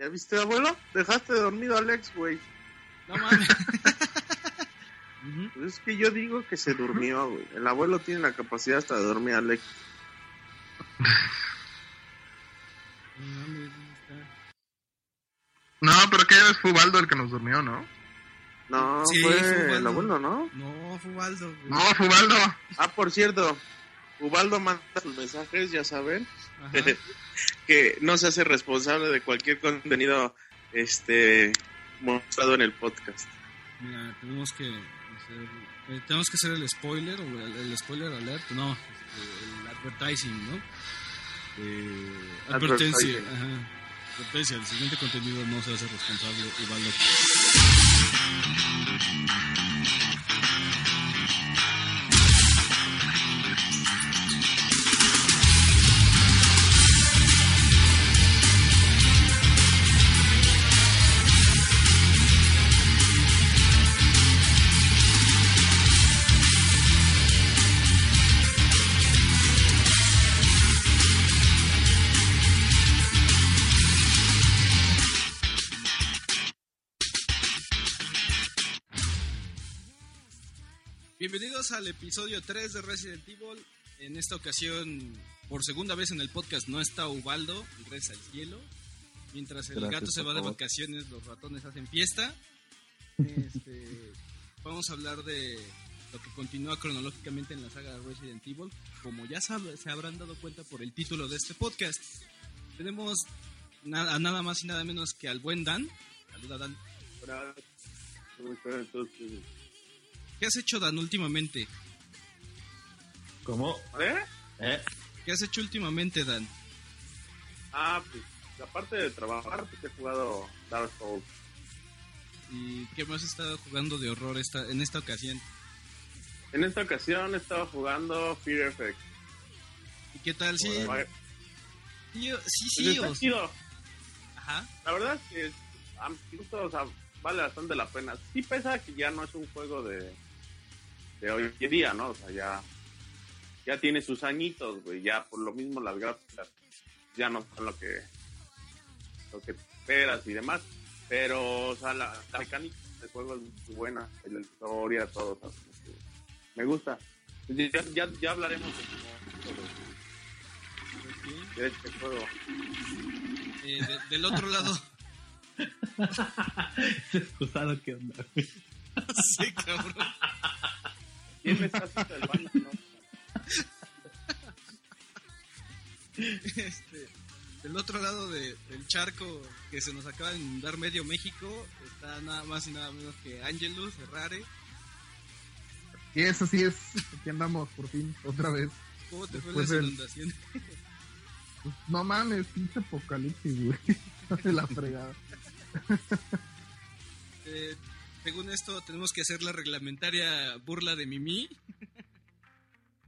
¿Ya viste, abuelo? Dejaste dormido a Alex, güey. No mames. Pues es que yo digo que se durmió, güey. El abuelo tiene la capacidad hasta de dormir a Alex. No mames, ¿dónde está? No, pero que es Fubaldo el que nos durmió, ¿no? No, Sí, fue el abuelo, ¿no? No, güey. No, Fubaldo. Ah, por cierto, Ubaldo manda sus mensajes, ya saben, que no se hace responsable de cualquier contenido este mostrado en el podcast. Mira, tenemos que hacer, eh, tenemos que hacer el spoiler o el, el spoiler alert, no, este, el advertising, ¿no? Eh, advertencia, ajá. Advertencia, el siguiente contenido no se hace responsable Ubaldo. Episodio 3 de Resident Evil. En esta ocasión, por segunda vez en el podcast, no está Ubaldo, regresa al cielo. Mientras el Gracias, gato se va de vacaciones, los ratones hacen fiesta. Este, vamos a hablar de lo que continúa cronológicamente en la saga de Resident Evil. Como ya sab- se habrán dado cuenta por el título de este podcast, tenemos nada, a nada más y nada menos que al buen Dan. Saluda, Dan. ¿Qué has hecho, Dan, últimamente? ¿Cómo? ¿Eh? ¿Eh? ¿Qué has hecho últimamente, Dan? Ah, pues aparte de trabajar, pues he jugado Dark Souls. ¿Y qué más has estado jugando de horror esta, en esta ocasión? En esta ocasión estaba jugando Fear Effect. ¿Y qué tal? Sí, Pues sí, sí, sí, está o-. Ajá. La verdad es que gusto, o sea, vale bastante la pena. Sí pesa que ya no es un juego de, de hoy en día, ¿no? O sea, ya, ya tiene sus añitos, güey. Ya por lo mismo las gráficas ya no son lo que, lo que esperas y demás. Pero, o sea, la, la mecánica del juego es muy buena. La historia, todo. o sea, me gusta. Ya, ya, ya hablaremos de, de este juego. Eh, de- del otro lado, excusado que onda. güey? sí, cabrón. ¿Quién me está haciendo el baño? No. Este, del otro lado de- del charco que se nos acaba de inundar medio México, está nada más y nada menos que Angelus Ferrare. Y eso sí es. Aquí andamos, por fin, otra vez. ¿Cómo te Después fue la del- inundación? Pues, no mames, pinche apocalipsis, güey. De la fregada. Eh, según esto, tenemos que hacer la reglamentaria burla de Mimi.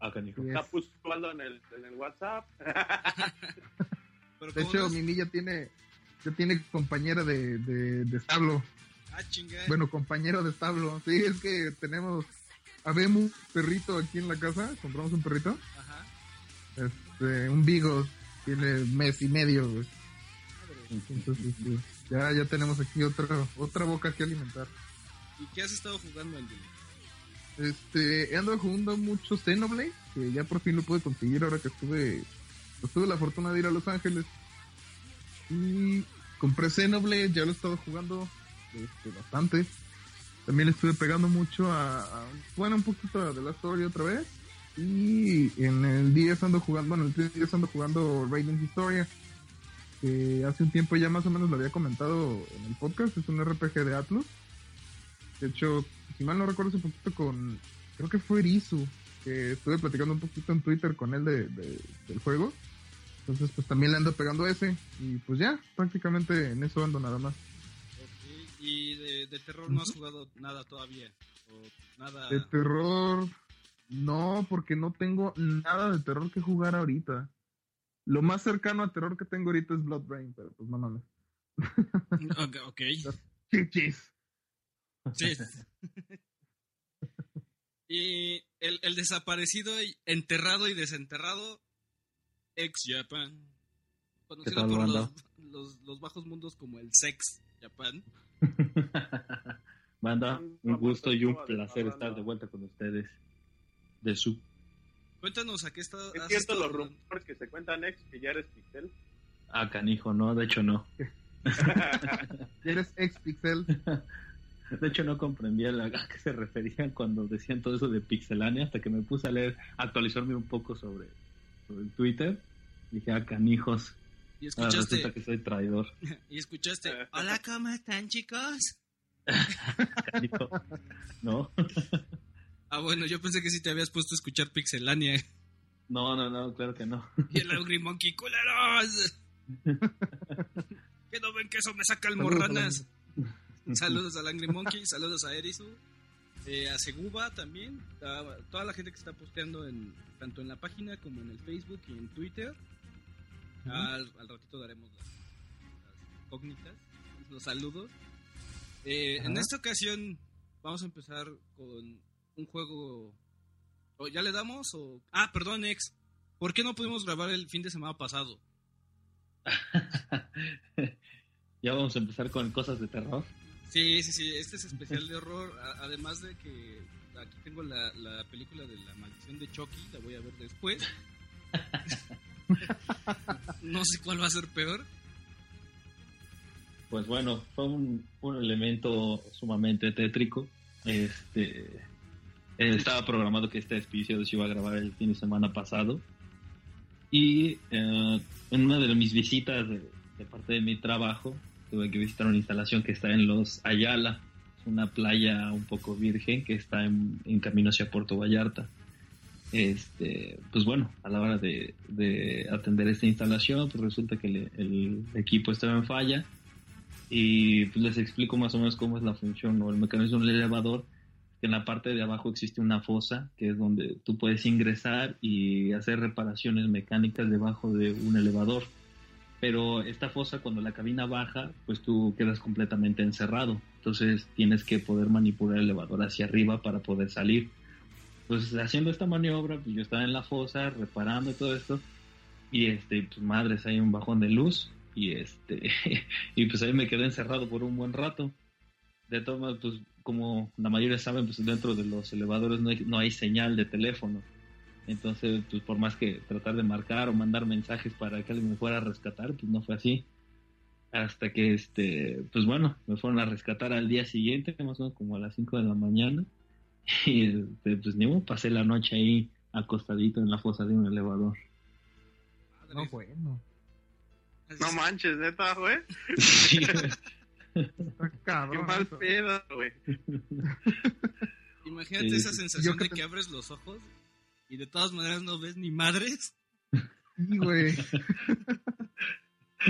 Ah, canijo. Sí. Está en el, en el WhatsApp. Pero De ¿cómo hecho, no? Mimi ya tiene, ya tiene compañera de, de, de establo. Ah, chinga. Bueno, compañero de establo. Sí, es que tenemos. Habemos perrito aquí en la casa. Compramos un perrito. Ajá. Este, un Vigo. Tiene mes y medio, güey. Entonces, este, ya, ya tenemos aquí otra, otra boca que alimentar. ¿Y qué has estado jugando, Angelus? Este, he andado jugando mucho Xenoblade, que ya por fin lo pude conseguir ahora que estuve, pues, tuve la fortuna de ir a Los Ángeles. Y compré Xenoblade, ya lo he estado jugando este, bastante. También estuve pegando mucho a, bueno, un poquito a The Last Story otra vez. Y en el 10 ando jugando, bueno, en el 10 ando jugando Radiant Historia. Que hace un tiempo ya más o menos lo había comentado en el podcast, es un RPG de Atlus. De hecho, si mal no recuerdo hace poquito con, creo que fue Erizu, que estuve platicando un poquito en Twitter con él de, de- del juego. Entonces, pues también le ando pegando ese. Y pues ya, prácticamente en eso ando nada más. Ok, ¿Y de, de terror no has jugado nada todavía? ¿O nada? De terror, no, porque no tengo nada de terror que jugar ahorita. Lo más cercano a terror que tengo ahorita es Blood Rain, pero pues no mames. Ok, ok. Chichis. Sí. y el, el desaparecido, y enterrado y desenterrado, ex Japan. Conocido por los, los, los bajos mundos como el sex Japan. Banda, un gusto y un placer estar de vuelta con ustedes. De su. Cuéntanos a qué está. ¿Es cierto los rumores que se cuentan, ex, que ya eres Pixel? Ah, canijo, no, de hecho no. Eres ex Pixel. De hecho no comprendía a a qué se referían cuando decían todo eso de pixelania hasta que me puse a leer, a actualizarme un poco sobre, sobre el Twitter. Dije, ah, canijos. Y Ah, resulta escuchaste. que soy traidor. Y escuchaste. Hola, ¿cómo están, chicos? ¿No? Ah, bueno, yo pensé que sí te habías puesto a escuchar Pixelania. No, no, no, claro que no. Y el Angry Monkey, culeros. que no ven que eso me saca almorranas. Saludos al Angry Monkey, saludos a Erisu, eh, a Seguba también, a toda la gente que está posteando en, tanto en la página como en el Facebook y en Twitter. al, al ratito daremos las, las incógnitas, los saludos. Eh, en esta ocasión vamos a empezar con un juego. ¿O ¿Ya le damos? O... Ah, perdón, ex. ¿Por qué no pudimos grabar el fin de semana pasado? ya vamos a empezar con cosas de terror. Sí, sí, sí, este es especial de horror. además de que aquí tengo la, la película de la maldición de Chucky, la voy a ver después. no sé cuál va a ser peor. Pues bueno, fue un, un elemento sumamente tétrico. Este eh, estaba programado que este episodio se iba a grabar el fin de semana pasado. Y eh, en una de mis visitas de parte de mi trabajo, tuve que visitar una instalación que está en Los Ayala, una playa un poco virgen que está en, en camino hacia Puerto Vallarta. Este, pues bueno, a la hora de, de atender esta instalación, pues resulta que le- el equipo estaba en falla y pues les explico más o menos cómo es la función o el mecanismo del elevador. En la parte de abajo existe una fosa que es donde tú puedes ingresar y hacer reparaciones mecánicas debajo de un elevador. Pero esta fosa cuando la cabina baja, pues tú quedas completamente encerrado. Entonces tienes que poder manipular el elevador hacia arriba para poder salir. Pues haciendo esta maniobra, pues yo estaba en la fosa reparando todo esto. Y este, pues madres, hay un bajón de luz y este y pues ahí me quedé encerrado por un buen rato de todas pues como la mayoría saben pues dentro de los elevadores no no hay señal de teléfono entonces pues por más que tratar de marcar o mandar mensajes para que alguien me fuera a rescatar pues no fue así. Hasta que este pues bueno me fueron a rescatar al día siguiente más o menos como a las 5 de la mañana. Y este, pues ni modo, pasé la noche ahí acostadito en la fosa de un elevador. Madre, No, bueno. No es. manches, neta, güey. Sí, Está Qué mal pedo, güey. Imagínate Sí, esa sensación de que abres los ojos y de todas maneras no ves ni madres. Sí, güey.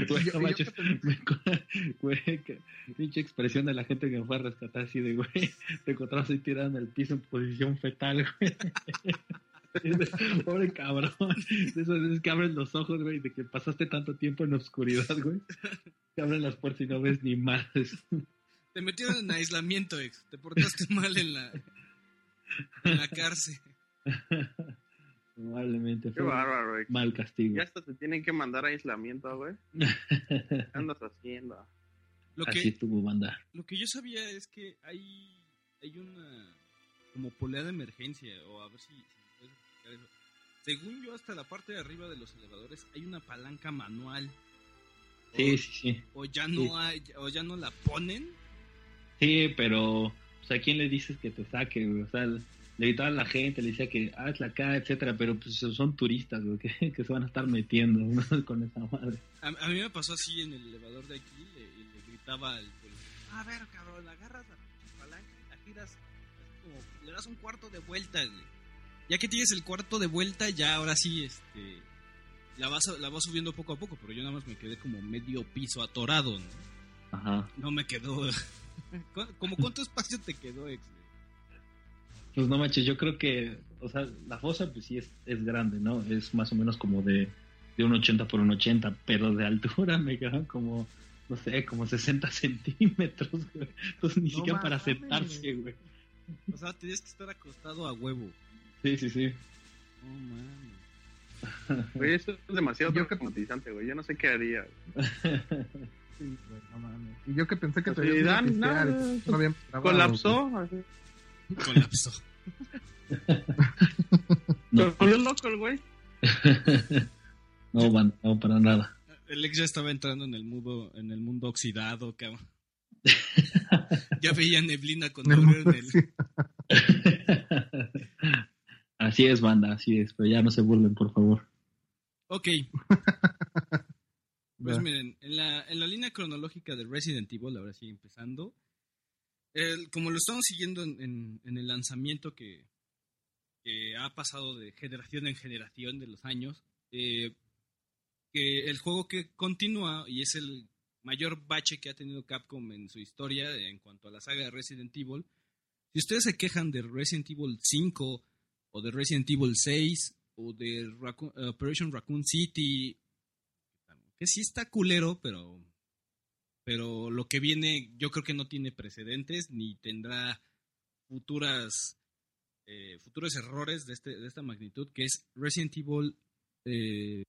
Güey, no manches, te- pinche expresión de la gente que me fue a rescatar así de, güey, te encontrabas ahí tirado en el piso en posición fetal, güey. Pobre cabrón. De esas veces que abres los ojos, güey, de que pasaste tanto tiempo en oscuridad, güey. Que abres las puertas y no ves ni más. Te metieron en aislamiento, ex. Te portaste mal en la, en la cárcel. Probablemente fue bárbaro, güey. mal castigo. Ya hasta te tienen que mandar a aislamiento, güey. ¿Qué andas haciendo? Lo Así que, estuvo, banda. lo que yo sabía es que hay, hay una como polea de emergencia, o a ver si, puedes explicar eso. Según yo, hasta la parte de arriba de los elevadores hay una palanca manual. O- Sí, sí, sí. O ya no hay, o ya no la ponen. Sí, pero, o sea, ¿a quién le dices que te saque, güey? O sea, le gritaba a la gente, le decía que hazla acá, etcétera, pero pues son turistas, güey, que, que se van a estar metiendo ¿no? con esa madre. A, a mí me pasó así en el elevador de aquí le- y le gritaba al policía, a ver cabrón, agarras la palanca y la giras, como, le das un cuarto de vuelta, güey. Ya que tienes el cuarto de vuelta, ya ahora sí, este, la vas, la vas subiendo poco a poco, pero yo nada más me quedé como medio piso atorado, ¿no? Ajá. No me quedó... ¿Cu- ¿Como cuánto espacio te quedó, ex? Pues no manches, yo creo que, o sea, la fosa pues sí es, es grande, ¿no? Es más o menos como de, de un 80 por un 80, pero de altura me quedan como, no sé, como 60 centímetros, güey. Entonces ni No siquiera para sentarse, güey. O sea, tenías que estar acostado a huevo. Sí, sí, sí. Oh, man. Güey, eso es demasiado Yo que- traumatizante, güey. Yo no sé qué haría. Sí, güey, no mames. Y yo que pensé que te Pues, habías nada, Colapsó. así. Colapsó. No, Se volvió loco el güey. no, banda, no, para nada. El ex ya estaba entrando en el mundo, en el mundo oxidado, cabrón. ya veía neblina con. Aureo en el... Sí. así es, banda, así es, pero ya no se burlen, por favor. Ok, pues miren, en la, en la línea cronológica de Resident Evil, ahora sí empezando, el- como lo estamos siguiendo en, en- en el lanzamiento que, ha pasado de generación en generación de los años, eh, que el juego que continúa y es el mayor bache que ha tenido Capcom en su historia en cuanto a la saga de Resident Evil, si ustedes se quejan de Resident Evil 5 o de Resident Evil 6 o de Raccoon- eh, Operation Raccoon City, que sí está culero, pero pero lo que viene yo creo que no tiene precedentes ni tendrá futuras eh, futuros errores de, este, de esta magnitud, que es Resident Evil eh,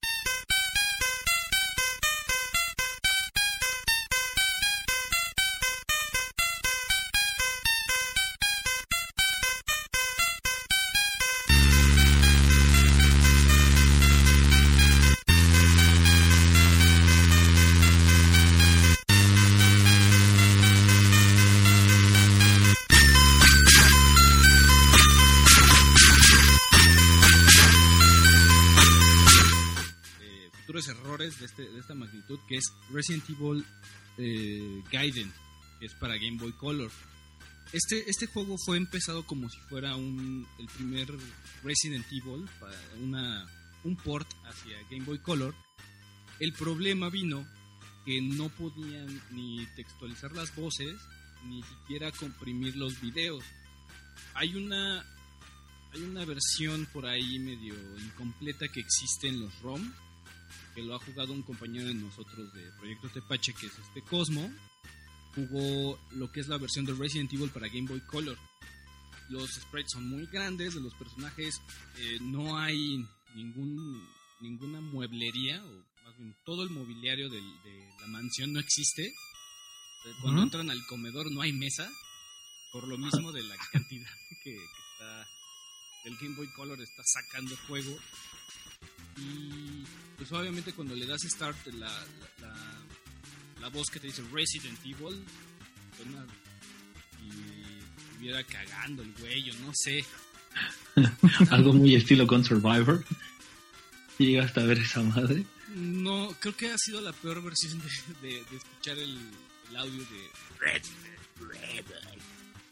que es Resident Evil eh, que es para Game Boy Color. Este, este juego fue empezado como si fuera un, el primer Resident Evil, para una, un port hacia Game Boy Color. El problema vino que no podían ni textualizar las voces, ni siquiera comprimir los videos. Hay una hay una versión por ahí medio incompleta que existe en los ROM, que lo ha jugado un compañero de nosotros de Proyecto Tepache, que es este Cosmo. Jugó lo que es la versión de Resident Evil para Game Boy Color. Los sprites son muy grandes de los personajes, eh, no hay ningún ninguna mueblería, o más bien todo el mobiliario del- de la mansión no existe. Eh, Cuando Ujú. entran al comedor no hay mesa, por lo mismo de la cantidad que, que está el Game Boy Color está sacando juego. Y pues obviamente cuando le das start la, la, la- la voz que te dice Resident Evil, suena y estuviera cagando el güey, o no sé. Algo muy estilo con Survivor. Llegaste a ver esa madre. No, creo que ha sido la peor versión de, de- de escuchar el, el audio de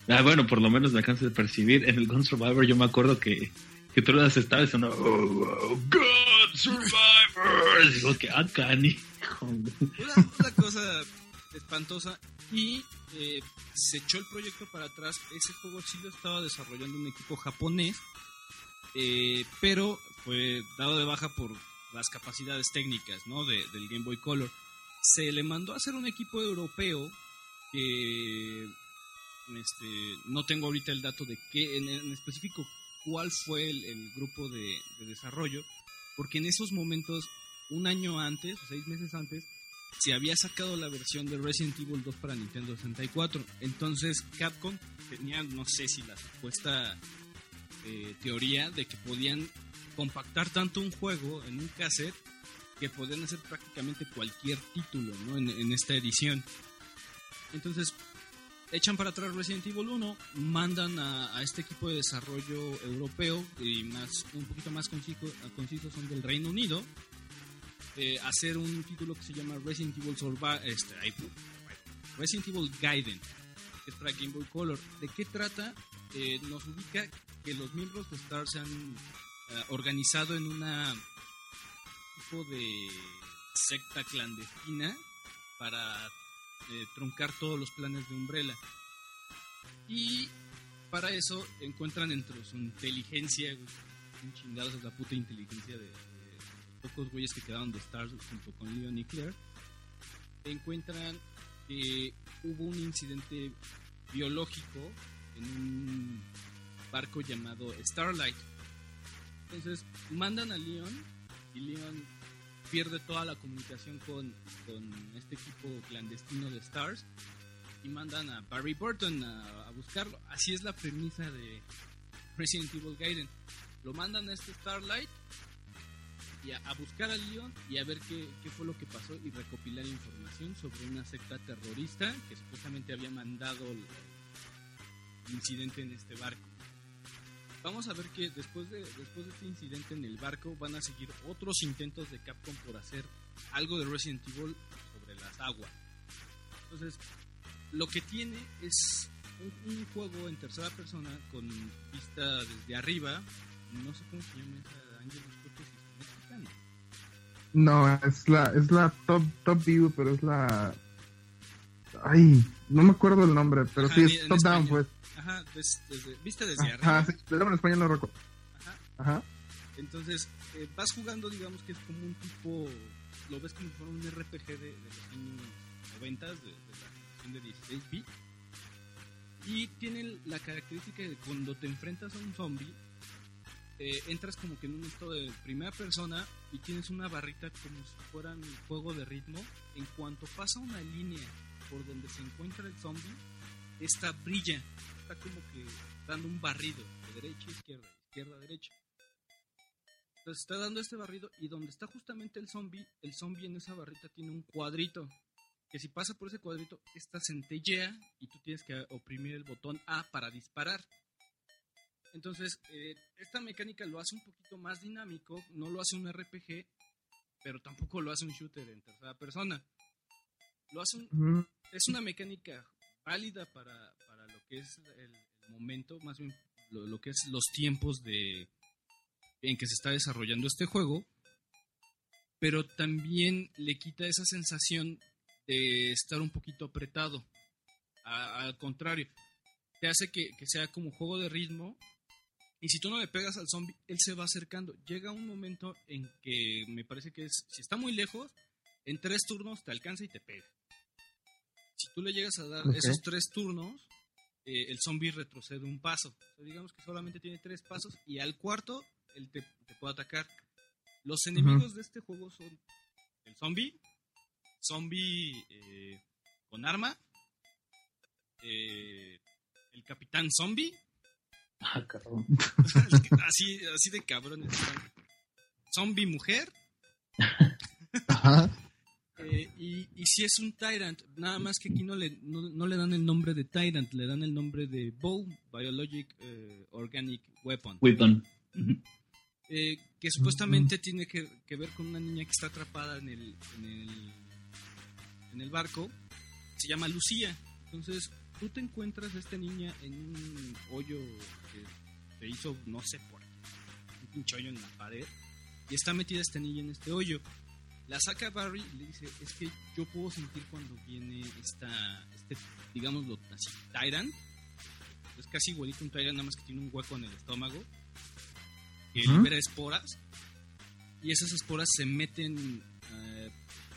Ah, bueno, por lo menos me alcanza de percibir. En el Gun Survivor yo me acuerdo que, que tú las estabas en una... Oh, oh, Gun Survivor. Digo que ah, una, una cosa espantosa y eh, se echó el proyecto para atrás. Ese juego sí lo estaba desarrollando un equipo japonés, eh, pero fue dado de baja por las capacidades técnicas ¿no? de, del Game Boy Color. Se le mandó a hacer un equipo europeo que este, no tengo ahorita el dato de qué en específico cuál fue el, grupo de, de desarrollo, porque en esos momentos, un año antes, seis meses antes, se había sacado la versión de Resident Evil 2 para Nintendo 64. Entonces Capcom tenía, no sé si la supuesta eh, teoría de que podían compactar tanto un juego en un cassette que podían hacer prácticamente cualquier título ¿no? en esta edición. Entonces echan para atrás Resident Evil 1, mandan a, este equipo de desarrollo europeo y más un poquito más conciso, conciso son del Reino Unido eh, hacer un título que se llama Resident Evil Survival, este, Resident Evil Gaiden, que es para Game Boy Color. ¿De qué trata? Eh, nos ubica que los miembros de Star se han eh, organizado en una tipo de secta clandestina para eh, truncar todos los planes de Umbrella. Y para eso encuentran entre su inteligencia, un chingados es la puta inteligencia de, pocos güeyes que quedaron de Star junto con Leon y Claire, encuentran que hubo un incidente biológico en un barco llamado Starlight. Entonces mandan a Leon y Leon pierde toda la comunicación con, con este equipo clandestino de Stars y mandan a Barry Burton a, buscarlo. Así es la premisa de Resident Evil Gaiden. Lo mandan a este Starlight y a, buscar a Leon y a ver qué, qué fue lo que pasó y recopilar información sobre una secta terrorista que supuestamente había mandado el incidente en este barco. Vamos a ver que después de, después de este incidente en el barco van a seguir otros intentos de Capcom por hacer algo de Resident Evil sobre las aguas. Entonces, lo que tiene es un, un juego en tercera persona con vista desde arriba. No sé cómo se llama esa Ángel, mexicana. No, es la, es la top, top view, pero es la. Ay, no me acuerdo el nombre, pero Ajá, sí es top down, pues. Ajá, ves- desde, vista desde arriba. Ajá, sí, pero en español no recuerdo. Ajá. Ajá. Entonces, eh, vas jugando, digamos que es como un tipo, lo ves como si fuera un RPG de, de los años 90, de, de la generación de 16 bits. Y tiene la característica de cuando te enfrentas a un zombie, eh, entras como que en un estado de primera persona y tienes una barrita como si fuera un juego de ritmo. En cuanto pasa una línea por donde se encuentra el zombie, esta brilla, está como que dando un barrido de derecha a izquierda, izquierda a derecha. Entonces está dando este barrido y donde está justamente el zombie, el zombie en esa barrita tiene un cuadrito. Que si pasa por ese cuadrito, esta centellea y tú tienes que oprimir el botón A para disparar. Entonces, eh, esta mecánica lo hace un poquito más dinámico, no lo hace un RPG, pero tampoco lo hace un shooter en tercera persona. Lo hace un, es una mecánica válida para, para lo que es el, momento, más bien lo, que es los tiempos de en que se está desarrollando este juego, pero también le quita esa sensación de estar un poquito apretado. Al contrario, te hace que, que sea como juego de ritmo. Y si tú no le pegas al zombie, él se va acercando. Llega un momento en que me parece que es, si está muy lejos, en tres turnos te alcanza y te pega. Si tú le llegas a dar esos tres turnos, eh, el zombie retrocede un paso. O sea, digamos que solamente tiene tres pasos y al cuarto él te, te puede atacar. Los enemigos de este juego son el zombie, zombie eh, con arma, eh, el capitán zombie, Ah, cabrón. así, así de cabrón. Zombie mujer, Ajá. Eh, y, y si es un Tyrant, nada más que aquí no le, no, no le dan el nombre de Tyrant, le dan el nombre de BOW, Biologic eh, Organic Weapon. Eh, que supuestamente tiene que, que ver con una niña que está atrapada en el, en el, en el barco. Se llama Lucía. Entonces, tú te encuentras a esta niña en un hoyo que se hizo, no sé por qué, un pinche hoyo en la pared. Y está metida esta niña en este hoyo. La saca Barry y le dice, es que yo puedo sentir cuando viene esta, este, digámoslo así, Tyrant. Es casi igualito un Tyrant, nada más que tiene un hueco en el estómago. Que libera esporas. Y esas esporas se meten eh,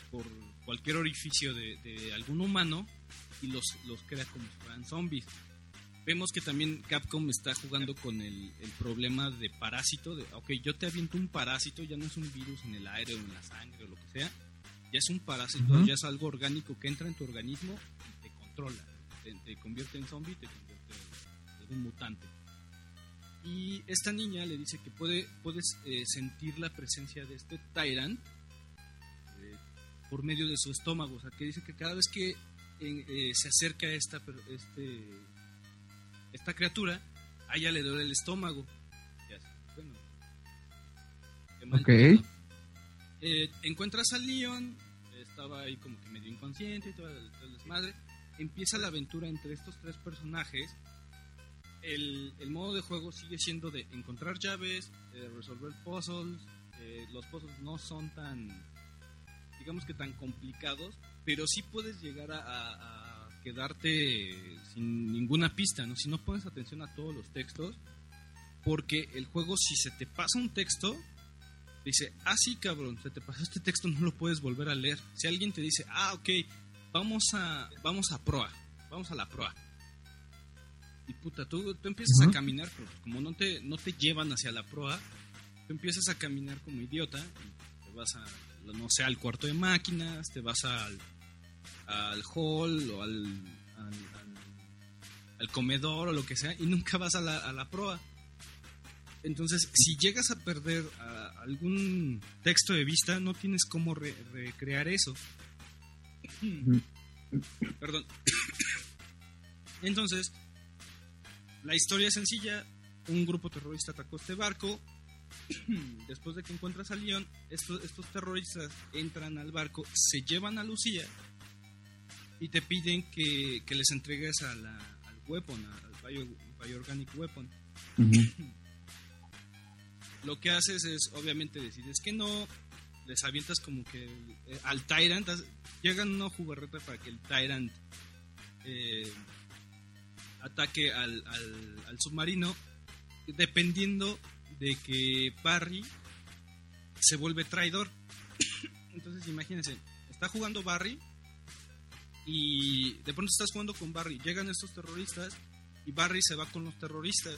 por cualquier orificio de, de algún humano y los, los crea como si fueran zombies. Vemos que también Capcom está jugando con el, el problema de parásito, de, ok, yo te aviento un parásito, ya no es un virus en el aire o en la sangre o lo que sea, ya es un parásito, ya es algo orgánico que entra en tu organismo y te controla, te, te convierte en zombie, te convierte en algún mutante. Y esta niña le dice que puede, puedes eh, sentir la presencia de este Tyrant eh, por medio de su estómago, o sea, que dice que cada vez que en- eh, se acerca a esta, este, esta criatura, a ella le duele el estómago. Ya bueno, qué mal Ok. Eh, encuentras a Leon, estaba ahí como que medio inconsciente y todo el, todo el desmadre. Empieza la aventura entre estos tres personajes. El, el modo de juego sigue siendo de encontrar llaves, eh, resolver puzzles. eh, los puzzles no son tan, digamos que tan complicados, pero sí puedes llegar a- a quedarte sin ninguna pista, ¿no? Si no pones atención a todos los textos, porque el juego si se te pasa un texto, dice, ah, sí, cabrón, se te pasó este texto, no lo puedes volver a leer. Si alguien te dice, ah, ok, vamos a, vamos a proa, vamos a la proa. Y puta, tú, tú empiezas a caminar, pero como no te, no te llevan hacia la proa, tú empiezas a caminar como idiota, te vas a, no sé, al cuarto de máquinas, te vas al, al hall o al, al, al- al comedor o lo que sea, y nunca vas a la, a la proa. Entonces, si llegas a perder a- algún texto de vista, no tienes cómo re- recrear eso. Perdón. Entonces, la historia es sencilla. Un grupo terrorista atacó este barco. Después de que encuentras a Leon, estos, estos terroristas entran al barco, se llevan a Lucía y te piden que, que les entregues a la, al weapon, al bio, bioorganic weapon. Lo que haces es, obviamente, decides que no, les avientas como que eh, al Tyrant, llegan una jugarreta para que el Tyrant eh, ataque al, al- al submarino, dependiendo de que Barry se vuelve traidor. Entonces, imagínense, está jugando Barry y de pronto estás jugando con Barry, llegan estos terroristas y Barry se va con los terroristas.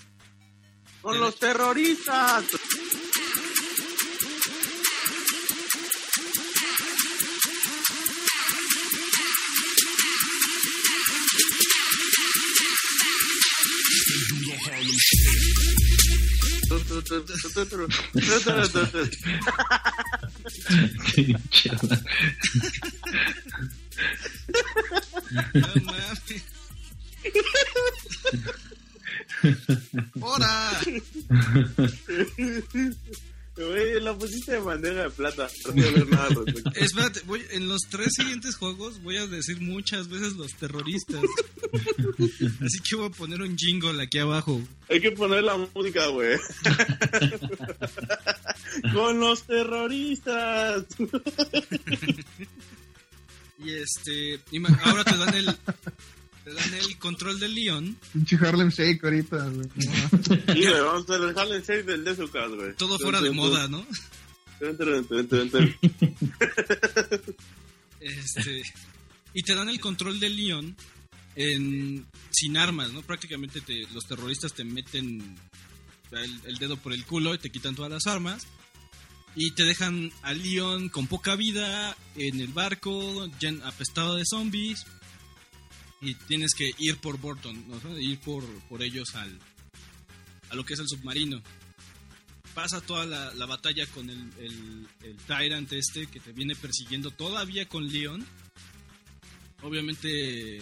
¡Con los terroristas! Pinche- No mames. ¡Hora! Güey, la pusiste de bandeja de plata. No ver nada. Espérate, voy, en los tres siguientes juegos voy a decir muchas veces los terroristas. Así que voy a poner un jingle aquí abajo. Hay que poner la música, güey. Con los terroristas. Y este. Ahora te dan el. Te dan el control del León. Pinche Harlem Shake ahorita, güey. Sí, güey, vamos a hacer el Harlem Shake del Desucas, güey. Todo fuera de moda, ¿no? Este. Y te dan el control del León en, sin armas, ¿no? Prácticamente te, los terroristas te meten el, el dedo por el culo y te quitan todas las armas. Y te dejan a Leon con poca vida en el barco, apestado de zombies. Y tienes que ir por Burton, ¿no? ir por, por ellos al, a lo que es el submarino. Pasa toda la, la batalla con el, el, el Tyrant este que te viene persiguiendo todavía con Leon. Obviamente,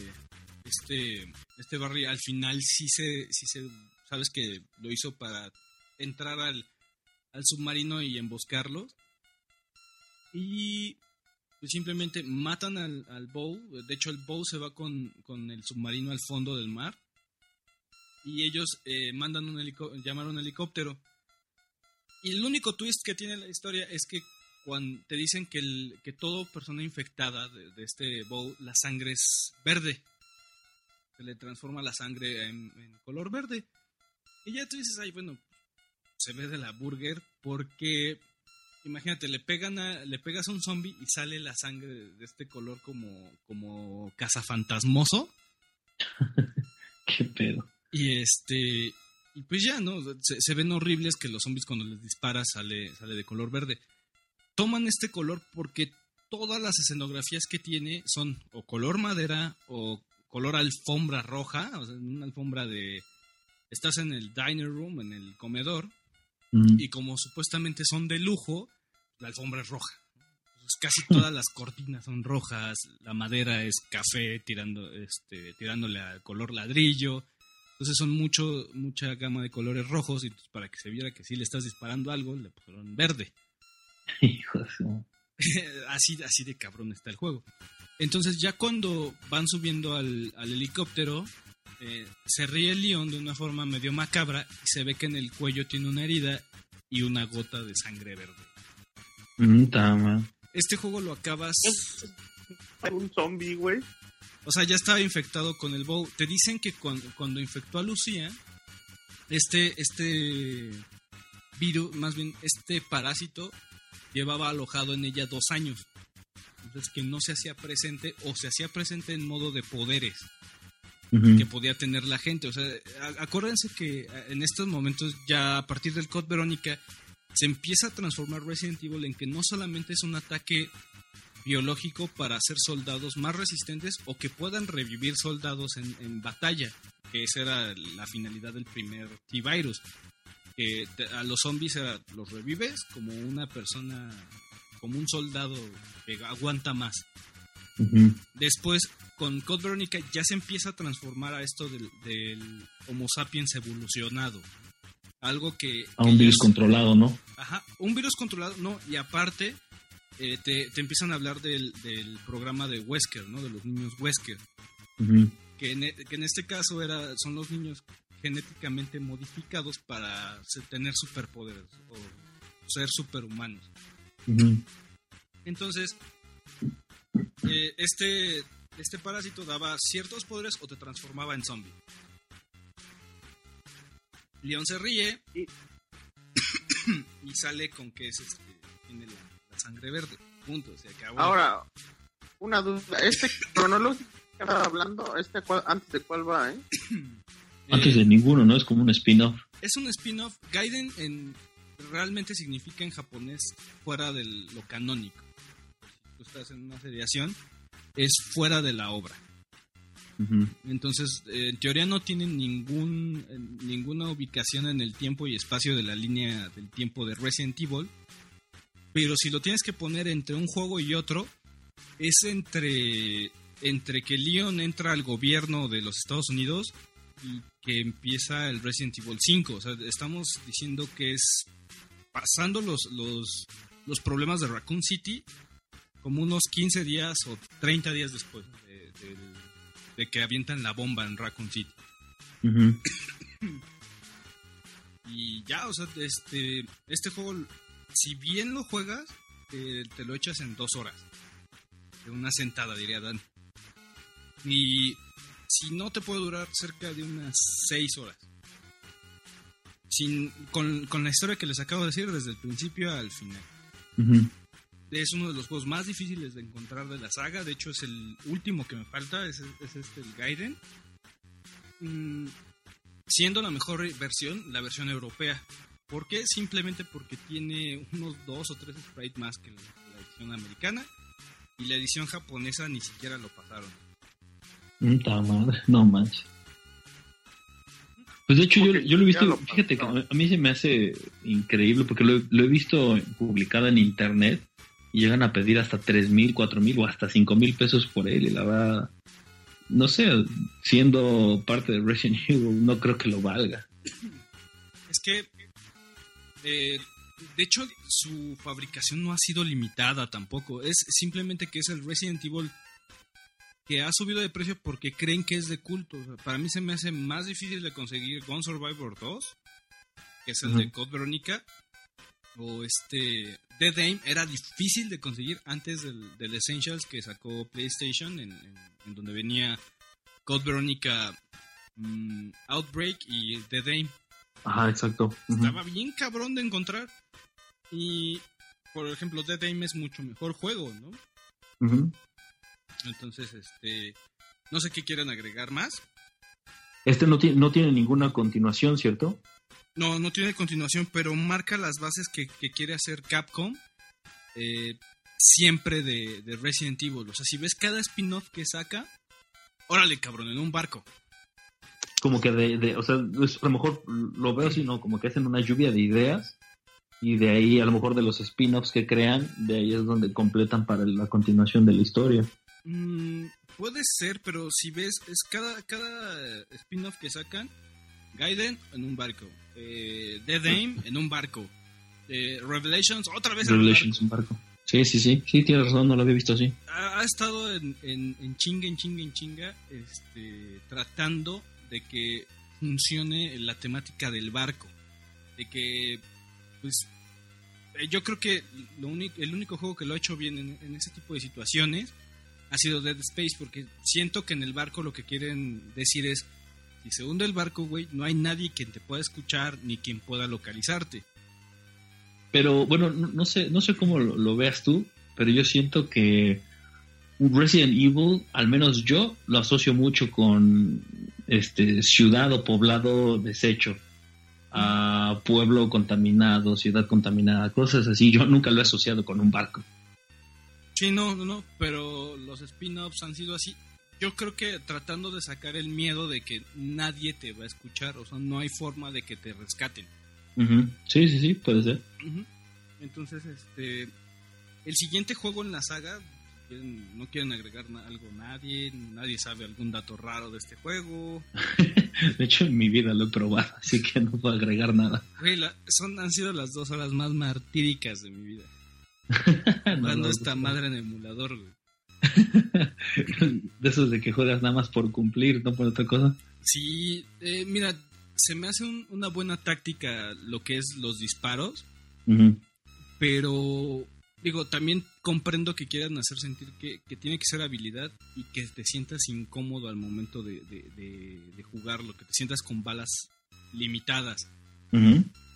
este, este Barry al final sí se, sí se, sabes que lo hizo para entrar al, al submarino y emboscarlos. Y pues simplemente matan al, al Bow. De hecho, el Bow se va con, con el submarino al fondo del mar. Y ellos eh, mandan un helico- llamar a un helicóptero. Y el único twist que tiene la historia es que cuando te dicen que, el, que toda persona infectada de, de este Bow, la sangre es verde. Se le transforma la sangre en, en color verde. Y ya tú dices, ay, bueno, se ve de la burger porque imagínate, le pegan a, le pegas a un zombie y sale la sangre de este color como, como cazafantasmoso. Qué pedo. Y este. Y pues ya, ¿no? Se, se ven horribles que los zombies cuando les disparas sale, sale de color verde. Toman este color porque todas las escenografías que tiene son o color madera o color alfombra roja, o sea, una alfombra de... Estás en el diner room, en el comedor, Y como supuestamente son de lujo, la alfombra es roja. Entonces, casi todas las cortinas son rojas, la madera es café tirando, este, tirándole al color ladrillo. Entonces son mucho, mucha gama de colores rojos y pues, para que se viera que sí le estás disparando algo, le pusieron verde. Hijo de su- así, así de cabrón está el juego. Entonces ya cuando van subiendo al, al helicóptero, eh, se ríe el león de una forma medio macabra y se ve que en el cuello tiene una herida y una gota de sangre verde. Mm, tama. Este juego lo acabas... Un zombie, güey. O sea, ya estaba infectado con el bow. Te dicen que cuando, cuando infectó a Lucía, este, este virus, más bien este parásito, llevaba alojado en ella dos años. Entonces que no se hacía presente o se hacía presente en modo de poderes Que podía tener la gente. O sea, acuérdense que a- en estos momentos, ya a partir del Code Verónica, se empieza a transformar Resident Evil en que no solamente es un ataque biológico para hacer soldados más resistentes o que puedan revivir soldados en, en batalla, que esa era la finalidad del primer T-Virus. A los zombies era, los revives como una persona, como un soldado que aguanta más. Después, con Code Veronica ya se empieza a transformar a esto del, del Homo sapiens evolucionado. Algo que... A un virus controlado, ¿no? Ajá, un virus controlado, no, y aparte eh, te, te empiezan a hablar del, del programa de Wesker, ¿no? De los niños Wesker, que en, e- que en este caso era, son los niños genéticamente modificados para tener superpoderes o ser superhumanos. Entonces, eh, este, este parásito daba ciertos poderes o te transformaba en zombie. León se ríe Y- y sale con que es este, tiene la, la sangre verde. Punto, acabó. Ahora, una duda. Este cronológico que estaba hablando, este cuál- antes de cuál va, ¿eh? Antes Eh, de ninguno, ¿no? Es como un spin-off. es un spin-off. Gaiden en, realmente significa en japonés fuera de lo canónico. Tú estás en una es fuera de la obra. Entonces, eh, en teoría no tienen ningún, eh, ninguna ubicación en el tiempo y espacio de la línea del tiempo de Resident Evil. Pero si lo tienes que poner entre un juego y otro, es entre, entre que Leon entra al gobierno de los Estados Unidos y que empieza el Resident Evil 5. O sea, estamos diciendo que es pasando los, los, los problemas de Raccoon City como unos 15 días o 30 días después de, que avientan la bomba en Raccoon City. Y ya, o sea, este, este juego, si bien lo juegas, te, te lo echas en dos horas. De una sentada, diría Dan. Y si no, te puede durar cerca de unas seis horas. Sin, con, con la historia que les acabo de decir desde el principio al final. Es uno de los juegos más difíciles de encontrar de la saga. De hecho, es el último que me falta. Es, es este, el Gaiden. Mm, siendo la mejor versión, la versión europea. ¿Por qué? Simplemente porque tiene unos dos o tres sprites más que la, la edición americana. Y la edición japonesa ni siquiera lo pasaron. Puta madre, no manches. Pues de hecho yo, yo lo he visto, lo fíjate a mí se me hace increíble porque lo, he- lo he visto publicado en internet y llegan a pedir hasta tres mil, cuatro mil o hasta cinco mil pesos por él y la verdad, no sé, siendo parte de Resident Evil no creo que lo valga. Es que, eh, de hecho, su fabricación no ha sido limitada tampoco. Es simplemente que es el Resident Evil que ha subido de precio porque creen que es de culto. O sea, para mí se me hace más difícil de conseguir Gone Survivor 2, que es el de Code Veronica, o este Dead Aim era difícil de conseguir antes del, del Essentials que sacó PlayStation, en, en- en donde venía Code Veronica mm, Outbreak y Dead Aim Ajá, exacto. Estaba bien cabrón de encontrar. Y, por ejemplo, Dead Aim es mucho mejor juego, ¿no? Entonces, este. No sé qué quieran agregar más. Este no, tiene no tiene ninguna continuación, ¿cierto? No, no tiene continuación, pero marca las bases que, que quiere hacer Capcom. eh, siempre de, de Resident Evil. O sea, si ves cada spin-off que saca, órale, cabrón, en un barco. como que de, de- o sea, es- a lo mejor lo veo así, ¿no? Como que hacen una lluvia de ideas y de ahí a lo mejor de los spin-offs que crean, de ahí es donde completan para la continuación de la historia. Mm, puede ser, pero si ves, es cada, cada spin-off que sacan, Gaiden en un barco, eh, Dead Aim en un barco, eh, Revelations otra vez en un Revelations, un barco. Sí, sí, sí, sí, tienes razón, no lo había visto así. ha, ha estado en, en, en chinga, en chinga, en chinga, este, tratando de que funcione la temática del barco. De que, pues, eh, yo creo que lo único, el único juego que lo ha hecho bien en, en ese tipo de situaciones ha sido Dead Space, porque siento que en el barco lo que quieren decir es, si se hunde el barco, güey, no hay nadie quien te pueda escuchar ni quien pueda localizarte. Pero bueno, no, no sé, no sé cómo lo, lo veas tú, pero yo siento que Resident Evil, al menos yo, lo asocio mucho con este ciudad o poblado deshecho. A pueblo contaminado, ciudad contaminada, cosas así. Yo nunca lo he asociado con un barco. Sí, no, no, no, pero los spin-offs han sido así. Yo creo que tratando de sacar el miedo de que nadie te va a escuchar, o sea, no hay forma de que te rescaten. Sí, sí, sí, puede ser. Entonces, este, el siguiente juego en la saga, no quieren agregar algo nadie, nadie sabe algún dato raro de este juego. De hecho, en mi vida lo he probado, así que no puedo agregar nada. Güey, la- son, han sido las dos horas más martíricas de mi vida. No, no, esta no. madre en emulador, güey. De esos de que juegas nada más por cumplir, no por otra cosa. Sí, eh, mira, se me hace un- una buena táctica lo que es los disparos, pero digo, también comprendo que quieran hacer sentir que, que tiene que ser habilidad y que te sientas incómodo al momento de, de- de- de jugarlo, que te sientas con balas limitadas.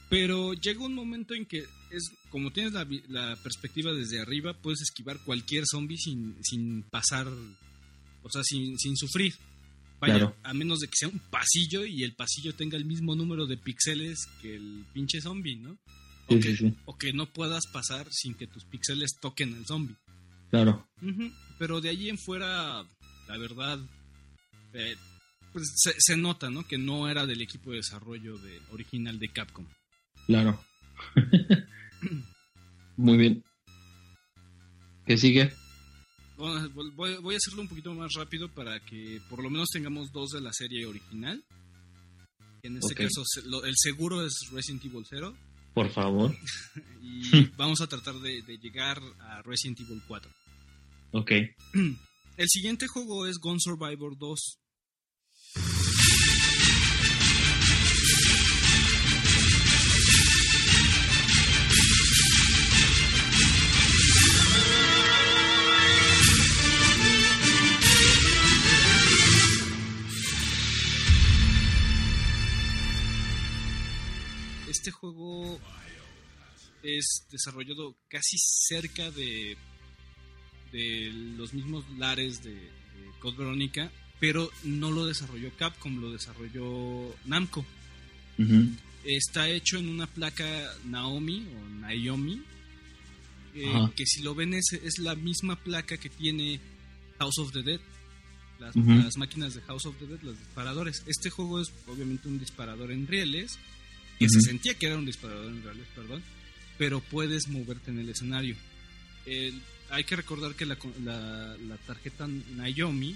Pero llega un momento en que es como tienes la, la perspectiva desde arriba, puedes esquivar cualquier zombie sin, sin pasar, o sea, sin, sin sufrir. Vaya, Claro. a menos de que sea un pasillo y el pasillo tenga el mismo número de píxeles que el pinche zombie, ¿no? O, Sí, que, sí, sí. o que no puedas pasar sin que tus píxeles toquen al zombie. Claro. Pero de allí en fuera, la verdad, eh, pues se, se nota, ¿no? Que no era del equipo de desarrollo de, original de Capcom. Claro. Muy bien. ¿Qué sigue? Bueno, voy, voy a hacerlo un poquito más rápido para que por lo menos tengamos dos de la serie original. En este Ok. caso, el seguro es Resident Evil 0 Por favor. y vamos a tratar de, de llegar a Resident Evil 4. Ok. El siguiente juego es Gun Survivor 2. Este juego es desarrollado casi cerca de, de los mismos lares de, de Code Veronica, pero no lo desarrolló Capcom, lo desarrolló Namco. Está hecho en una placa Naomi o Naomi, eh, que si lo ven es, es la misma placa que tiene House of the Dead. Las máquinas de House of the Dead, los disparadores. Este juego es obviamente un disparador en rieles, que se sentía que era un disparador en rieles, perdón, pero puedes moverte en el escenario. Hay que recordar que la, la- la tarjeta Naomi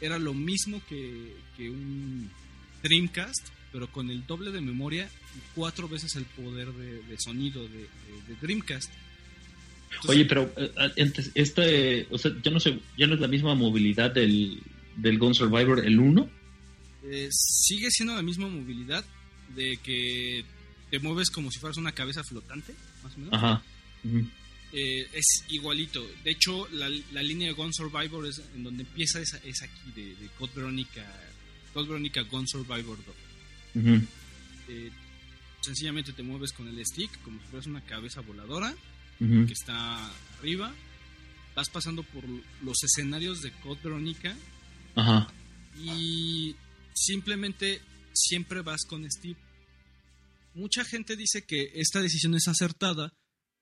era lo mismo que, que un Dreamcast, pero con el doble de memoria y cuatro veces el poder de, de sonido de, de- de Dreamcast. Entonces, Oye, pero eh, antes, este, o sea, yo no sé, ya no es la misma movilidad del, del Gun Survivor, el 1. eh, sigue siendo la misma movilidad de que te mueves como si fueras una cabeza flotante, más o menos. Ajá. Eh, es igualito. De hecho, la, la línea de Gun Survivor es en donde empieza es, es aquí de, de Code Veronica, Code Veronica Gun Survivor 2. Ujú. Eh, sencillamente te mueves con el stick como si fueras una cabeza voladora que está arriba. Vas pasando por los escenarios de Code Veronica Ajá. y simplemente siempre vas con Steve. Mucha gente dice que esta decisión es acertada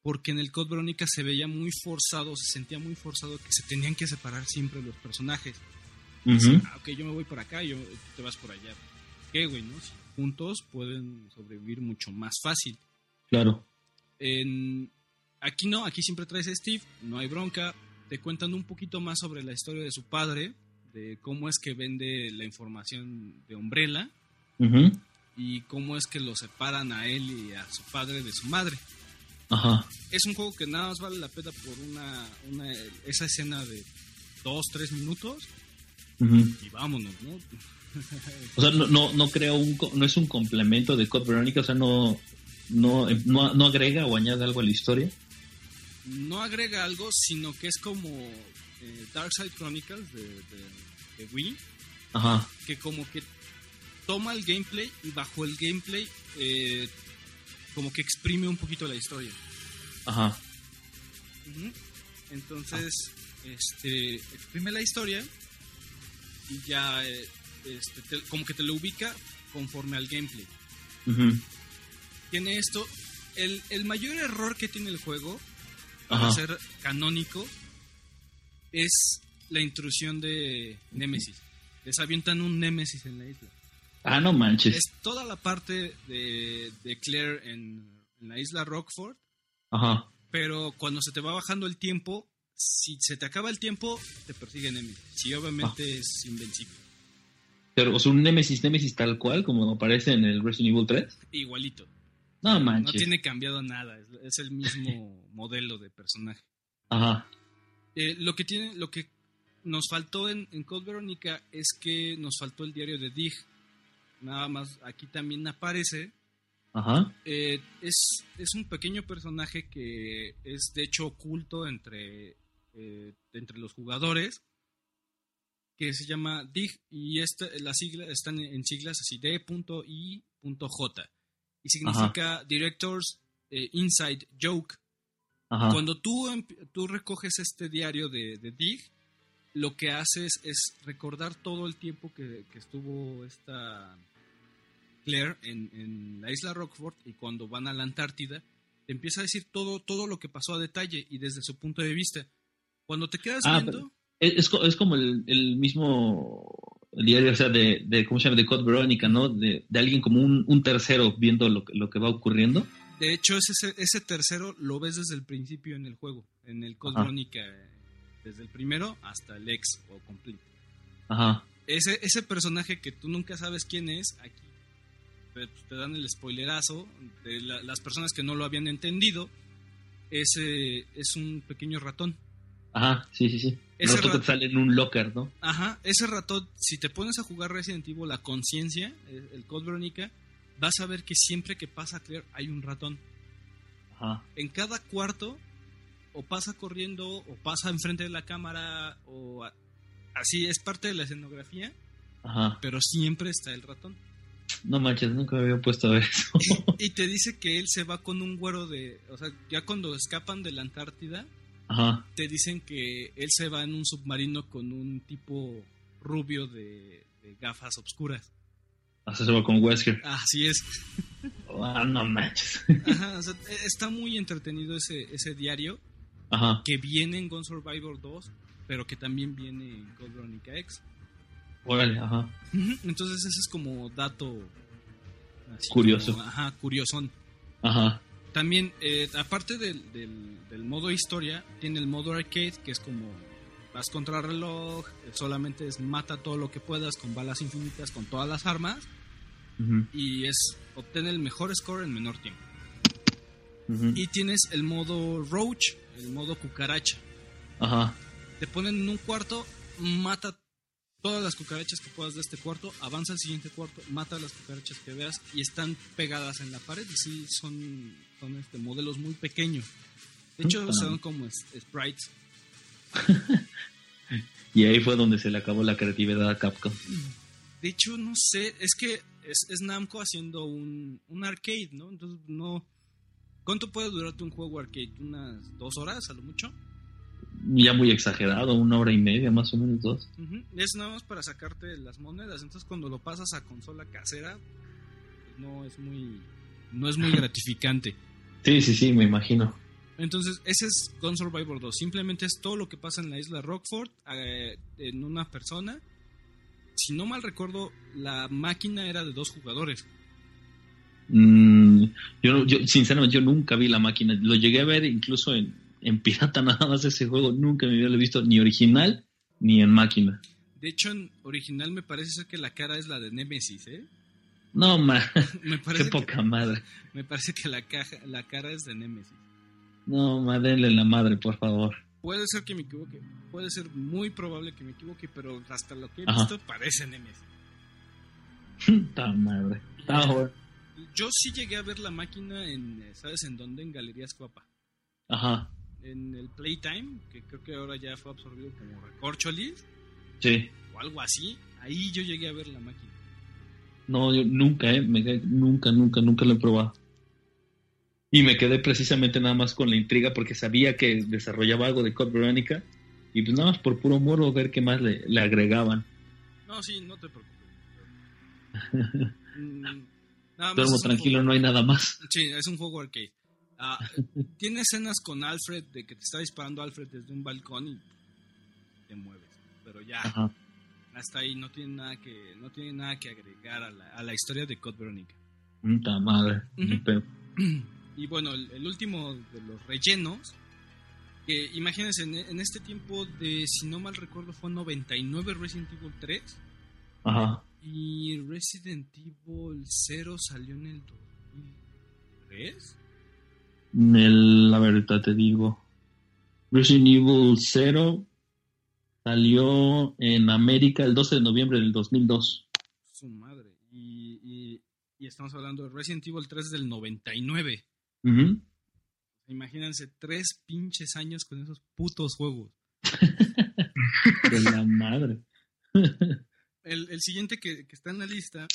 porque en el Code Veronica se veía muy forzado, se sentía muy forzado que se tenían que separar siempre los personajes. Ujú. Ah, ok, yo me voy por acá yo, tú te vas por allá. ¿Qué, güey, no? Si juntos pueden sobrevivir mucho más fácil. Claro. En, aquí no, aquí siempre traes a Steve, no hay bronca. Te cuentan un poquito más sobre la historia de su padre, de cómo es que vende la información de Umbrella Ujú. y cómo es que lo separan a él y a su padre de su madre. Ajá. Es un juego que nada más vale la pena por una, una esa escena de dos, tres minutos Ujú. y vámonos, ¿no? O sea, no, no, no creo un, no es un complemento de Code Veronica, o sea, no, no, no, no agrega o añade algo a la historia. no agrega algo, sino que es como eh, Dark Side Chronicles de, de- de Wii, Ajá. que como que toma el gameplay y bajo el gameplay eh, como que exprime un poquito la historia. Ajá. Entonces, este, exprime la historia y ya eh, este, te- como que te lo ubica conforme al gameplay. Tiene esto. El, el mayor error que tiene el juego, Ajá. para ser canónico, es la intrusión de Nemesis. Les avientan un Nemesis en la isla. Ah, no manches. Es toda la parte de, de Claire en, en la isla Rockford, Ajá. pero cuando se te va bajando el tiempo, si se te acaba el tiempo, te persigue Nemesis. Si obviamente Ah. es invencible. Pero, o sea, un Nemesis, Nemesis tal cual, como aparece en el Resident Evil 3. Igualito. No No manches. tiene cambiado nada. Es, el mismo modelo de personaje. Ajá. Eh, lo que tiene, lo que nos faltó en, en Code Verónica es que nos faltó el diario de Dig. Nada más, aquí también aparece. Ajá. Eh, es, es un pequeño personaje que es de hecho oculto entre, eh, entre los jugadores. Que se llama Dig. Y esta, las siglas están en siglas así: D.I.J. Y significa Directors eh, Inside Joke. Ajá. Cuando tú, emp- tú recoges este diario de, de Dig, lo que haces es recordar todo el tiempo que, que estuvo esta Claire en, en la isla Rockford y cuando van a la Antártida, te empieza a decir todo, todo lo que pasó a detalle y desde su punto de vista. Cuando te quedas Ah, viendo, Es, es co- es como el, el mismo diario, o sea, de, de ¿cómo se llama? De Code Verónica, ¿no? De, de alguien como un, un tercero viendo lo, que- lo que va ocurriendo. de hecho ese, ese tercero lo ves desde el principio en el juego, en el Code. Verónica, desde el primero hasta el ex o complete. Ajá. ese, ese personaje que tú nunca sabes quién es, aquí te, te dan el spoilerazo de la- las personas que no lo habían entendido. Ese es un pequeño ratón. Ajá, sí, sí, sí. Ese rato- te sale en un locker, ¿no? Ajá, ese ratón, si te pones a jugar Resident Evil, la conciencia, el, el Code Verónica, vas a ver que siempre que pasa Claire hay un ratón. Ajá. En cada cuarto, o pasa corriendo, o pasa enfrente de la cámara, o a- así es parte de la escenografía, Ajá. pero siempre está el ratón. No manches, nunca me había puesto a ver eso. Y te dice que él se va con un güero de. O sea, ya cuando escapan de la Antártida, Ajá. te dicen que él se va en un submarino con un tipo rubio de, de gafas obscuras. Hasta se va con Wesker. Así es. Ah, no manches. Ajá, o sea, e- está muy entretenido ese, ese diario Ajá. que viene en Gun Survivor 2, pero que también viene en Code Veronica X. Órale, ajá. Entonces, ese es como dato. Curioso. como, ajá, curiosón. Ajá. También, eh, aparte del, del- del modo historia, tiene el modo arcade, que es como vas contra reloj, solamente es mata todo lo que puedas con balas infinitas, con todas las armas, y es obtener el mejor score en menor tiempo. Y tienes el modo roach, el modo cucaracha. Ajá. Te ponen en un cuarto, mata todas las cucarachas que puedas de este cuarto, avanza al siguiente cuarto, mata las cucarachas que veas y están pegadas en la pared y sí son, son este, modelos muy pequeños. De hecho, son como es- sprites. Y ahí fue donde se le acabó la creatividad a Capcom. De hecho, no sé, es que es, es Namco haciendo un, un arcade, ¿no? Entonces, no... ¿Cuánto puede durarte un juego arcade? ¿Unas dos horas a lo mucho? Ya muy exagerado, una hora y media, más o menos dos. Es nada más para sacarte las monedas. Entonces, cuando lo pasas a consola casera, pues, no es muy, no es muy gratificante. Sí, sí, sí, me imagino. Entonces, ese es Gun Survivor 2. Simplemente es todo lo que pasa en la isla Rockford eh, en una persona. Si no mal recuerdo, la máquina era de dos jugadores. Mm, yo, yo, sinceramente, yo nunca vi la máquina. Lo llegué a ver incluso en, en pirata nada más ese juego. Nunca me había visto ni original ni en máquina. De hecho, en original me parece ser que la cara es la de Nemesis, ¿eh? No, ma, Me qué parece, que, poca madre. me parece que la, caja, la cara es de Nemesis. No, ma, denle la madre, por favor. Puede ser que me equivoque, puede ser muy probable que me equivoque, pero hasta lo que he Ajá. visto parece Nemesis. Ta madre. Ta. Yo sí llegué a ver la máquina en, eh, ¿sabes en dónde? En Galerías Cuapa. Ajá, En el Playtime, que creo que ahora ya fue absorbido como Recorcholis sí. o algo así. Ahí yo llegué a ver la máquina. No, yo nunca, eh, me, nunca, nunca, nunca lo he probado. Y me quedé precisamente nada más con la intriga porque sabía que desarrollaba algo de Code Veronica y pues nada más por puro morbo ver qué más le, le agregaban. No, sí, no te preocupes. Mm, Nada Duermo tranquilo, no hay nada más. sí, es un juego arcade. Ah, tiene escenas con Alfred de que te está disparando Alfred desde un balcón y te mueves. Pero ya, Ajá. hasta ahí no tiene nada que, no tiene nada que agregar a la, a la historia de Code Veronica. Puta madre. Y bueno, el, el último de los rellenos, que imagínense, en, en este tiempo de, si no mal recuerdo, fue 99 Resident Evil 3 Ajá. Y Resident Evil 0 salió en el 2003. El, la verdad te digo. Resident Evil 0 salió en América el 12 de noviembre del 2002. Su madre. Y, y- y estamos hablando de Resident Evil 3 del 99. Ujú. Imagínense, tres pinches años con esos putos juegos. De la madre. El, el siguiente que, que está en la lista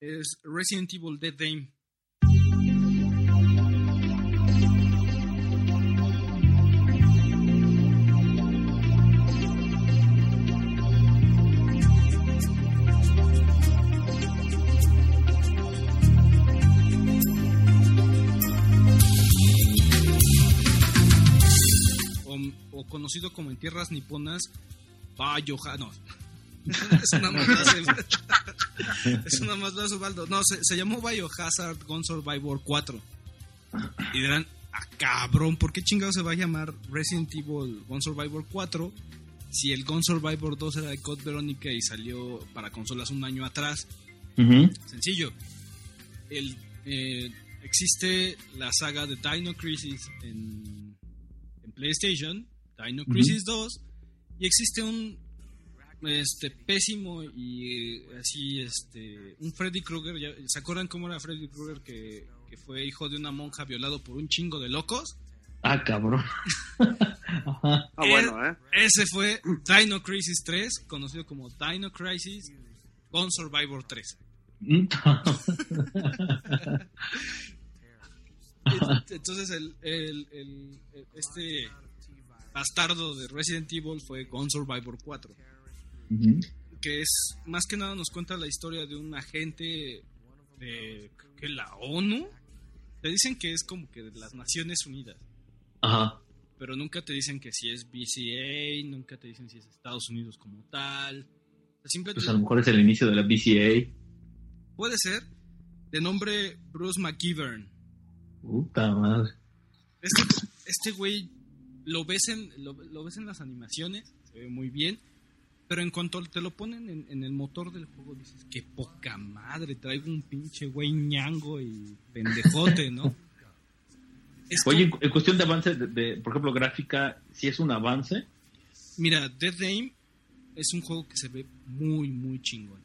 es Resident Evil Dead Aim. O, conocido como en tierras niponas, Biohazard. No. Es una más es una más hace Osvaldo. No, se, se llamó Biohazard Gun Survivor 4. Y dirán, ah, cabrón, ¿por qué chingado se va a llamar Resident Evil Gun Survivor 4 si el Gun Survivor 2 era de Code Veronica y salió para consolas un año atrás? Sencillo. El, eh, existe la saga de Dino Crisis en, en PlayStation, Dino. Crisis 2, y existe un este pésimo y así este un Freddy Krueger, ya- ¿se acuerdan cómo era Freddy Krueger que, que fue hijo de una monja violado por un chingo de locos? Ah, cabrón. Ajá. Ah, bueno, ¿eh? Ese fue Dino Crisis 3, conocido como Dino Crisis Gone Survivor 3. Entonces el, el- el- este bastardo de Resident Evil fue Gone Survivor 4, Que es más que nada nos cuenta la historia de un agente de creo que la ONU. Te dicen que es como que de las Naciones Unidas, Ajá. pero nunca te dicen que si es BCA, nunca te dicen si es Estados Unidos como tal. Simplemente Pues a lo mejor es el inicio de la BCA. puede ser de nombre Bruce McGivern. Puta madre. Este, este güey lo ves en lo, lo ves en las animaciones, se ve muy bien, pero en cuanto te lo ponen en, en el motor del juego dices qué poca madre, traigo un pinche güey ñango y pendejote, ¿no? Es Oye, en, cuestión de avance, de, de, por ejemplo, gráfica, si es un avance. mira, Dead Aim es un juego que se ve muy muy chingón.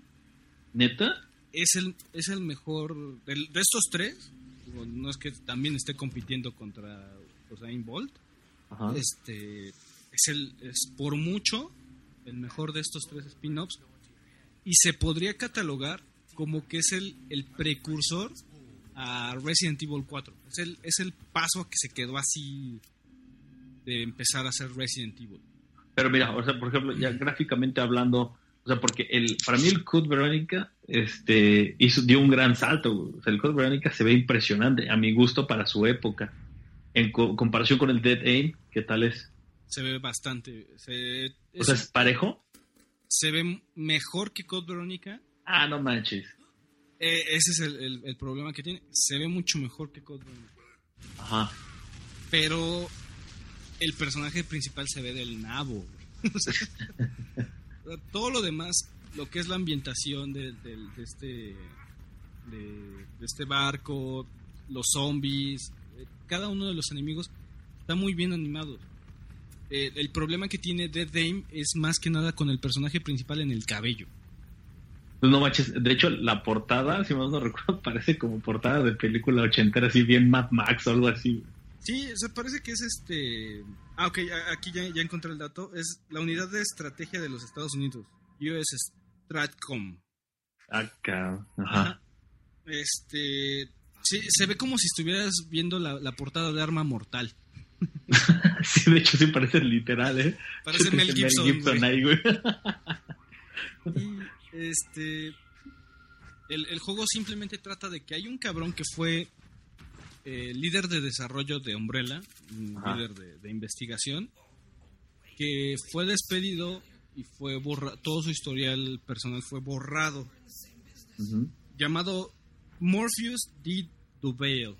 ¿Neta? Es el es el mejor de estos tres. No es que también esté compitiendo contra Usain Bolt, Ajá. este es el es por mucho el mejor de estos tres spin-offs y se podría catalogar como que es el, el precursor a Resident Evil 4 es el, es el paso que se quedó así de empezar a hacer Resident Evil Pero mira, o sea, por ejemplo, ya gráficamente hablando, o sea, porque el, para mí el Code Veronica este, hizo, dio un gran salto. O sea, el Code Veronica se ve impresionante, a mi gusto, para su época. En co- comparación con el Dead Aim, ¿qué tal es? Se ve bastante se, O sea, ¿es parejo? se ve mejor que Code Veronica Ah, no manches. Eh, ese es el, el- el problema que tiene se ve mucho mejor que Code Veronica Ajá. pero el personaje principal se ve del nabo. todo lo demás, lo que es la ambientación de, del- de este de, de este barco, los zombies, eh, cada uno de los enemigos está muy bien animado. Eh, el problema que tiene Dead Aim es más que nada con el personaje principal en el cabello. Pues no manches. De hecho, la portada, si mal no recuerdo, parece como portada de película ochentera, así bien Mad Max o algo así. Sí, se parece que es este. Ah, ok, aquí ya, ya encontré el dato. Es la unidad de estrategia de los Estados Unidos, US Stratcom. Acá. Ajá. Este. Sí, se ve como si estuvieras viendo la, la portada de Arma Mortal. Sí, de hecho, sí parece literal, ¿eh? Parece Sí, Mel Gibson. güey. ahí, güey. Y, este. El, el juego simplemente trata de que hay un cabrón que fue eh, líder de desarrollo de Umbrella, un Ajá. líder de, de investigación, que fue despedido y fue borra todo su historial personal fue borrado, llamado Morpheus D. Duval,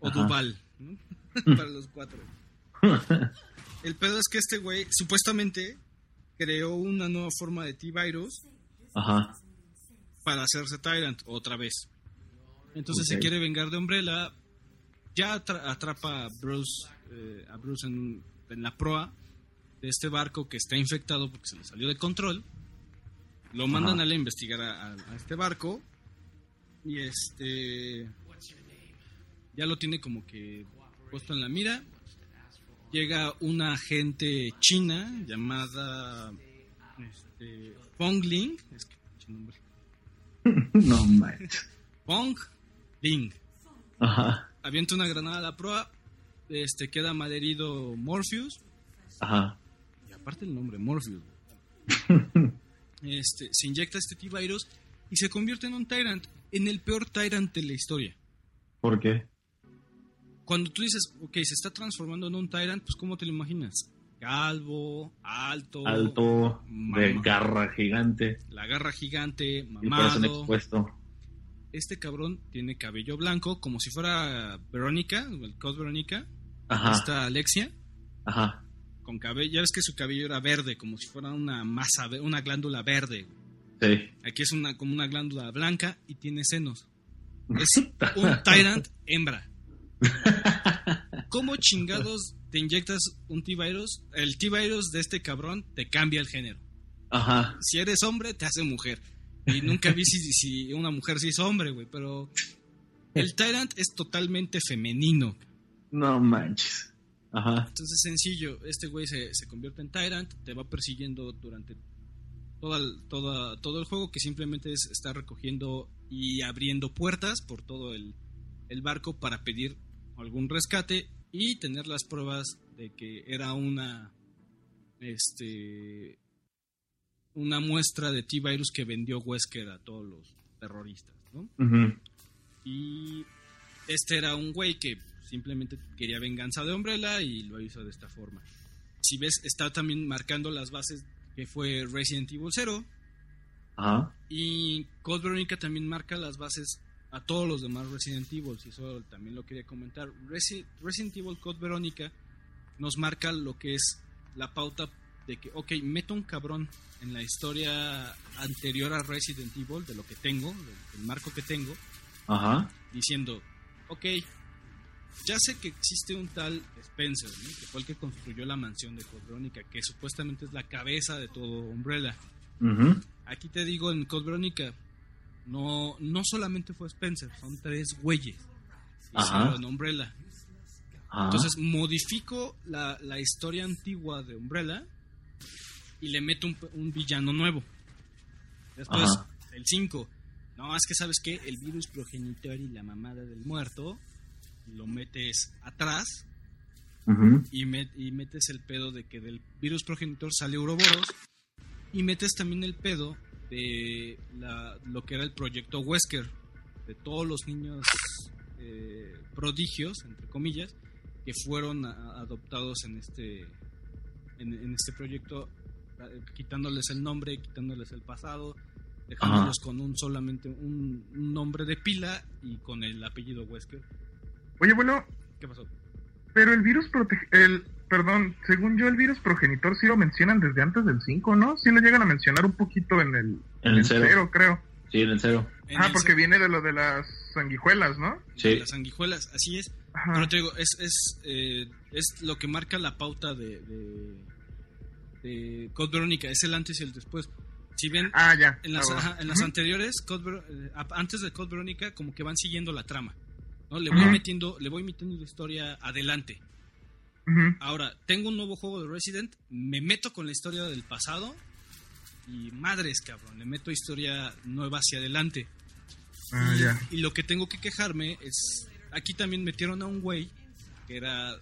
o. Duval. para los cuatro. El pedo es que este güey supuestamente creó una nueva forma de T-Virus Ajá. para hacerse Tyrant otra vez. Entonces se quiere vengar de Umbrella. Ya atra- atrapa a Bruce, eh, a Bruce en, en la proa de este barco que está infectado porque se le salió de control. Lo mandan Ajá. a investigar a, a- a este barco. Y este. Ya lo tiene como que puesto en la mira. Llega una agente china llamada. Este, Fong Ling. Es que, pinche nombre. no manches. Pong Ling. Ajá. Avienta una granada a la proa. Este queda malherido Morpheus. Ajá. Y aparte el nombre, Morpheus. Este, se inyecta este T-Virus y se convierte en un Tyrant. En el peor Tyrant de la historia. ¿Por qué? Cuando tú dices, ok, se está transformando en un Tyrant, pues ¿cómo te lo imaginas? Calvo, alto, Alto, de garra gigante la garra gigante, mamado. expuesto. Este cabrón tiene cabello blanco, como si fuera Verónica, el cos Verónica. Ajá. Está Alexia. Ajá. con cabello. Ya ves que su cabello era verde, como si fuera una masa, una glándula verde. Sí. Aquí es una como una glándula blanca y tiene senos. Es un Tyrant hembra. ¿Cómo chingados te inyectas un T-Virus? El T-Virus de este cabrón te cambia el género. Ajá. Si eres hombre, te hace mujer. Y nunca vi si, si una mujer se hizo hombre, güey. Pero el Tyrant es totalmente femenino. No manches. Ajá. Entonces sencillo, este güey se, se convierte en Tyrant, te va persiguiendo durante toda, toda, todo el juego, que simplemente es estar recogiendo y abriendo puertas por todo el, el barco para pedir algún rescate y tener las pruebas de que era una este una muestra de T-Virus que vendió Wesker a todos los terroristas, ¿no? Y este era un güey que simplemente quería venganza de Umbrella y lo hizo de esta forma. Si ves, está también marcando las bases que fue Resident Evil 0 Ajá. y Code Veronica también marca las bases a todos los demás Resident Evil, y eso también lo quería comentar. Resi- Resident Evil Code Veronica nos marca lo que es la pauta de que, ok, meto un cabrón en la historia anterior a Resident Evil, de lo que tengo, del, del marco que tengo, Ajá. diciendo, ok, ya sé que existe un tal Spencer, ¿no? que fue el que construyó la mansión de Code Veronica, que supuestamente es la cabeza de todo Umbrella. Aquí te digo en Code Veronica, no, no solamente fue Spencer, son tres güeyes. hicieron Umbrella. Ajá. Entonces modifico la, la historia antigua de Umbrella y le meto un, un villano nuevo. Después, Ajá. el 5. No, es que sabes que el virus progenitor y la mamada del muerto lo metes atrás y, met- y metes el pedo de que del virus progenitor sale Ouroboros y metes también el pedo de la- lo que era el proyecto Wesker, de todos los niños eh, prodigios, entre comillas, que fueron a- adoptados en este, en, en este proyecto, eh, quitándoles el nombre, quitándoles el pasado, dejándolos con un solamente un, un nombre de pila y con el apellido Wesker. Oye, bueno, ¿Qué pasó? pero el virus protege... El, perdón, según yo el virus progenitor sí lo mencionan desde antes del 5, ¿no? Sí lo llegan a mencionar un poquito en el, En el cero. creo. Sí, en el cero. En Ah, el porque viene de lo de las sanguijuelas, ¿no? de Sí. las sanguijuelas, así es. Ajá. Pero te digo, es, es, eh, es lo que marca la pauta de, de, de Code Verónica, es el antes y el después. Si bien Ah, ya. en las, Ah, ajá, en las anteriores, Code Ver- eh, antes de Code Verónica, como que van siguiendo la trama. ¿no? Le voy metiendo, le voy metiendo la historia adelante. Ahora, tengo un nuevo juego de Resident, me meto con la historia del pasado y madres, cabrón, le meto historia nueva hacia adelante. Ah, y, y lo que tengo que quejarme es. Aquí también metieron a un güey que era.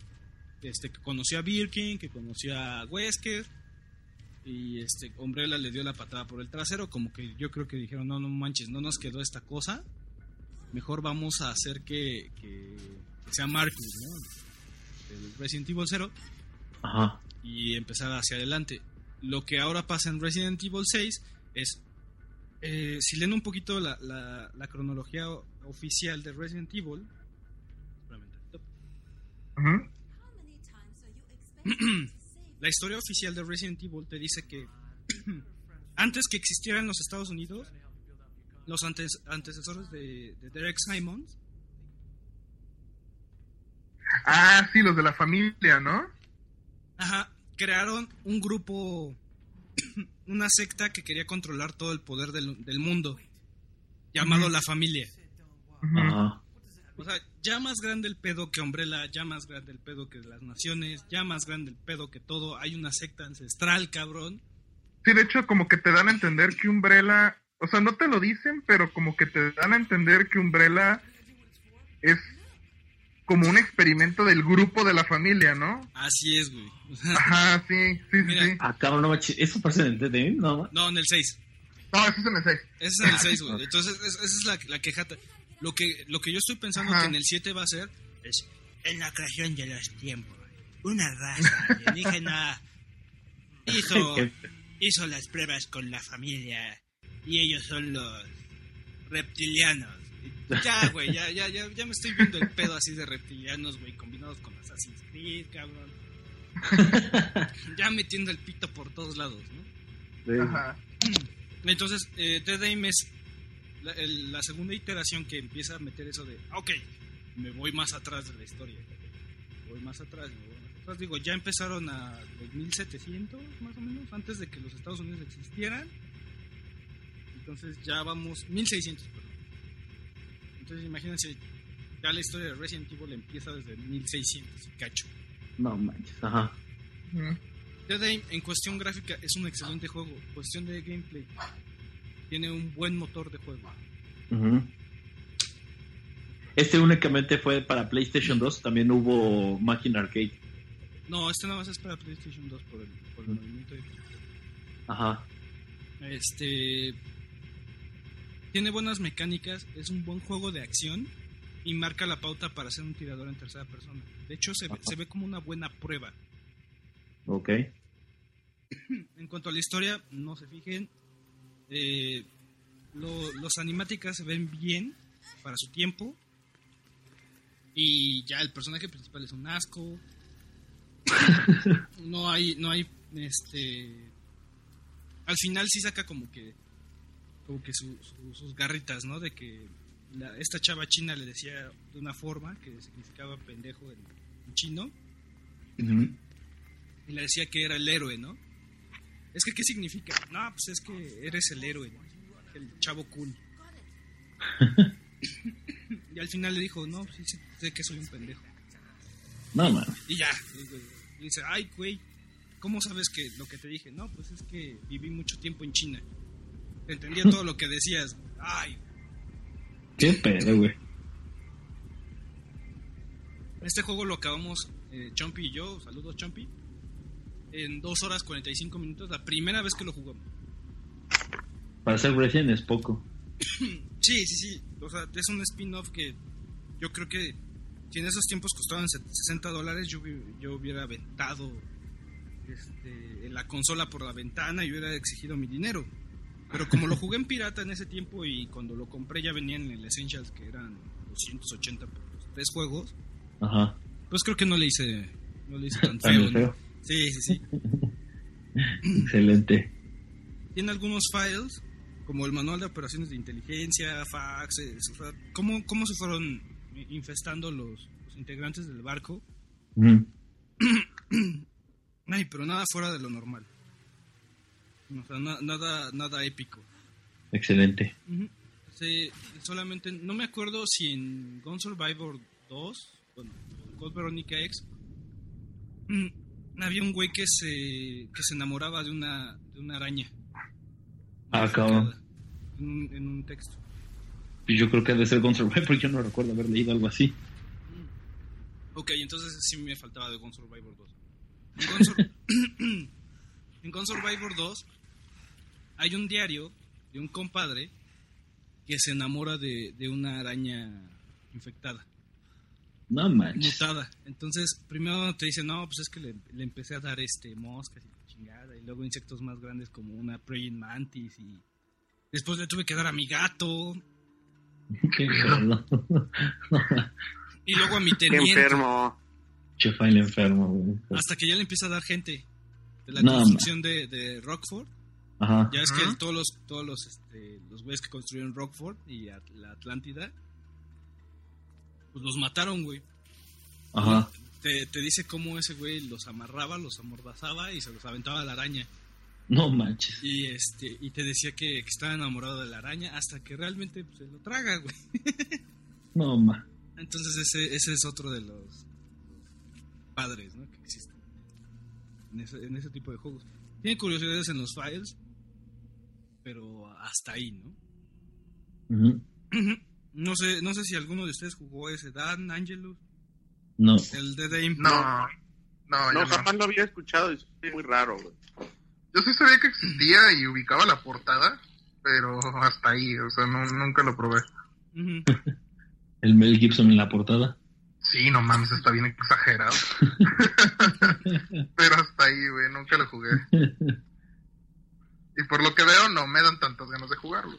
Este, que conoció a Birkin, que conoció a Wesker. y este Umbrella le dio la patada por el trasero, como que yo creo que dijeron, no, no manches, no nos quedó esta cosa, mejor vamos a hacer que, que sea Marcus, ¿no? El Resident Evil 0 Ajá. y empezar hacia adelante. Lo que ahora pasa en Resident Evil 6 es, eh, si leen un poquito la, la- la cronología oficial de Resident Evil, la historia oficial de Resident Evil te dice que antes que existiera en los Estados Unidos, los antes- antecesores de, de Derek Simons, Ah, sí, los de la familia, ¿no? ajá, crearon un grupo, una secta que quería controlar todo el poder del, del mundo, llamado. La Familia. Ajá. O sea, ya más grande el pedo que Umbrella, ya más grande el pedo que las naciones, ya más grande el pedo que todo. Hay una secta ancestral, cabrón. Sí, de hecho, como que te dan a entender que Umbrella, o sea, no te lo dicen, pero como que te dan a entender que Umbrella es como un experimento del grupo de la familia, ¿no? Así es, güey. Ajá, sí, sí, sí, Mira. sí. Ah, cabrón, no. Eso parece en el DD, no no, en el 6. No, eso es en el 6. Ese es en el 6, güey. Entonces, es- esa es la, la quejata. Lo que, lo que yo estoy pensando Ajá. que en el 7 va a ser es en la creación de los tiempos. Una raza alienígena hizo, hizo las pruebas con la familia y ellos son los reptilianos. Ya, güey, ya, ya, ya, ya me estoy viendo el pedo así de reptilianos, güey, combinados con Assassin's Creed, cabrón. ya metiendo el pito por todos lados, ¿no? Ajá. Entonces, eh, Dead Aim es la, el- la segunda iteración que empieza a meter eso de, ok, me voy más atrás de la historia. Voy más atrás, me voy más atrás. Digo, ya empezaron a los 1700, más o menos, antes de que los Estados Unidos existieran. Entonces ya vamos, 1600, perdón. Entonces imagínense, ya la historia de Resident Evil empieza desde 1600 y cacho. No manches. Ajá. Ujú. Dead Aim en cuestión gráfica es un excelente juego. Cuestión de gameplay, tiene un buen motor de juego. Este únicamente fue para PlayStation 2. También hubo Máquina Arcade. No, este nada más es para PlayStation 2 por el, por el movimiento. de- Ajá. Este. Tiene buenas mecánicas, es un buen juego de acción y marca la pauta para ser un tirador en tercera persona. De hecho, se ve, se ve como una buena prueba. Ok. En cuanto a la historia, no se fijen. eh, lo- los animáticas se ven bien para su tiempo. Y ya el personaje principal es un asco. no hay, no hay, este. Al final sí saca como que, como que su- su- sus garritas, ¿no? De que la- esta chava china le decía de una forma que significaba pendejo en, en chino y le decía que era el héroe, ¿no? Es que, ¿qué significa? No, pues es que eres el héroe, ¿no? el chavo cool. y al final le dijo, no, sí, sí, sé que soy un pendejo. No, man. Y ya, y dice, ay, güey, ¿cómo sabes que lo que te dije? No, pues es que viví mucho tiempo en China. Entendía todo lo que decías. Ay, Qué pedo, güey. este juego lo acabamos, eh, Chompy y yo, saludos Chompy, en 2 horas 45 minutos, la primera vez que lo jugamos. Para ser Resident es poco. Sí, sí, sí. O sea, es un spin-off que yo creo que si en esos tiempos costaban se- 60 dólares, yo, yo hubiera aventado este, la consola por la ventana y hubiera exigido mi dinero. Pero como lo jugué en pirata en ese tiempo y cuando lo compré ya venían en el Essentials que eran 280 por los tres juegos, Ajá. pues creo que no le hice, no le hice tan feo. ¿no? feo. Sí, sí, sí. Excelente. Tiene algunos files, como el manual de operaciones de inteligencia, faxes, o sea, cómo, cómo se fueron infestando los, los integrantes del barco. Ujú. Ay, pero nada fuera de lo normal. O sea, na- nada, nada épico. Excelente. Sí, solamente, no me acuerdo si en Gun Survivor 2, bueno, Code Veronica X, mm, había un güey que se, que se enamoraba de una, de una araña. Ah, cabrón. En un, en un texto. Y Yo creo que debe ser Gun Survivor. Yo no recuerdo haber leído algo así. Ok, entonces sí me faltaba de Gun Survivor 2. En Gun, Sur- En Gun Survivor 2 hay un diario de un compadre que se enamora de, de una araña infectada, No manches. mutada. Entonces, primero te dice, no, pues es que le, le empecé a dar este moscas y la chingada, y luego insectos más grandes como una praying mantis, y después le tuve que dar a mi gato, Qué gordo. y luego a mi Qué teniente. enfermo. Che file enfermo, güey. Hasta que ya le empieza a dar gente de la No, construcción de, de Rockford. Ajá. Ya ves que todos los todos los este, los güeyes que construyeron Rockford y At- la Atlántida pues los mataron, güey. Ajá. Te, te dice cómo ese güey los amarraba, los amordazaba y se los aventaba a la araña. No manches. Y este y te decía que, que estaba enamorado de la araña hasta que realmente pues, se lo traga, güey. No ma. Entonces ese, ese es otro de los padres, ¿no? Que existen en ese, en ese tipo de juegos. Tiene curiosidades en los files, pero hasta ahí, ¿no? No sé, no sé si alguno de ustedes jugó ese Dan Angelus, No. el de Dame. No, no, No, yo no. jamás lo había escuchado y es muy raro, güey. Yo sí sabía que existía y ubicaba la portada, pero hasta ahí, o sea, no, nunca lo probé. El Mel Gibson en la portada. Sí, no mames, está bien exagerado. pero hasta ahí, güey, nunca lo jugué. Y por lo que veo, no me dan tantas ganas de jugarlo.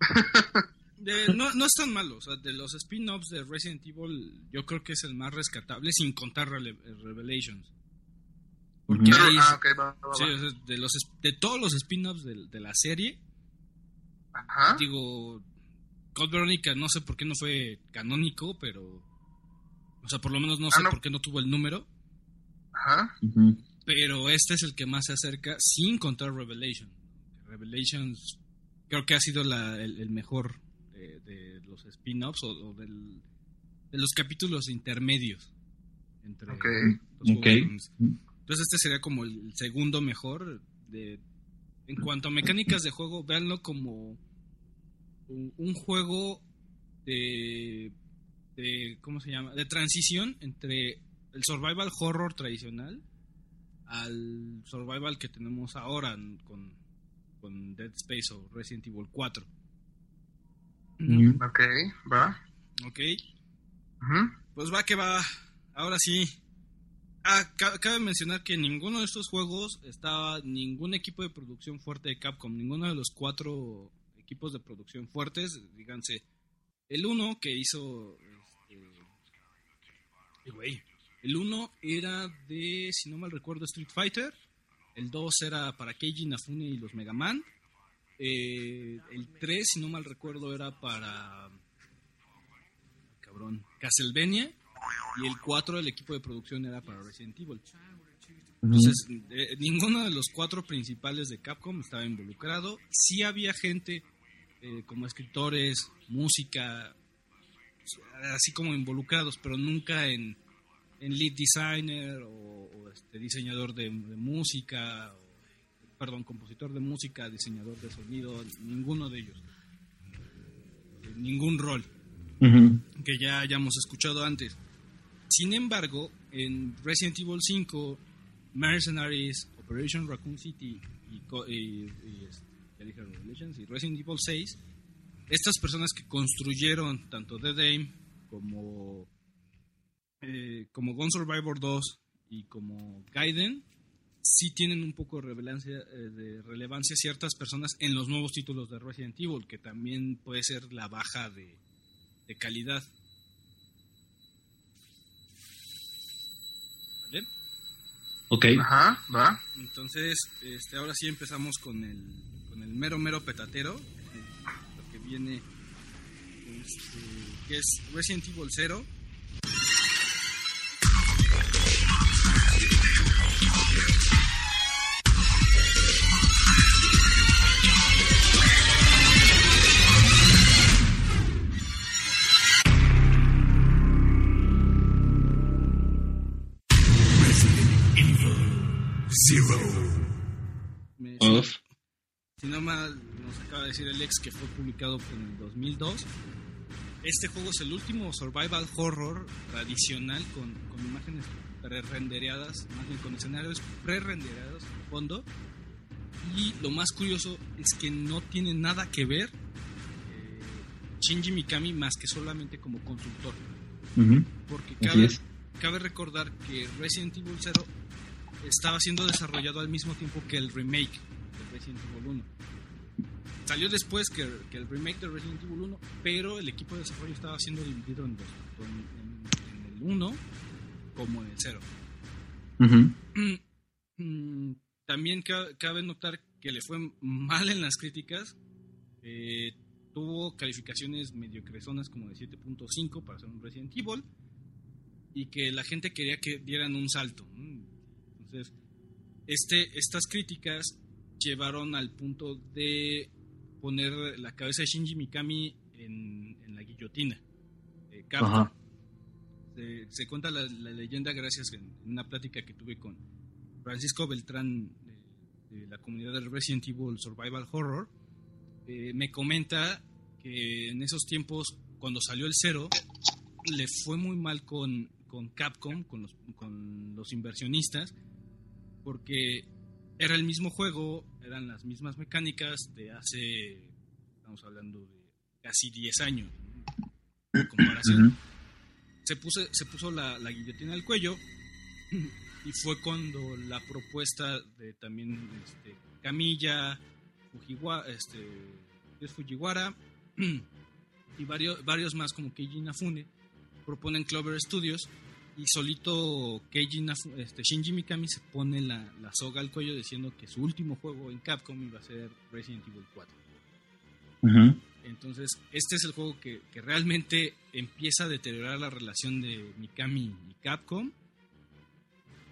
De- no, no es tan malo, o sea, de los spin-offs de Resident Evil, yo creo que es el más rescatable, sin contar Revelations. Ya Pero, ahí- ah, ok, va, va, va. Sí, o sea, de, los, de todos los spin-offs de, de la serie, Ajá. digo, Code Veronica no sé por qué no fue canónico, pero, o sea, por lo menos no Ah, sé no. por qué no tuvo el número, Ajá. Pero este es el que más se acerca sin contar Revelation. Revelations creo que ha sido la- el, el mejor de, de los spin-offs o, o del- de los capítulos intermedios entre Ok. los Ok. juegos. Entonces este sería como el segundo mejor de en cuanto a mecánicas de juego, véanlo como un, un juego de, de ¿cómo se llama? de transición entre el survival horror tradicional al survival que tenemos ahora con, con Dead Space o Resident Evil 4. Ujú. Ok, va. Ok, Ujú. pues va que va. Ahora sí. Ah, ca- cabe mencionar que ninguno de estos juegos estaba ningún equipo de producción fuerte de Capcom. Ninguno de los cuatro equipos de producción fuertes, díganse. El uno que hizo. Este, el uno era de, si no mal recuerdo, Street Fighter. El 2 era para Keiji Inafune y los Mega Man. Eh, el 3, si no mal recuerdo, era para. Cabrón. Castlevania. Y el 4, el equipo de producción era para Resident Evil. Entonces, eh, ninguno de los cuatro principales de Capcom estaba involucrado. Sí había gente eh, como escritores, música, así como involucrados, pero nunca en, en lead designer o, o, este, diseñador de, de música, o, perdón, compositor de música, diseñador de sonido, ninguno de ellos. Ningún rol que ya hayamos escuchado antes. Sin embargo, en Resident Evil 5, Mercenaries, Operation Raccoon City y, co- y- y, este, y Resident Evil 6, estas personas que construyeron tanto Dead Aim como, eh, como Gun Survivor 2 y como Gaiden, sí tienen un poco de relevancia, eh, de relevancia ciertas personas en los nuevos títulos de Resident Evil, que también puede ser la baja de, de calidad. ¿Vale? Ok. Ajá, va. Entonces, este, ahora sí empezamos con el, con el mero mero petatero, lo que viene, este, que es Resident Evil 0. Si no mal nos acaba de decir el ex que fue publicado en el 2002. este juego es el último survival horror tradicional con, con imágenes pre-rendereadas, con escenarios pre-rendereados en fondo. Y lo más curioso es que no tiene nada que ver eh, Shinji Mikami más que solamente como consultor. Ujú. Porque Así cabe, cabe recordar que Resident Evil 0 estaba siendo desarrollado al mismo tiempo que el remake Resident Evil 1. Salió después que, que el remake de Resident Evil 1, pero el equipo de desarrollo estaba siendo dividido en dos, en, en- en el 1 como en el 0. Ujú. Mm, También ca- cabe notar que le fue mal en las críticas. Eh, tuvo calificaciones medio crezonas como de 7.5 para ser un Resident Evil. Y que la gente quería que dieran un salto. Entonces, este, estas críticas llevaron al punto de poner la cabeza de Shinji Mikami en, en la guillotina. Eh, Capcom. Ajá. Se, se cuenta la, la leyenda gracias en una plática que tuve con Francisco Beltrán de, de la comunidad del Resident Evil Survival Horror. Eh, me comenta que en esos tiempos, cuando salió el cero, le fue muy mal con, con Capcom, con los, con los inversionistas, porque era el mismo juego, eran las mismas mecánicas de hace, estamos hablando de casi 10 años. ¿no? En comparación se puso, se puso la, la guillotina al cuello y fue cuando la propuesta de también este, Camilla, Fujiwa, este, es Fujiwara y varios, varios más como Keiji Inafune proponen Clover Studios y solito Keiji este, Shinji Mikami se pone la, la soga al cuello diciendo que su último juego en Capcom iba a ser Resident Evil 4. Ujú. Entonces, este es el juego que, que realmente empieza a deteriorar la relación de Mikami y Capcom.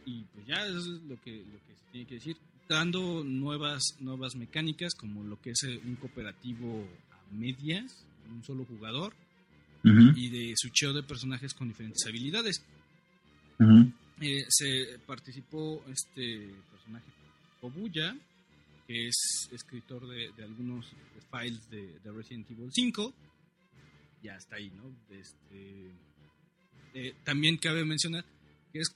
Y pues ya eso es lo que, lo que se tiene que decir. Dando nuevas, nuevas mecánicas, como lo que es eh, un cooperativo a medias, un solo jugador, y de switcheo de personajes con diferentes habilidades. Eh, se participó este personaje Kobuya, que es escritor de, de algunos files de, de Resident Evil 5. Ya está ahí, ¿no? Este, eh, también cabe mencionar que es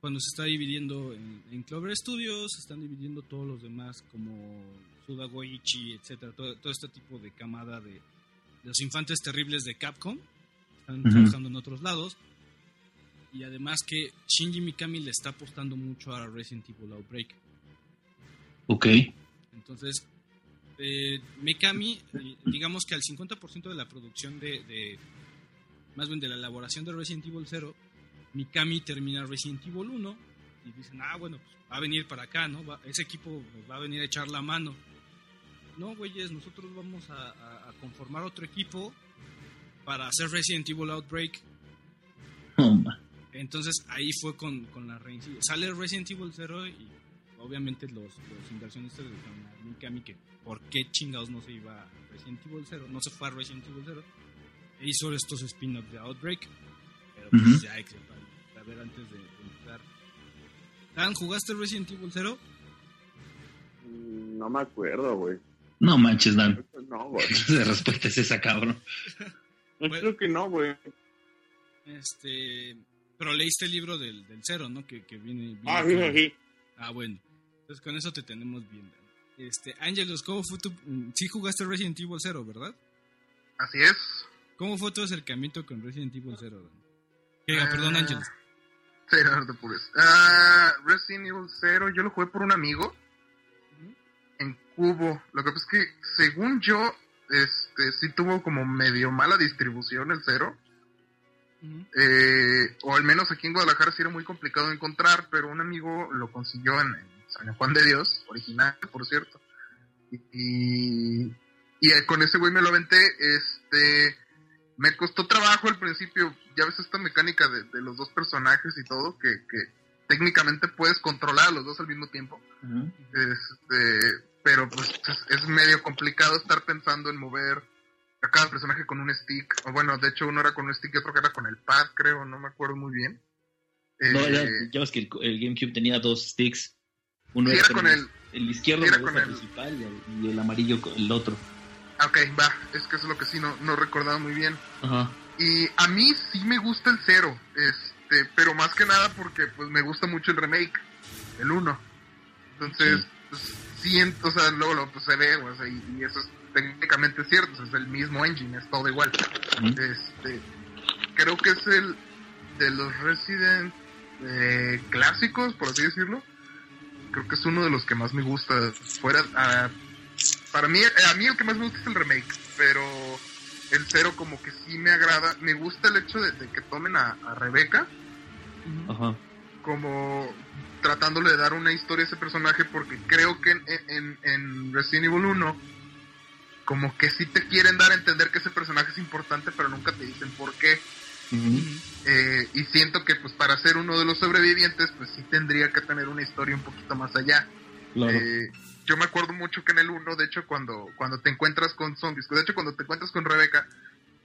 cuando se está dividiendo en, en Clover Studios, se están dividiendo todos los demás como Suda Goichi, etcétera, todo, todo este tipo de camada de, de los infantes terribles de Capcom. Están trabajando en otros lados. Y además que Shinji Mikami le está apostando mucho a Resident Evil Outbreak. Ok. Entonces, eh, Mikami, eh, digamos que al 50% de la producción de, de- más bien de la elaboración de Resident Evil 0, Mikami termina Resident Evil 1 y dicen, ah, bueno, pues va a venir para acá, ¿no? Va- ese equipo va a venir a echar la mano. No, güeyes, nosotros vamos a, a- a conformar otro equipo para hacer Resident Evil Outbreak. Oh. Entonces ahí fue con, con la reincidencia. Sale Resident Evil 0 y obviamente los, los inversionistas le dijeron a Mikami que por qué chingados no se iba a Resident Evil 0, no se fue a Resident Evil 0. E hizo estos spin-offs de Outbreak. Pero pues Ujú. ya hay que para- a ver antes de, de empezar. Dan, ¿jugaste Resident Evil 0? Mm, No me acuerdo, güey. No manches, Dan. No, güey. De respuesta es esa, cabrón. Creo que no, güey. Este, pero leíste el libro del, del 0, ¿no? Que, que viene, viene Ah, con- sí, sí. Ah, bueno. Entonces con eso te tenemos bien. Este, Ángelos, ¿cómo fue tu... mm, Sí jugaste Resident Evil 0, ¿verdad? Así es. ¿Cómo fue tu acercamiento con Resident Evil 0? Dan? Eh, Ah, perdón, Ángelos. Sí, no, no te apures. Ah, Resident Evil 0, yo lo jugué por un amigo en Cubo. Lo que pasa es que, según yo, este sí tuvo como medio mala distribución el 0. Ujú. Eh, o al menos aquí en Guadalajara sí era muy complicado de encontrar, pero un amigo lo consiguió en, en San Juan de Dios, original, por cierto. Y, y, y, con ese güey me lo aventé. Este, me costó trabajo al principio. Ya ves esta mecánica de, de los dos personajes y todo, que, que técnicamente puedes controlar a los dos al mismo tiempo. Este, pero pues es, es medio complicado estar pensando en mover a cada personaje con un stick. O bueno, de hecho uno era con un stick y otro que era con el pad, creo, no me acuerdo muy bien. No, Eh, ya, ya ves que el, el GameCube tenía dos sticks. Uno era era con el, el izquierdo era con el- principal y el, y el amarillo el otro. Ok, va, es que eso es lo que sí no, no recordaba muy bien. Ajá. Y a mí sí me gusta el cero, este, pero más que nada porque pues me gusta mucho el remake, el 1. Entonces, Sí. pues, siento, o sea, luego, luego, pues, se ve, o sea, y, y eso es técnicamente cierto, o sea, es el mismo engine, es todo igual. Este, creo que es el de los Resident eh, clásicos, por así decirlo. Creo que es uno de los que más me gusta. Fuera, ah, para mí, a mí el que más me gusta es el remake, pero el cero como que sí me agrada. Me gusta el hecho de, de que tomen a, a Rebeca Ajá. como tratándole de dar una historia a ese personaje porque creo que en, en, en Resident Evil 1 como que sí te quieren dar a entender que ese personaje es importante pero nunca te dicen por qué. Eh, y siento que pues para ser uno de los sobrevivientes pues sí tendría que tener una historia un poquito más allá Claro. Eh, yo me acuerdo mucho que en el 1 de hecho cuando cuando te encuentras con zombies de hecho cuando te encuentras con Rebeca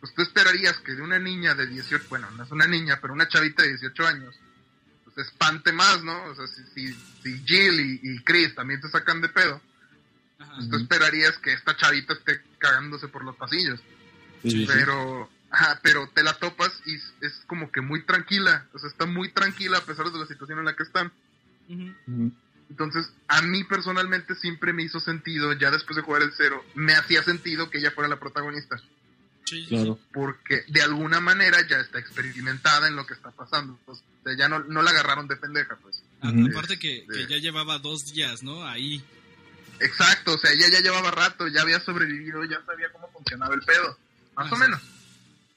pues tú esperarías que de una niña de 18 bueno no es una niña pero una chavita de 18 años pues espante más, ¿no? O sea, si, si, si Jill y, y Chris también te sacan de pedo. Pues tú esperarías que esta chavita esté cagándose por los pasillos. Sí. Pero, ajá, pero te la topas y es, como que muy tranquila, o sea, está muy tranquila a pesar de la situación en la que están. Entonces, a mí personalmente siempre me hizo sentido, ya después de jugar el cero, me hacía sentido que ella fuera la protagonista, Sí, Claro. porque de alguna manera ya está experimentada en lo que está pasando. O sea, ya no, no la agarraron de pendeja, pues. Ah. Aparte que, que ya llevaba dos días, ¿no? Ahí. Exacto, o sea, ella ya llevaba rato, ya había sobrevivido, ya sabía cómo funcionaba el pedo, más Ah, o sí. menos.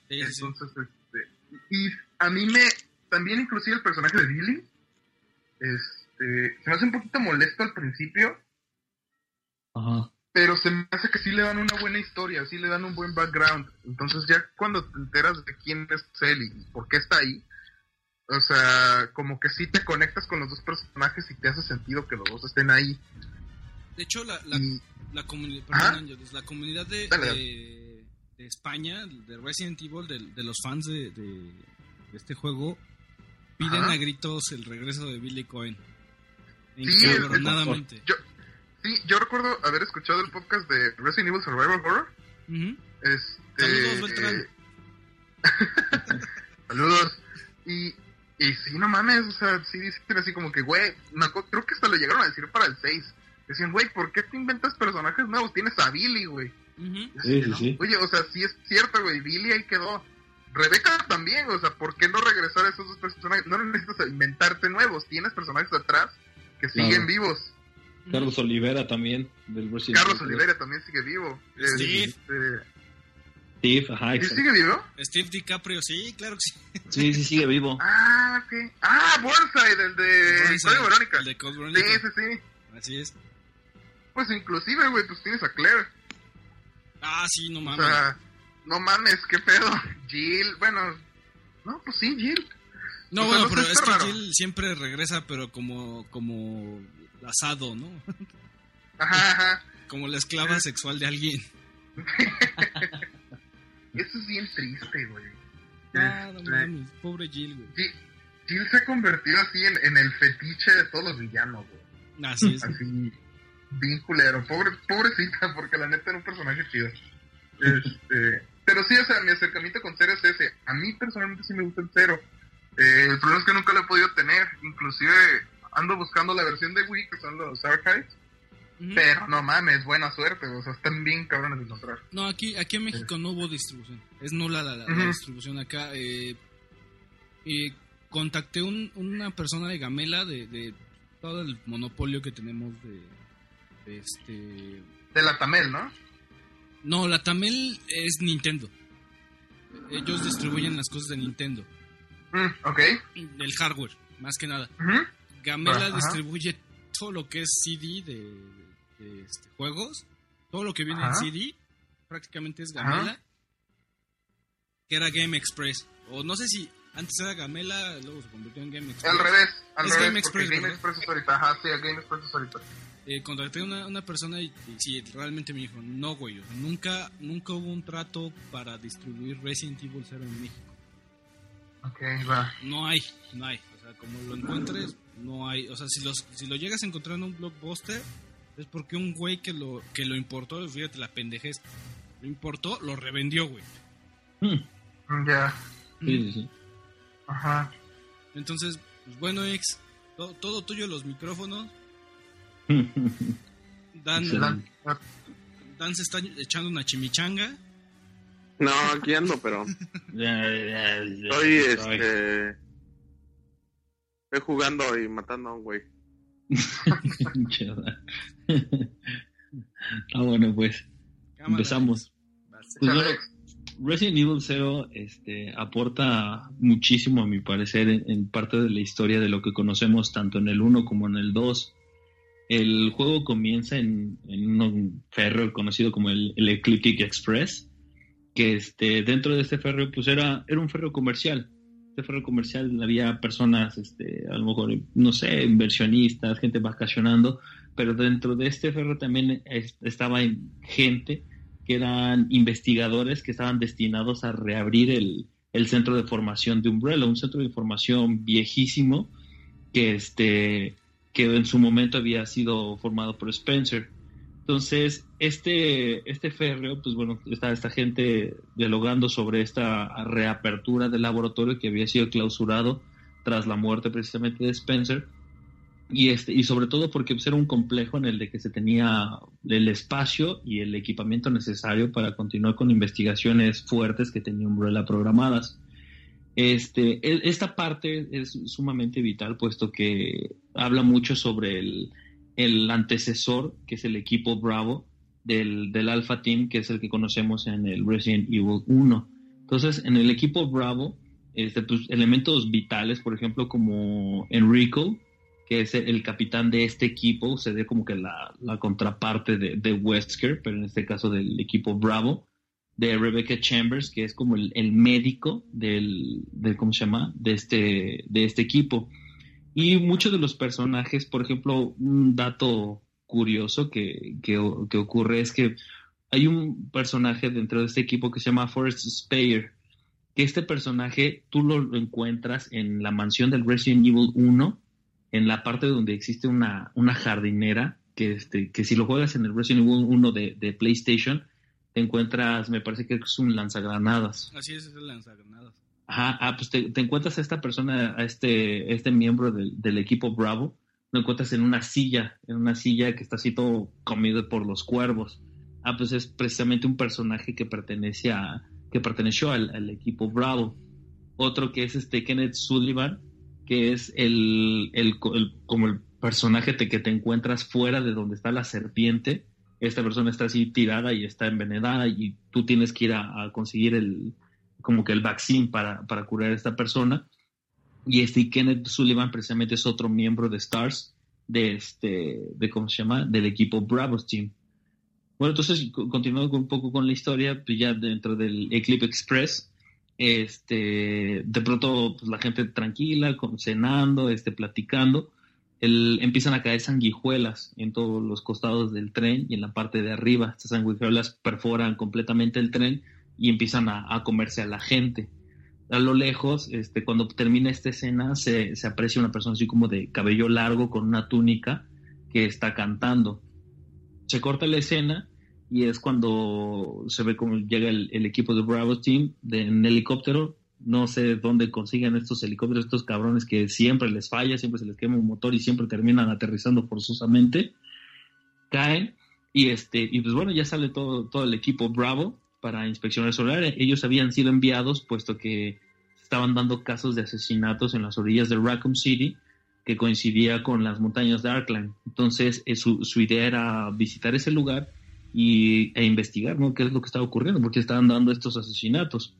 Sí, sí, sí. Entonces, este, y a mí me, también inclusive el personaje de Billy, este, se me hace un poquito molesto al principio, Ajá. pero se me hace que sí le dan una buena historia, sí le dan un buen background. Entonces ya cuando te enteras de quién es él y por qué está ahí, o sea, como que sí te conectas con los dos personajes y te hace sentido que los dos estén ahí. De hecho, la, la, Y, la, comuni- Ajá. perdón, la comunidad de, de, de España, de Resident Evil, de, de los fans de, de, este juego, piden Ajá. a gritos el regreso de Billy Cohen. Sí, Encabronadamente. yo, sí, yo recuerdo haber escuchado el podcast de Resident Evil Survival Horror. Ujú. Este, Saludos, Beltrán. Saludos. Y, y sí, no mames, o sea, sí dicen así como que, güey, creo que hasta lo llegaron a decir para el 6. Decían, güey, ¿por qué te inventas personajes nuevos? Tienes a Billy, güey. Sí, sí, ¿no? sí. Oye, o sea, sí es cierto, güey, Billy ahí quedó. Rebeca también, o sea, ¿por qué no regresar a esos dos personajes? No necesitas inventarte nuevos, tienes personajes atrás que Claro. siguen vivos. Carlos Olivera también, del Resident Carlos Evil. Olivera también sigue vivo. Steve. Este, Steve, ajá, ¿sí sigue vivo? Steve DiCaprio, sí, claro que sí. Sí, sí, sigue vivo. Ah, ok. Ah, Burnside, el de Burnside, Código Verónica. El de Code Sí, Verónica. sí, sí. Así es. Pues inclusive, güey, pues tienes a Claire. Ah, sí, no O mames. sea, no mames, qué pedo. Jill, bueno, no, pues sí, Jill. no, o sea, bueno, no pero es que raro. Jill siempre regresa, pero como, como asado, ¿no? Ajá, ajá. Como la esclava sexual de alguien. Eso es bien triste, güey. Ah, no mames, pobre Jill, güey. Jill, Jill se ha convertido así en, en el fetiche de todos los villanos, güey. Así es. Así, bien culero. Pobre, pobrecita, porque la neta era un personaje chido. Este, pero sí, o sea, mi acercamiento con Cero es ese. A mí personalmente sí me gusta el Cero. Eh, el problema es que nunca lo he podido tener. Inclusive ando buscando la versión de Wii, que son los archives. Ujú. Pero no mames, buena suerte. O sea, están bien cabrones de encontrar. No, aquí, aquí en México no hubo distribución. Es nula la, la- la Ujú. distribución acá. Eh, eh, contacté un, una persona de Gamela de, de todo el monopolio que tenemos de este... De la Tamel, ¿no? No, la Tamel es Nintendo. Ellos distribuyen las cosas de Nintendo. Mm, ok. El hardware, más que nada. Gamela distribuye todo lo que es CD de, de, este, juegos. Todo lo que viene en CD prácticamente es Gamela. Que era Game Express. O no sé si antes era Gamela, luego se convirtió en Game Express. Al revés, al Es revés. Game Express, Game. Express es ahorita. Ajá, sí, Game Express es ahorita. Eh, contacté a una, una persona y, y sí, realmente me dijo, no, güey, o sea, nunca, nunca hubo un trato para distribuir Resident Evil 0 en México. Ok, va. No hay, no hay. O sea, como lo encuentres, no hay. O sea, si, los, si lo llegas a encontrar en un blockbuster, es porque un güey que lo, que lo importó, fíjate la pendejez, No importó, lo revendió, güey. Hmm. Ya. Sí, sí, sí. Ajá. Entonces, pues bueno, ex, todo, todo tuyo los micrófonos. Dan. Dan se está echando una chimichanga. No, aquí ando, pero estoy, este... Estoy jugando y matando a un güey. Ah, bueno, pues Cámara, empezamos. Pues bueno, Resident Evil 0 este, aporta muchísimo, a mi parecer, en, en parte de la historia de lo que conocemos tanto en el 1 como en el 2. El juego comienza en, un ferro conocido como el, el Ecliptic Express, que este, dentro de este ferro pues era, era un ferro comercial. Este ferro comercial había personas, este, a lo mejor, no sé, inversionistas, gente vacacionando, pero dentro de este ferro también es- estaba en- gente que eran investigadores que estaban destinados a reabrir el, el centro de formación de Umbrella, un centro de formación viejísimo que, este, que en su momento había sido formado por Spencer. Entonces, este, este férreo, pues bueno, está esta gente dialogando sobre esta reapertura del laboratorio que había sido clausurado tras la muerte precisamente de Spencer. Y, este, y sobre todo porque pues, era un complejo en el de que se tenía el espacio y el equipamiento necesario para continuar con investigaciones fuertes que tenía Umbrella programadas. Este, e- esta parte es sumamente vital puesto que habla mucho sobre el, el antecesor, que es el equipo Bravo del, del Alpha Team, que es el que conocemos en el Resident Evil 1. Entonces, en el equipo Bravo, este, pues, elementos vitales, por ejemplo, como Enrico, que es el capitán de este equipo, se ve como que la, la contraparte de, de Wesker, pero en este caso del equipo Bravo, de Rebecca Chambers, que es como el, el médico del, del, ¿cómo se llama? De este, de este equipo. Y muchos de los personajes, por ejemplo, un dato curioso que, que, ocurre es que hay un personaje dentro de este equipo que se llama Forrest Speyer, que este personaje tú lo, lo encuentras en la mansión del Resident Evil 1, en la parte donde existe una, una jardinera, que, este, que si lo juegas en el Resident Evil 1 de, de PlayStation, te encuentras, me parece que es un lanzagranadas. Así es, es el lanzagranadas. Ajá, ah, pues te, te encuentras a esta persona, a este, este miembro del, del equipo Bravo, lo encuentras en una silla, en una silla que está así todo comido por los cuervos. Ah, pues es precisamente un personaje que pertenece a, que perteneció al, al equipo Bravo. Otro que es este Kenneth Sullivan, que es el, el, el como el personaje te, que te encuentras fuera de donde está la serpiente. Esta persona está así tirada y está envenenada y tú tienes que ir a, a conseguir el, como que el vaccine para, para curar a esta persona. Y este Kenneth Sullivan precisamente es otro miembro de STARS, de este, de cómo se llama, del equipo Bravos Team. Bueno, entonces, co- continuando un poco con la historia, pues ya dentro del Eclipse Express, este, de pronto pues, la gente tranquila, cenando, este, platicando, el- empiezan a caer sanguijuelas en todos los costados del tren y en la parte de arriba. Estas sanguijuelas perforan completamente el tren y empiezan a, a comerse a la gente. A lo lejos, este, cuando termina esta escena, se, se aprecia una persona así como de cabello largo con una túnica que está cantando. Se corta la escena y es cuando se ve cómo llega el, equipo de Bravo Team en helicóptero. No sé dónde consiguen estos helicópteros, estos cabrones que siempre les falla, siempre se les quema un motor y siempre terminan aterrizando forzosamente. Caen y este y pues bueno, ya sale todo, todo el equipo Bravo para inspeccionar el área. Ellos habían sido enviados puesto que estaban dando casos de asesinatos en las orillas de Raccoon City que coincidía con las montañas de Arkland. Entonces, eh, su, su idea era visitar ese lugar y, e investigar ¿no? qué es lo que estaba ocurriendo, porque estaban dando estos asesinatos.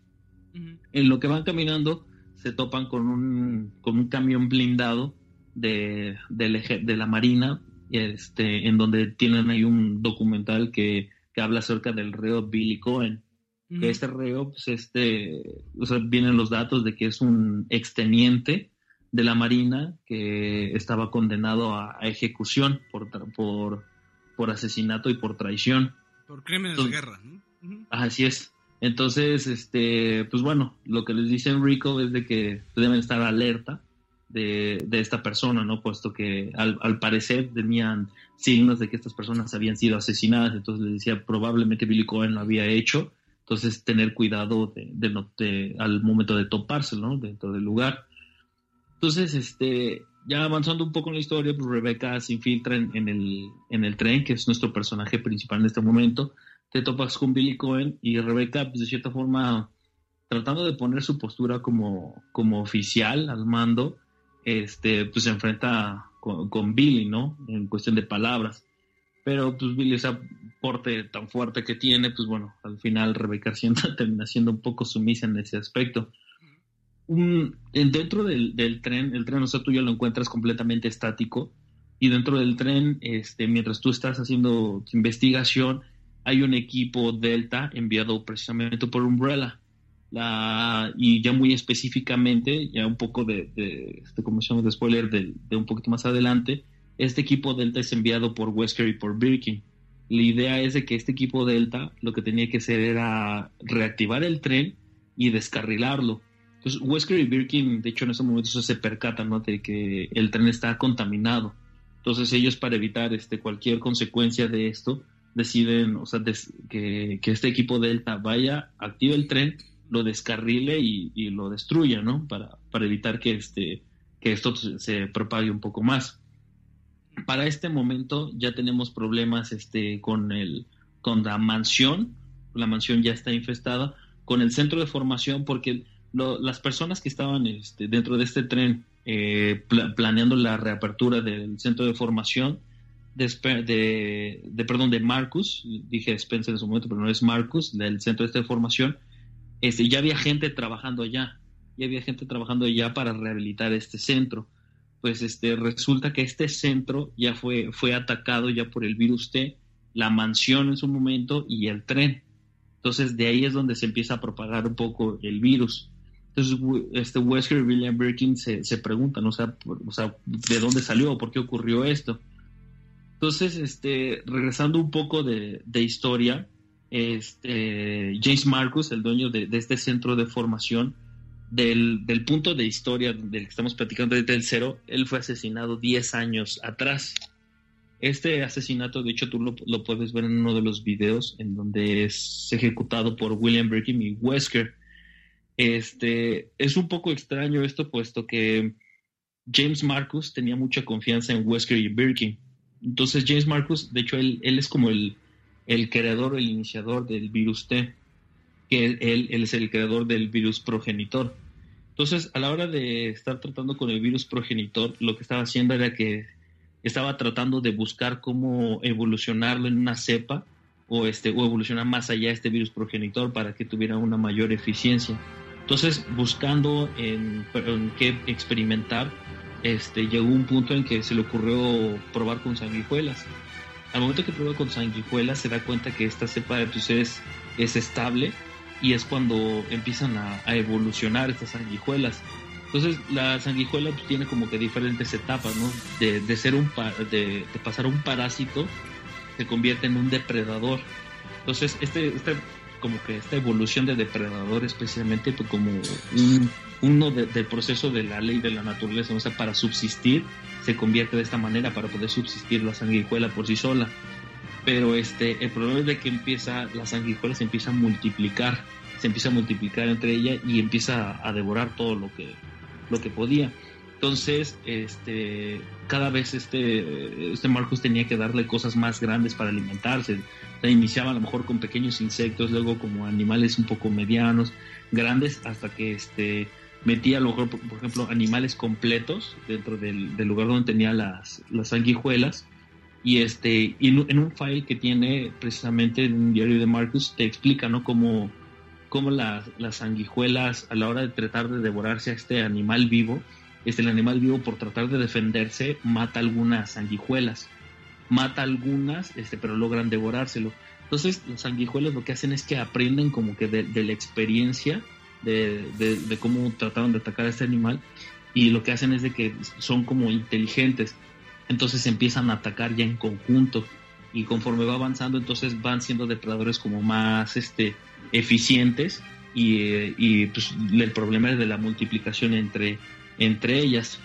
En lo que van caminando, se topan con un, con un camión blindado de, de la Marina, este, en donde tienen ahí un documental que, que habla acerca del reo Billy Cohen que este reo, pues este, o sea, vienen los datos de que es un exteniente de la Marina que estaba condenado a, a ejecución por, por, por asesinato y por traición. Por crímenes de guerra. Así es. Entonces, este, pues bueno, lo que les dice Enrico es de que deben estar alerta de, de esta persona, ¿no? Puesto que al, parecer tenían signos de que estas personas habían sido asesinadas, entonces le decía probablemente Billy Cohen lo había hecho, entonces tener cuidado de, de, al momento de topárselo, ¿no? Dentro del lugar. Entonces, este, ya avanzando un poco en la historia, pues Rebeca se infiltra en, el, en el tren, que es nuestro personaje principal en este momento. Te topas con Billy Cohen y Rebeca, pues de cierta forma, tratando de poner su postura como, como oficial al mando, este, pues se enfrenta con, con, Billy, ¿no? En cuestión de palabras. Pero pues Billy, ese porte tan fuerte que tiene, pues bueno, al final Rebeca sienta, termina siendo un poco sumisa en ese aspecto. Un, dentro del, del, tren, el tren, o sea, tú ya lo encuentras completamente estático y dentro del tren, este, mientras tú estás haciendo tu investigación, hay un equipo Delta enviado precisamente por Umbrella. La, y ya muy específicamente, ya un poco de, este, como se llama, de spoiler de, de, un poquito más adelante, este equipo Delta es enviado por Wesker y por Birkin. La idea es de que este equipo Delta lo que tenía que hacer era reactivar el tren y descarrilarlo. Entonces, Wesker y Birkin, de hecho, en ese momento se percatan ¿no? de que el tren está contaminado. Entonces, ellos, para evitar este, cualquier consecuencia de esto, deciden o sea, que, que, este equipo Delta vaya, active el tren, lo descarrile y, lo destruya, ¿no? Para, para evitar que, este, que esto se propague un poco más. Para este momento ya tenemos problemas este, con, el, con la mansión, la mansión ya está infestada, con el centro de formación, porque lo, las personas que estaban este, dentro de este tren eh, pl planeando la reapertura del centro de formación, de, de, perdón, de Marcus, dije Spencer en su momento, pero no es Marcus, del centro este de formación, este, ya había gente trabajando allá, ya había gente trabajando allá para rehabilitar este centro. Pues este, resulta que este centro ya fue, fue atacado ya por el virus T, la mansión en su momento y el tren. Entonces de ahí es donde se empieza a propagar un poco el virus. Entonces este Wesker y William Birkin se, se preguntan, o sea, o sea, ¿de dónde salió? ¿Por qué ocurrió esto? Entonces, este, regresando un poco de, de historia, este, James Marcus, el dueño de, este centro de formación, del, del, punto de historia del que estamos platicando desde el cero, él fue asesinado 10 años atrás. Este asesinato, de hecho, tú lo, lo, puedes ver en uno de los videos en donde es ejecutado por William Birkin y Wesker. Este, es un poco extraño esto, puesto que James Marcus tenía mucha confianza en Wesker y Birkin entonces James Marcus, de hecho, él, él es como el, el creador, el iniciador del virus T, que él, él, es el creador del virus progenitor. Entonces, a la hora de estar tratando con el virus progenitor, lo que estaba haciendo era que estaba tratando de buscar cómo evolucionarlo en una cepa o, este, o evolucionar más allá este virus progenitor para que tuviera una mayor eficiencia. Entonces, buscando en, en qué experimentar, este, llegó un punto en que se le ocurrió probar con sanguijuelas. Al momento que prueba con sanguijuelas se da cuenta que esta cepa de es, es estable y es cuando empiezan a, evolucionar estas sanguijuelas. Entonces la sanguijuela pues, tiene como que diferentes etapas, ¿no? De, ser un de, de, pasar un parásito se convierte en un depredador. Entonces este, este como que esta evolución de depredador es precisamente pues, como un, uno de, del proceso de la ley de la naturaleza, o sea, para subsistir se convierte de esta manera para poder subsistir la sanguijuela por sí sola. Pero este, el problema es de que empieza, la sanguijuela se empieza a multiplicar, se empieza a multiplicar entre ella y empieza a, devorar todo lo que, lo que podía. Entonces, este, cada vez este, este Marcos tenía que darle cosas más grandes para alimentarse. O iniciaba a lo mejor con pequeños insectos, luego como animales un poco medianos, grandes, hasta que este, metía por, ejemplo, animales completos dentro del, lugar donde tenía las, las sanguijuelas. Y, este, en un file que tiene precisamente en un diario de Marcus, te explica ¿no? cómo, cómo las, las sanguijuelas, a la hora de tratar de devorarse a este animal vivo, este, el animal vivo por tratar de defenderse mata algunas sanguijuelas, mata algunas, este, pero logran devorárselo. Entonces las sanguijuelas lo que hacen es que aprenden como que de la experiencia de, cómo trataron de atacar a este animal y lo que hacen es de que son como inteligentes, entonces empiezan a atacar ya en conjunto y conforme va avanzando entonces van siendo depredadores como más este, eficientes y, y pues, el problema es de la multiplicación entre entre ellas.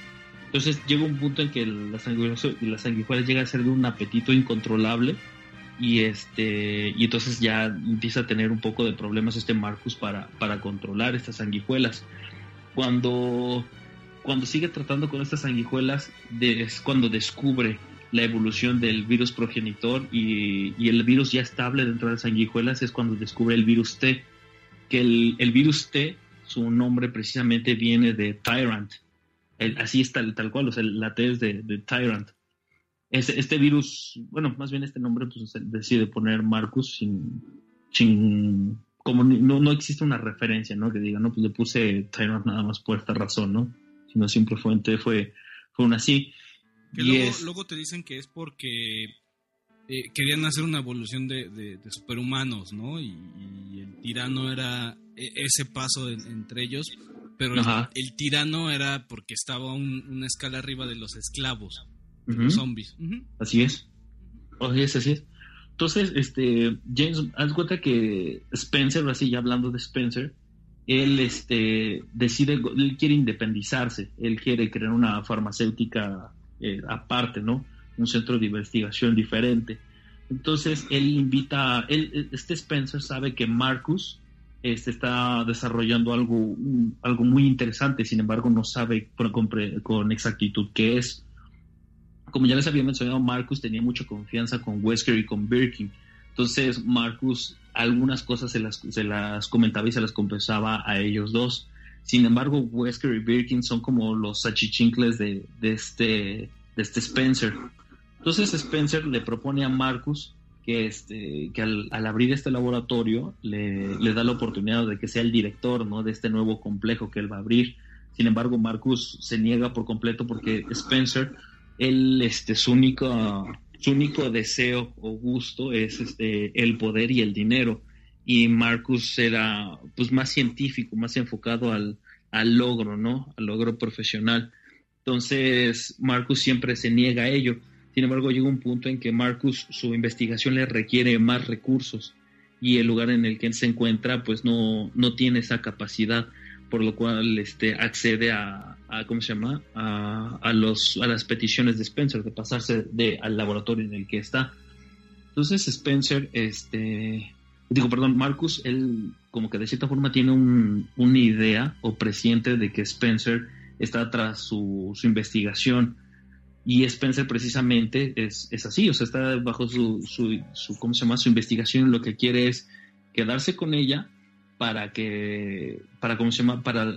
Entonces llega un punto en que la sanguijuela, llega a ser de un apetito incontrolable y este y entonces ya empieza a tener un poco de problemas este Marcus para, para controlar estas sanguijuelas. Cuando, cuando sigue tratando con estas sanguijuelas es cuando descubre la evolución del virus progenitor y, y, el virus ya estable dentro de las sanguijuelas es cuando descubre el virus T, que el, el virus T, su nombre precisamente viene de Tyrant, así está tal cual, o sea, la T es de, Tyrant. Este, este, virus, bueno, más bien este nombre, pues decide poner Marcus sin, sin como no, no existe una referencia, ¿no? Que diga, no, pues le puse Tyrant nada más por esta razón, ¿no? Sino simplemente fue, fue una así. Que luego, luego, te dicen que es porque eh, querían hacer una evolución de, superhumanos, ¿no? Y, el tirano era e, ese paso entre ellos, pero el, tirano era porque estaba una escala arriba de los esclavos, los zombies. Así es. Así es, así es. Entonces, este, James, haz cuenta que Spencer, así ya hablando de Spencer, él este, decide, él quiere independizarse, él quiere crear una farmacéutica eh, aparte, ¿no? Un centro de investigación diferente. Entonces, él invita, él, este Spencer sabe que Marcus este, está desarrollando algo, algo muy interesante, sin embargo no sabe con, exactitud qué es. Como ya les había mencionado, Marcus tenía mucha confianza con Wesker y con Birkin. Entonces Marcus algunas cosas se las, se las comentaba y se las compensaba a ellos dos. Sin embargo, Wesker y Birkin son como los achichincles de, de, este, de este Spencer. Entonces Spencer le propone a Marcus que, este, que al, abrir este laboratorio le, da la oportunidad de que sea el director ¿no? de este nuevo complejo que él va a abrir. Sin embargo, Marcus se niega por completo porque Spencer, él, este, su, único, su único deseo o gusto es este, el poder y el dinero. Y Marcus era pues, más científico, más enfocado al, al logro, ¿no? Al logro profesional. Entonces, Marcus siempre se niega a ello. Sin embargo, llega un punto en que Marcus, su investigación le requiere más recursos y el lugar en el que él se encuentra, pues no, no tiene esa capacidad, por lo cual este, accede a, ¿cómo se llama? A, los, a las peticiones de Spencer de pasarse de, al laboratorio en el que está. Entonces Spencer, este, digo, perdón, Marcus, él como que de cierta forma tiene una idea o presiente de que Spencer está tras su, su investigación y Spencer precisamente es, es así, o sea, está bajo su, su, ¿cómo se llama? Su investigación, lo que quiere es quedarse con ella para que, para, ¿cómo se llama? Para,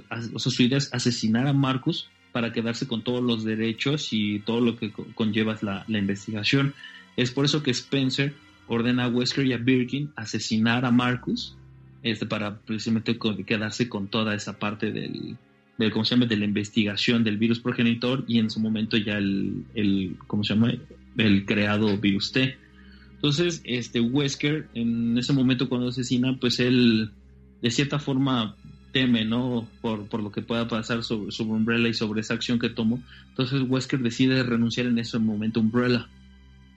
idea es asesinar a Marcus para quedarse con todos los derechos y todo lo que conlleva la, la investigación. Es por eso que Spencer ordena a Wesker y a Birkin asesinar a Marcus este, para precisamente quedarse con toda esa parte del, del, ¿cómo se llama? de la investigación del virus progenitor y en su momento ya el, el ¿cómo se llama? el creado virus T. Entonces, este Wesker, en ese momento cuando asesina, pues él de cierta forma teme, ¿no? Por, por lo que pueda pasar sobre, sobre, Umbrella y sobre esa acción que tomó. Entonces Wesker decide renunciar en ese momento a Umbrella.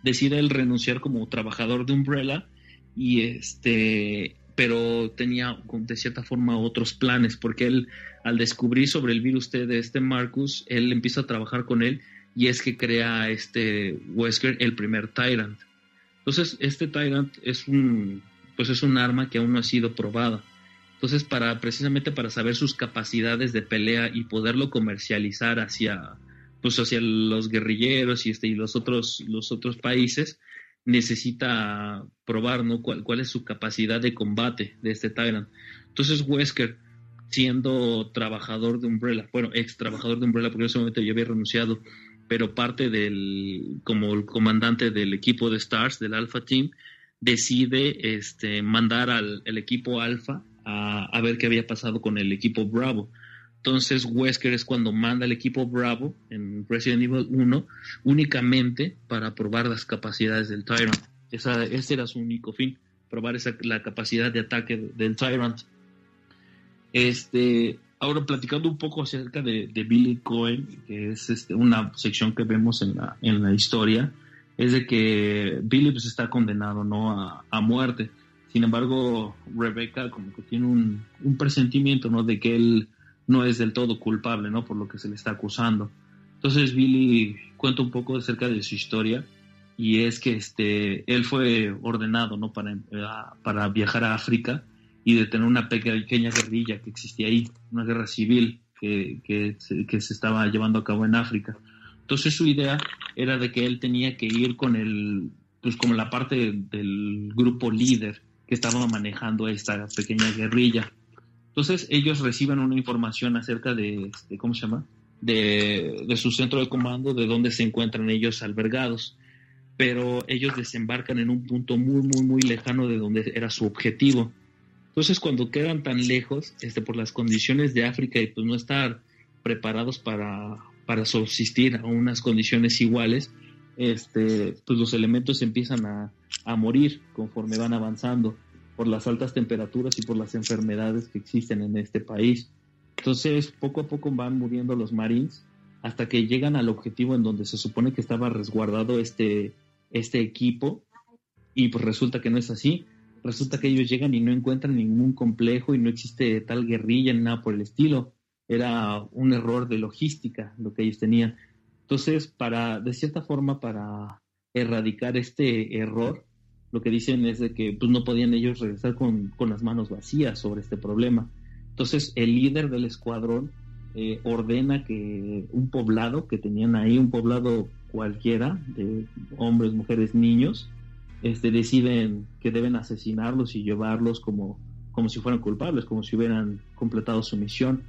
Decide él renunciar como trabajador de Umbrella y este pero tenía de cierta forma otros planes, porque él al descubrir sobre el virus de este Marcus, él empieza a trabajar con él y es que crea este Wesker el primer Tyrant. Entonces, este Tyrant es un pues es un arma que aún no ha sido probada. Entonces, para precisamente para saber sus capacidades de pelea y poderlo comercializar hacia pues hacia los guerrilleros y este y los otros los otros países, necesita probar ¿no? cuál, cuál es su capacidad de combate de este Tyrant. Entonces Wesker, siendo trabajador de Umbrella, bueno, ex trabajador de Umbrella, porque en ese momento ya había renunciado, pero parte del, como el comandante del equipo de Stars, del Alpha Team, decide este, mandar al el equipo Alpha a, ver qué había pasado con el equipo Bravo. Entonces Wesker es cuando manda al equipo Bravo en Resident Evil 1 únicamente para probar las capacidades del Tyrant. Esa, ese era su único fin, probar esa, la capacidad de ataque del Tyrant. Este, ahora platicando un poco acerca de, Billy Cohen, que es este, una sección que vemos en la, en la historia, es de que Billy pues, está condenado ¿no? a, a muerte. Sin embargo, Rebecca como que tiene un, un presentimiento ¿no? de que él no es del todo culpable, ¿no? Por lo que se le está acusando. Entonces Billy cuenta un poco acerca de su historia y es que este, él fue ordenado ¿no? para, para viajar a África y detener una pequeña guerrilla que existía ahí, una guerra civil que, que, que, se estaba llevando a cabo en África. Entonces su idea era de que él tenía que ir con el, pues como la parte del grupo líder que estaba manejando esta pequeña guerrilla. Entonces ellos reciben una información acerca de, de ¿cómo se llama? De, de, su centro de comando, de dónde se encuentran ellos albergados. Pero ellos desembarcan en un punto muy, muy, muy lejano de donde era su objetivo. Entonces cuando quedan tan lejos, este, por las condiciones de África y pues no estar preparados para, para subsistir a unas condiciones iguales, este, pues los elementos empiezan a, a morir conforme van avanzando por las altas temperaturas y por las enfermedades que existen en este país. Entonces, poco a poco van muriendo los Marines hasta que llegan al objetivo en donde se supone que estaba resguardado este, este equipo y pues resulta que no es así. Resulta que ellos llegan y no encuentran ningún complejo y no existe tal guerrilla ni nada por el estilo. Era un error de logística lo que ellos tenían. Entonces, para, de cierta forma, para erradicar este error, lo que dicen es de que pues, no podían ellos regresar con, con las manos vacías sobre este problema. Entonces el líder del escuadrón eh, ordena que un poblado que tenían ahí, un poblado cualquiera, de hombres, mujeres, niños, este, deciden que deben asesinarlos y llevarlos como, como si fueran culpables, como si hubieran completado su misión,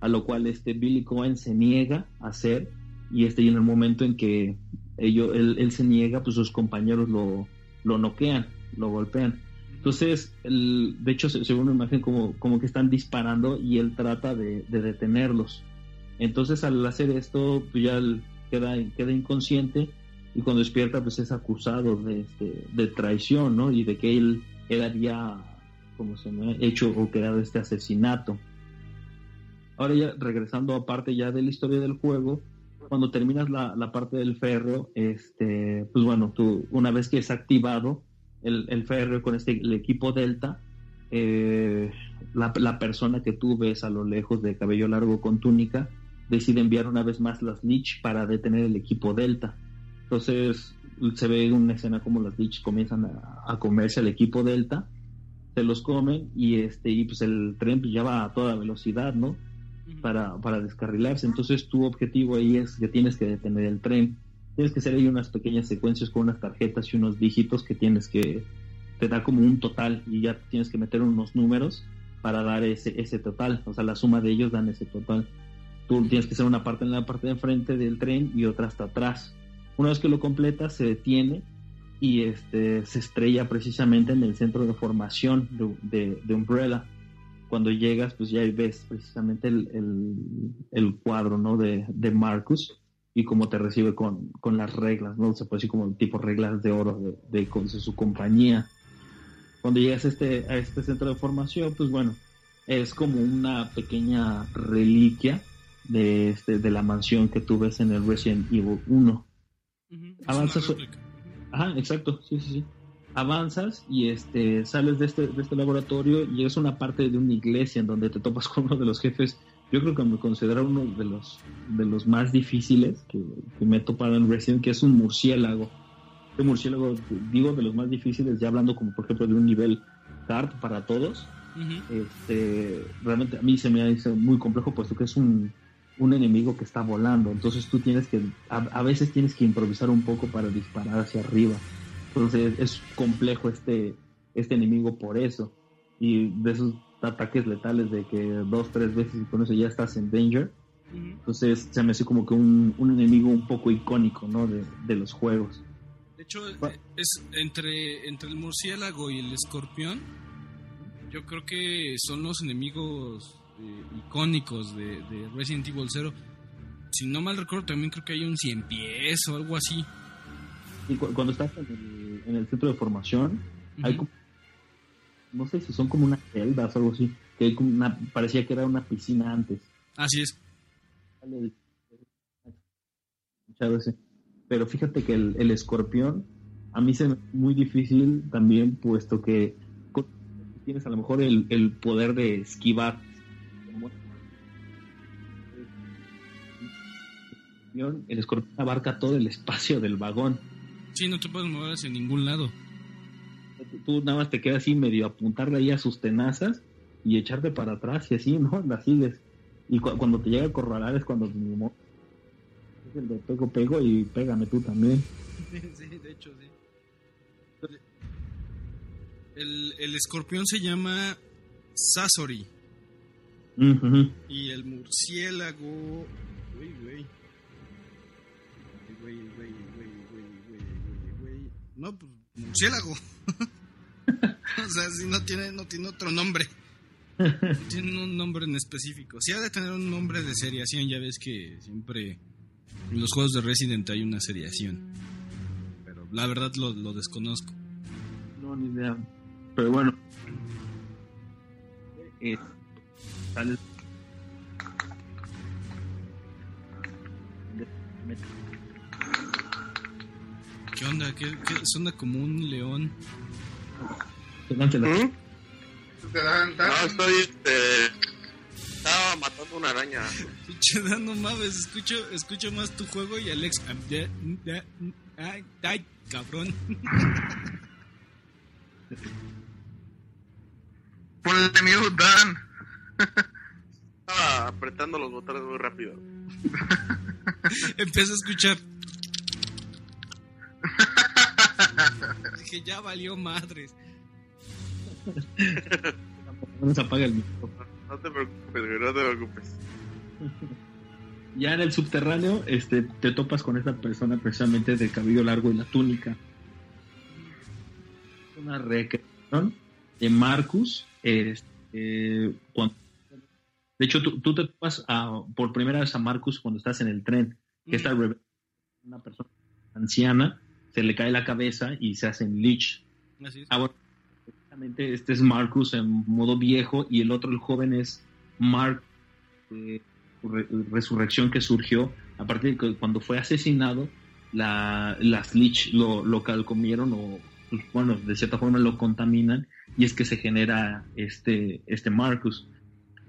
a lo cual este Billy Cohen se niega a hacer y este y en el momento en que ello, él, él se niega, pues sus compañeros lo, lo noquean, lo golpean. Entonces, el, de hecho, se, ve una imagen como, como que están disparando y él trata de, detenerlos. Entonces, al hacer esto, pues ya queda, queda inconsciente y cuando despierta, pues es acusado de, este, de traición, ¿no? Y de que él, él había, como se ha hecho o creado este asesinato. Ahora ya regresando a parte ya de la historia del juego, cuando terminas la, la, parte del férreo, este, pues bueno, tú, una vez que es activado el, el férreo con este, el equipo Delta, eh, la, la, persona que tú ves a lo lejos de cabello largo con túnica decide enviar una vez más las Lich para detener el equipo Delta. Entonces se ve una escena como las Lich comienzan a, a comerse al equipo Delta, se los comen y este y pues el tren pues ya va a toda velocidad, ¿no? Para, para descarrilarse. Entonces tu objetivo ahí es que tienes que detener el tren. Tienes que hacer ahí unas pequeñas secuencias con unas tarjetas y unos dígitos que tienes que, te da como un total y ya tienes que meter unos números para dar ese, ese total. O sea, la suma de ellos dan ese total. Tú tienes que hacer una parte en la parte de enfrente del tren y otra hasta atrás. Una vez que lo completas, se detiene y este, se estrella precisamente en el centro de formación de, de Umbrella cuando llegas, pues ya ves precisamente el, el, cuadro, ¿no? De, de, Marcus y cómo te recibe con, con, las reglas, ¿no? Se puede decir como tipo reglas de oro de, de, su compañía. Cuando llegas a este, a este centro de formación, pues bueno, es como una pequeña reliquia de, este, de la mansión que tú ves en el Resident Evil 1. Avanzas. Ajá, exacto, sí, sí, sí avanzas y este sales de este, de este laboratorio y llegas a una parte de una iglesia en donde te topas con uno de los jefes yo creo que me considero uno de los de los más difíciles que, me he topado en Resident que es un murciélago. Un murciélago digo de los más difíciles ya hablando como por ejemplo de un nivel hard para todos. Este realmente a mí se me ha muy complejo puesto que es un un enemigo que está volando. Entonces tú tienes que a veces tienes que improvisar un poco para disparar hacia arriba entonces es complejo este, este enemigo por eso. Y de esos ataques letales de que dos, tres veces y con eso ya estás en danger. Entonces se me hace como que un, un enemigo un poco icónico, ¿no? De, de, los juegos. De hecho, es entre, entre el murciélago y el escorpión, yo creo que son los enemigos eh, icónicos de, de, Resident Evil 0. Si no mal recuerdo, también creo que hay un cien pies o algo así. Y cuando estás en el en el centro de formación, hay como, no sé si son como unas celdas o algo así, que hay como una, parecía que era una piscina antes. Así es. Pero fíjate que el, el escorpión a mí se me muy difícil también, puesto que tienes a lo mejor el, el poder de esquivar. el escorpión abarca todo el espacio del vagón. Sí, no te puedes mover hacia ningún lado. Tú, nada más te quedas así medio apuntarle ahí a sus tenazas y echarte para atrás y así, ¿no? La sigues. Y cu- cuando te llega a acorralar es cuando es el de pego pego y pégame tú también. Sí, de hecho, sí. El, el escorpión se llama Sasori. Ujú. Y el murciélago. Güey, güey. Güey, güey, güey. No, pues murciélago. o sea, si no tiene, no tiene otro nombre. No tiene un nombre en específico. Sí ha de tener un nombre de seriación, ya ves que siempre en los juegos de Resident hay una seriación. Pero la verdad lo, desconozco. No, ni idea. Pero bueno. Eh, onda? ¿Qué, qué suena como un león? Póngansela. ¿Mm? Te dan, dan- No, estoy, este... Estaba matando una araña. Pinche Dan, no mames, escucho, escucho más tu juego y Alex. Ay, ay, cabrón. Ponle mute, Dan. Estaba apretando los botones muy rápido. Empecé a escuchar. Dije, ya valió madres. No se apaga el micrófono. No te preocupes, güey, no te preocupes. Ya en el subterráneo este, te topas con esta persona precisamente de cabello largo y la túnica. Una recreación de Marcus. este, cuando- de hecho, tú, tú te topas a- por primera vez a Marcus cuando estás en el tren. Que esta Rebe- una persona anciana, se le cae la cabeza y se hace en Lich. Así es. Ah, bueno, precisamente este es Marcus en modo viejo y el otro, el joven, es Mark, eh, re- resurrección que surgió a partir de que cuando fue asesinado, la, las Lich lo, lo calcomieron o, bueno, de cierta forma lo contaminan y es que se genera este, este Marcus.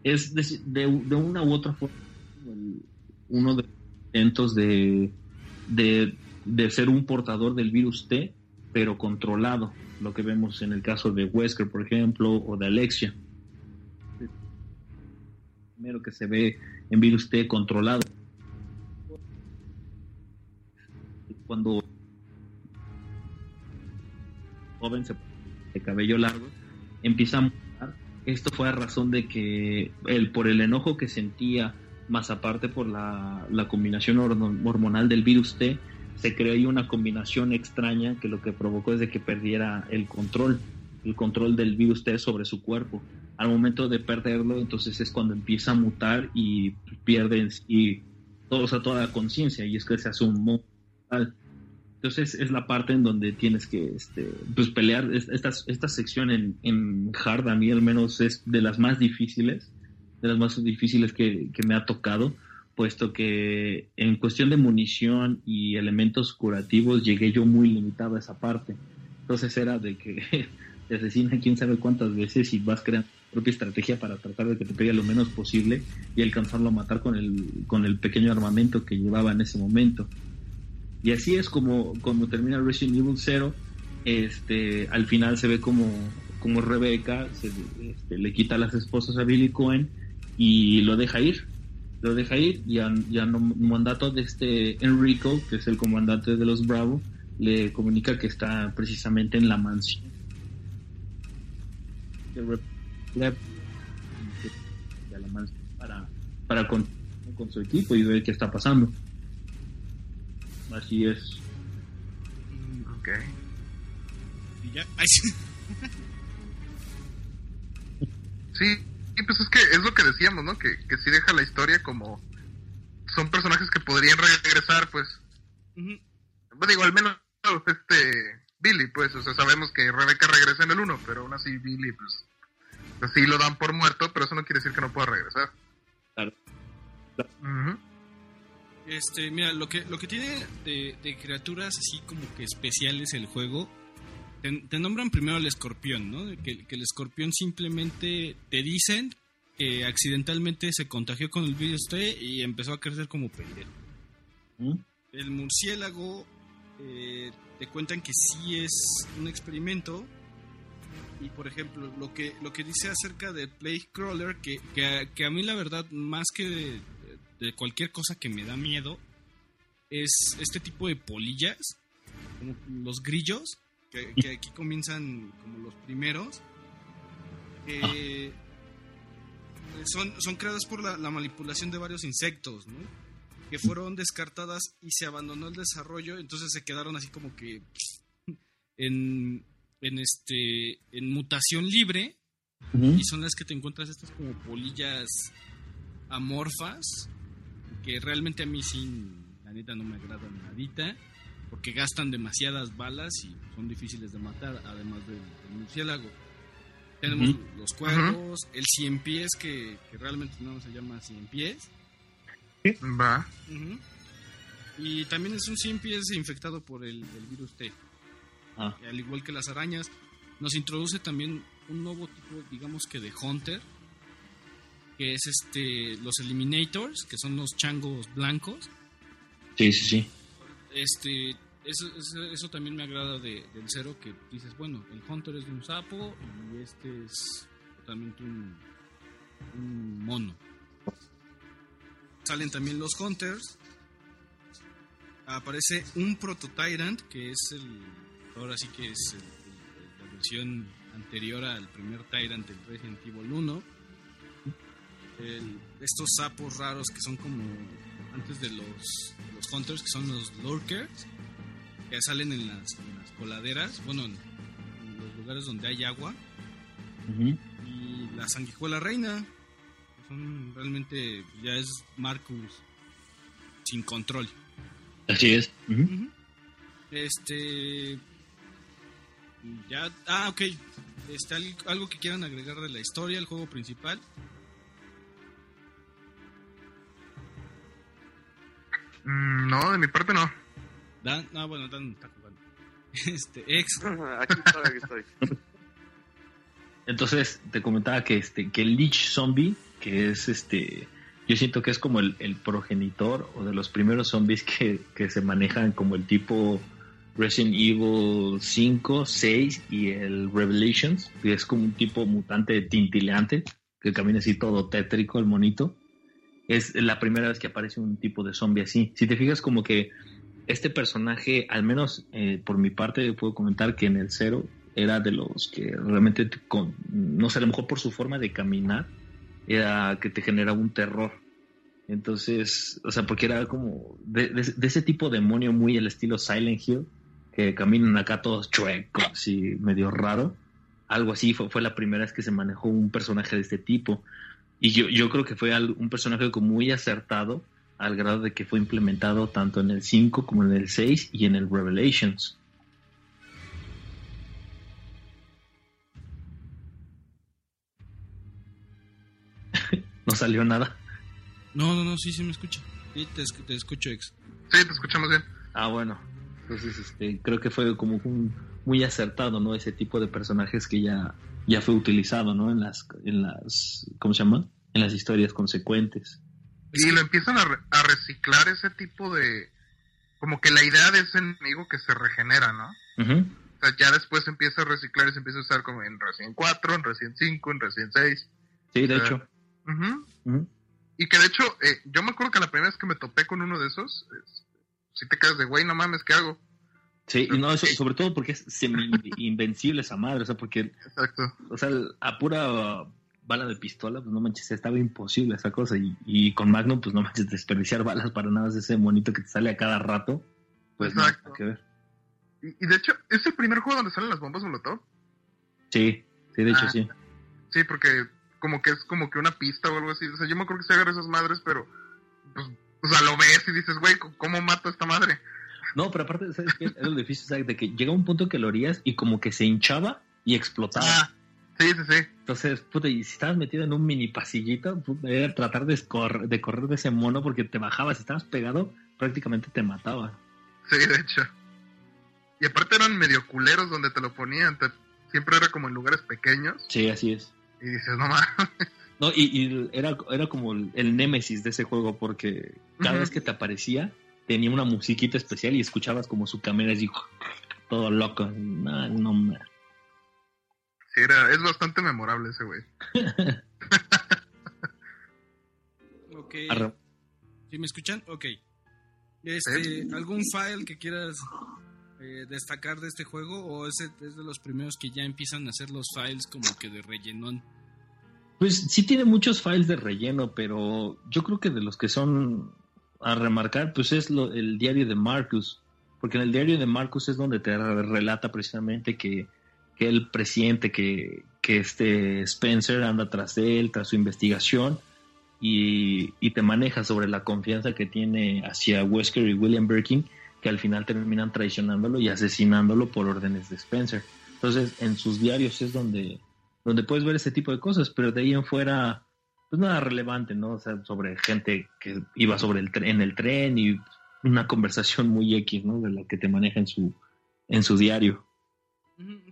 Es de, de- de una u otra forma uno de los intentos de, de, de ser un portador del virus T, pero controlado, lo que vemos en el caso de Wesker, por ejemplo, o de Alexia. Primero que se ve en virus T controlado. Cuando joven se de cabello largo empieza a. Esto fue a razón de que él, por el enojo que sentía, más aparte por la, la combinación hormo- hormonal del virus T, se creó ahí una combinación extraña que lo que provocó es que perdiera el control, el control del virus T sobre su cuerpo. Al momento de perderlo, entonces es cuando empieza a mutar y pierde y todo, o sea, toda la conciencia y es que se hace un. Entonces es la parte en donde tienes que este, pues pelear. Es- Esta, esta sección en, en Hard a mí al menos es de las más difíciles, de las más difíciles que, que me ha tocado, puesto que en cuestión de munición y elementos curativos llegué yo muy limitado a esa parte. Entonces era de que te asesina quién sabe cuántas veces y vas creando tu propia estrategia para tratar de que te pegue lo menos posible y alcanzarlo a matar con el, con el pequeño armamento que llevaba en ese momento. Y así es como, como termina Resident Evil 0. Este, al final se ve como, como Rebeca este, le quita las esposas a Billy Cohen y lo deja ir. Lo deja ir y ya, ya no mandato de este Enrico, que es el comandante de los Bravo, le comunica que está precisamente en la mansión. para, para con, con su equipo y ver qué está pasando. Así es. Ok. Y ya. Sí. Sí, y pues es que es lo que decíamos, ¿no? Que, que sí deja la historia como... Son personajes que podrían regresar, pues... Ujú. Pues digo, al menos este... Billy, pues, o sea, sabemos que Rebeca regresa en el 1, pero aún así Billy, pues... Así lo dan por muerto, pero eso no quiere decir que no pueda regresar. Claro. Ujú. Este, mira, lo que, lo que tiene de, de criaturas así como que especiales el juego, te, te nombran primero al escorpión, ¿no? Que, que el escorpión simplemente te dicen que accidentalmente se contagió con el virus T y empezó a crecer como pendejo. ¿Mm? El murciélago eh, te cuentan que sí es un experimento. Y por ejemplo, lo que, lo que dice acerca de Plague Crawler, que, que, a- que a mí la verdad, más que de, de cualquier cosa que me da miedo, es este tipo de polillas, como los grillos, que, que aquí comienzan como los primeros. que son, son creadas por la, la manipulación de varios insectos, ¿no? que fueron descartadas y se abandonó el desarrollo, entonces se quedaron así como que en, en este en mutación libre y son las que te encuentras estas como polillas amorfas que realmente a mí sí la neta no me agradan nadita porque gastan demasiadas balas y son difíciles de matar además del, del murciélago tenemos Ujú. los cuervos el cien pies que, que realmente no se llama cien pies Va. Ujú. Y también es un 100 pies infectado por el, el virus T. Ah. Al igual que las arañas, nos introduce también un nuevo tipo, digamos que de Hunter, que es este los Eliminators, que son los changos blancos. Sí, sí, sí. Este, eso, también me agrada de, del cero, que dices, bueno, el Hunter es de un sapo y este es totalmente un, mono. Salen también los Hunters. Aparece un Proto Tyrant, que es el. Ahora sí que es la versión anterior al primer Tyrant del Resident Evil 1. El- estos sapos raros que son como antes de los, los Hunters, que son los Lurkers, que salen en las, en las coladeras, bueno, en, en los lugares donde hay agua y la sanguijuela reina. que Son realmente ya es Marcus sin control. Así es. Este ya ah ok este al- algo que quieran agregar de la historia, el juego principal. No, de mi parte no. Dan, ah bueno Dan está jugando. Este ex aquí estoy, aquí estoy. Entonces te comentaba que este que el Lich Zombie, que es este, yo siento que es como el, el progenitor o de los primeros zombies que, que se manejan como el tipo Resident Evil 5, 6 y el Revelations, que es como un tipo mutante tintileante que camina así todo tétrico el monito. Es la primera vez que aparece un tipo de zombie así. Si te fijas como que este personaje, al menos eh, por mi parte, puedo comentar que en el cero era de los que realmente, no sé, a lo mejor por su forma de caminar, era que te genera un terror. Entonces, o sea, porque era como de ese tipo de demonio muy el estilo Silent Hill, que caminan acá todos chuecos y medio raro. Algo así fue, fue la primera vez que se manejó un personaje de este tipo. Y yo, yo creo que fue un personaje como muy acertado al grado de que fue implementado tanto en el 5 como en el 6 y en el Revelations. no salió nada. No, no, no, sí, sí me escucha. Sí, te, te escucho ex. Sí, te escuchamos bien. Ah, bueno. Entonces, este, creo que fue como un muy acertado, ¿no? Ese tipo de personajes que ya, ya fue utilizado, ¿no? En las, en las, ¿cómo se llama? En las historias consecuentes. Es y lo empiezan a, re- a reciclar ese tipo de... Como que la idea de ese enemigo que se regenera, ¿no? O sea, ya después se empieza a reciclar y se empieza a usar como en Resident 4, en Resident 5, en Resident 6. Sí, de hecho. Ujú. Y que de hecho, eh, yo me acuerdo que la primera vez que me topé con uno de esos, es- si te quedas de, güey, no mames, ¿qué hago? Sí, y no, eso, sobre todo porque es semi-invencible esa madre, o sea, porque, Exacto. o sea, a pura bala de pistola, pues no manches, estaba imposible esa cosa. Y, y con Magnum, pues no manches, desperdiciar balas para nada de ese monito que te sale a cada rato, pues no, Exacto. nada que ver. Y, y de hecho, ¿es el primer juego donde salen las bombas Molotov? Sí, sí, de hecho Ah. sí. Sí, porque como que es como que una pista o algo así. O sea, yo me acuerdo que se agarra esas madres, pero pues, o sea, lo ves y dices, güey, ¿cómo mato a esta madre? No, pero aparte, ¿sabes qué? Es lo difícil, ¿sabes? De que llega un punto que lo orías y como que se hinchaba y explotaba. Ah, sí, sí, sí. Entonces, puta, y si estabas metido en un mini pasillito, puta, era tratar de, escor- de correr de ese mono porque te bajabas, si estabas pegado, prácticamente te mataba. Sí, de hecho. Y aparte eran medio culeros donde te lo ponían. te- siempre era como en lugares pequeños. Sí, así es. Y dices, no mames. No, y, y era, era como el, el némesis de ese juego porque cada vez que te aparecía, tenía una musiquita especial y escuchabas como su cámara así, todo loco. No, no, era, es bastante memorable ese güey. Ok. Arre- ¿Sí me escuchan? Ok. Este. ¿Algún file que quieras eh, destacar de este juego? ¿O ese es de los primeros que ya empiezan a hacer los files como que de rellenón? Pues sí tiene muchos files de relleno, pero yo creo que de los que son a remarcar, pues es lo, el diario de Marcus. Porque en el diario de Marcus es donde te relata precisamente que, que el presidente, que, que este Spencer anda tras él, tras su investigación, y, y te maneja sobre la confianza que tiene hacia Wesker y William Birkin, que al final terminan traicionándolo y asesinándolo por órdenes de Spencer. Entonces, en sus diarios es donde, donde puedes ver ese tipo de cosas, pero de ahí en fuera, pues nada relevante, ¿no? O sea, sobre gente que iba sobre el tren, en el tren y una conversación muy X, ¿no? De la que te maneja en su, en su diario.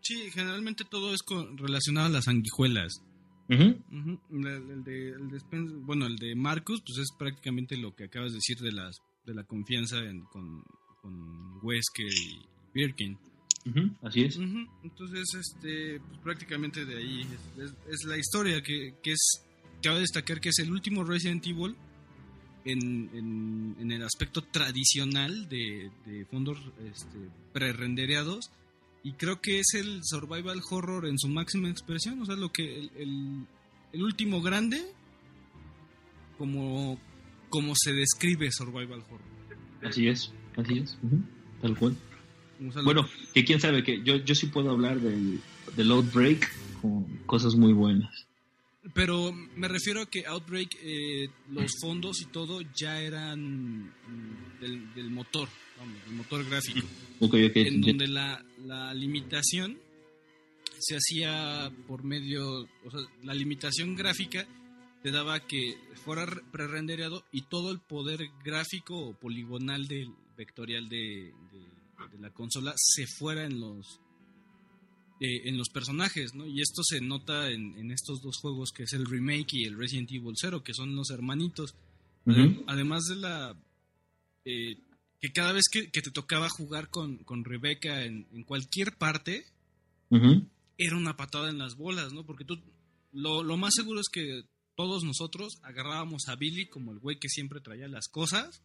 Sí, generalmente todo es con- relacionado a las sanguijuelas. Ujú. Ujú, El, el de, el de Spencer- bueno, el de Marcus, pues es prácticamente lo que acabas de decir de las de la confianza en- con, con Wesker y Birkin. Ujú, Así es. Ujú, Entonces, este, pues prácticamente de ahí es, es- es la historia que, que es, cabe destacar que es el último Resident Evil en, en, en el aspecto tradicional de, de fondos este, pre-rendereados y creo que es el survival horror en su máxima expresión, o sea, lo que el, el- el último grande como, como se describe survival horror. Así es. Así es. Tal cual. O sea, lo- Bueno, que quién sabe que yo, yo sí puedo hablar del, del Outbreak con cosas muy buenas. Pero me refiero a que Outbreak, eh, los fondos y todo ya eran mm, del, del motor, vamos, del motor gráfico, Ok, ok. en donde la, la limitación se hacía por medio, o sea, la limitación gráfica te daba que fuera re- prerendereado y todo el poder gráfico o poligonal del vectorial de, de- de la consola se fuera en los eh, en los personajes, ¿no? Y esto se nota en, en estos dos juegos que es el remake y el Resident Evil 0, que son los hermanitos. Ujú. Además de la eh, que cada vez que, que te tocaba jugar con, con Rebeca en, en cualquier parte, Ujú. era una patada en las bolas, ¿no? Porque tú, lo, lo más seguro es que todos nosotros agarrábamos a Billy como el güey que siempre traía las cosas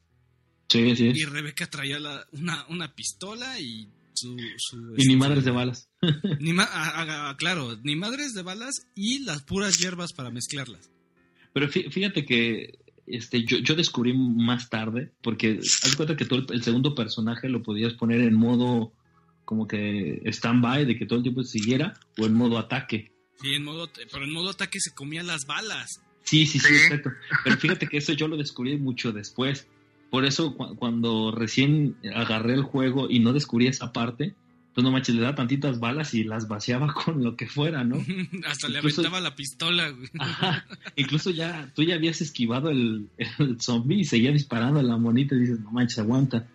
Sí, es. y Rebeca traía la- una, una pistola y su... su, Y ni este, madres de balas. ni ma- claro, ni madres de balas y las puras hierbas para mezclarlas. Pero fí- fíjate que este, yo, yo descubrí más tarde, porque haz de cuenta que todo el, el segundo personaje lo podías poner en modo como que stand-by, de que todo el tiempo se siguiera, o en modo ataque. Sí, en modo, pero en modo ataque se comían las balas. Sí, sí, sí, Sí. exacto. Pero fíjate que eso yo lo descubrí mucho después. Por eso cu- cuando recién agarré el juego y no descubrí esa parte, pues no manches, le daba tantitas balas y las vaciaba con lo que fuera, ¿no? Hasta le aventaba la pistola. güey. Ajá. Incluso ya, tú ya habías esquivado el, el zombie y seguía disparando a la monita y dices, no manches, aguanta.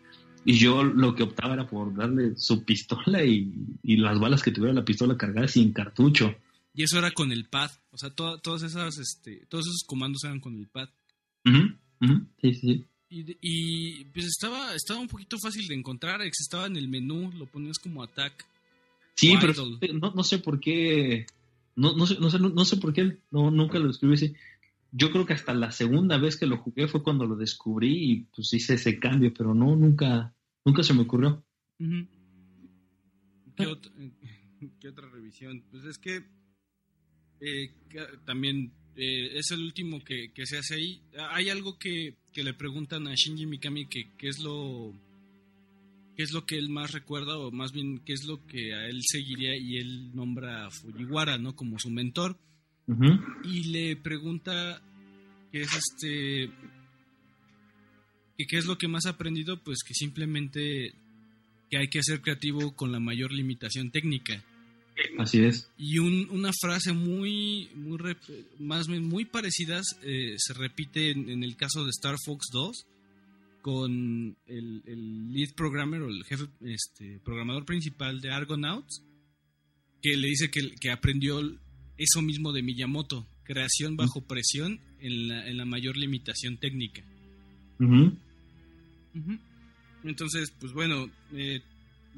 Y yo lo que optaba era por darle su pistola y, y las balas que tuviera la pistola cargada sin cartucho. Y eso era con el pad. O sea, to- todas esas, este, todos esos comandos eran con el pad. Sí, sí. Y, de- y, pues estaba, estaba un poquito fácil de encontrar. Estaba en el menú, lo ponías como attack. Sí, pero no, no sé por qué. No, no, sé, no, sé, no sé por qué no, nunca lo descubrí así. Yo creo que hasta la segunda vez que lo jugué fue cuando lo descubrí y pues hice ese cambio, pero no, nunca, nunca se me ocurrió. ¿Qué, ot- qué otra revisión? Pues es que eh, también eh, es el último que, que se hace ahí. Hay algo que, que le preguntan a Shinji Mikami que, que es lo qué es lo que él más recuerda o más bien qué es lo que a él seguiría y él nombra a Fujiwara, ¿no? Como su mentor y le pregunta qué es este que qué es lo que más ha aprendido pues que simplemente que hay que ser creativo con la mayor limitación técnica Así es. y un- una frase muy muy rep- más bien muy parecidas eh, se repite en, en el caso de Star Fox 2 con el, el lead programmer o el jefe este programador principal de Argonauts que le dice que, que aprendió eso mismo de Miyamoto creación bajo presión en la, en la mayor limitación técnica. Entonces, pues bueno, eh,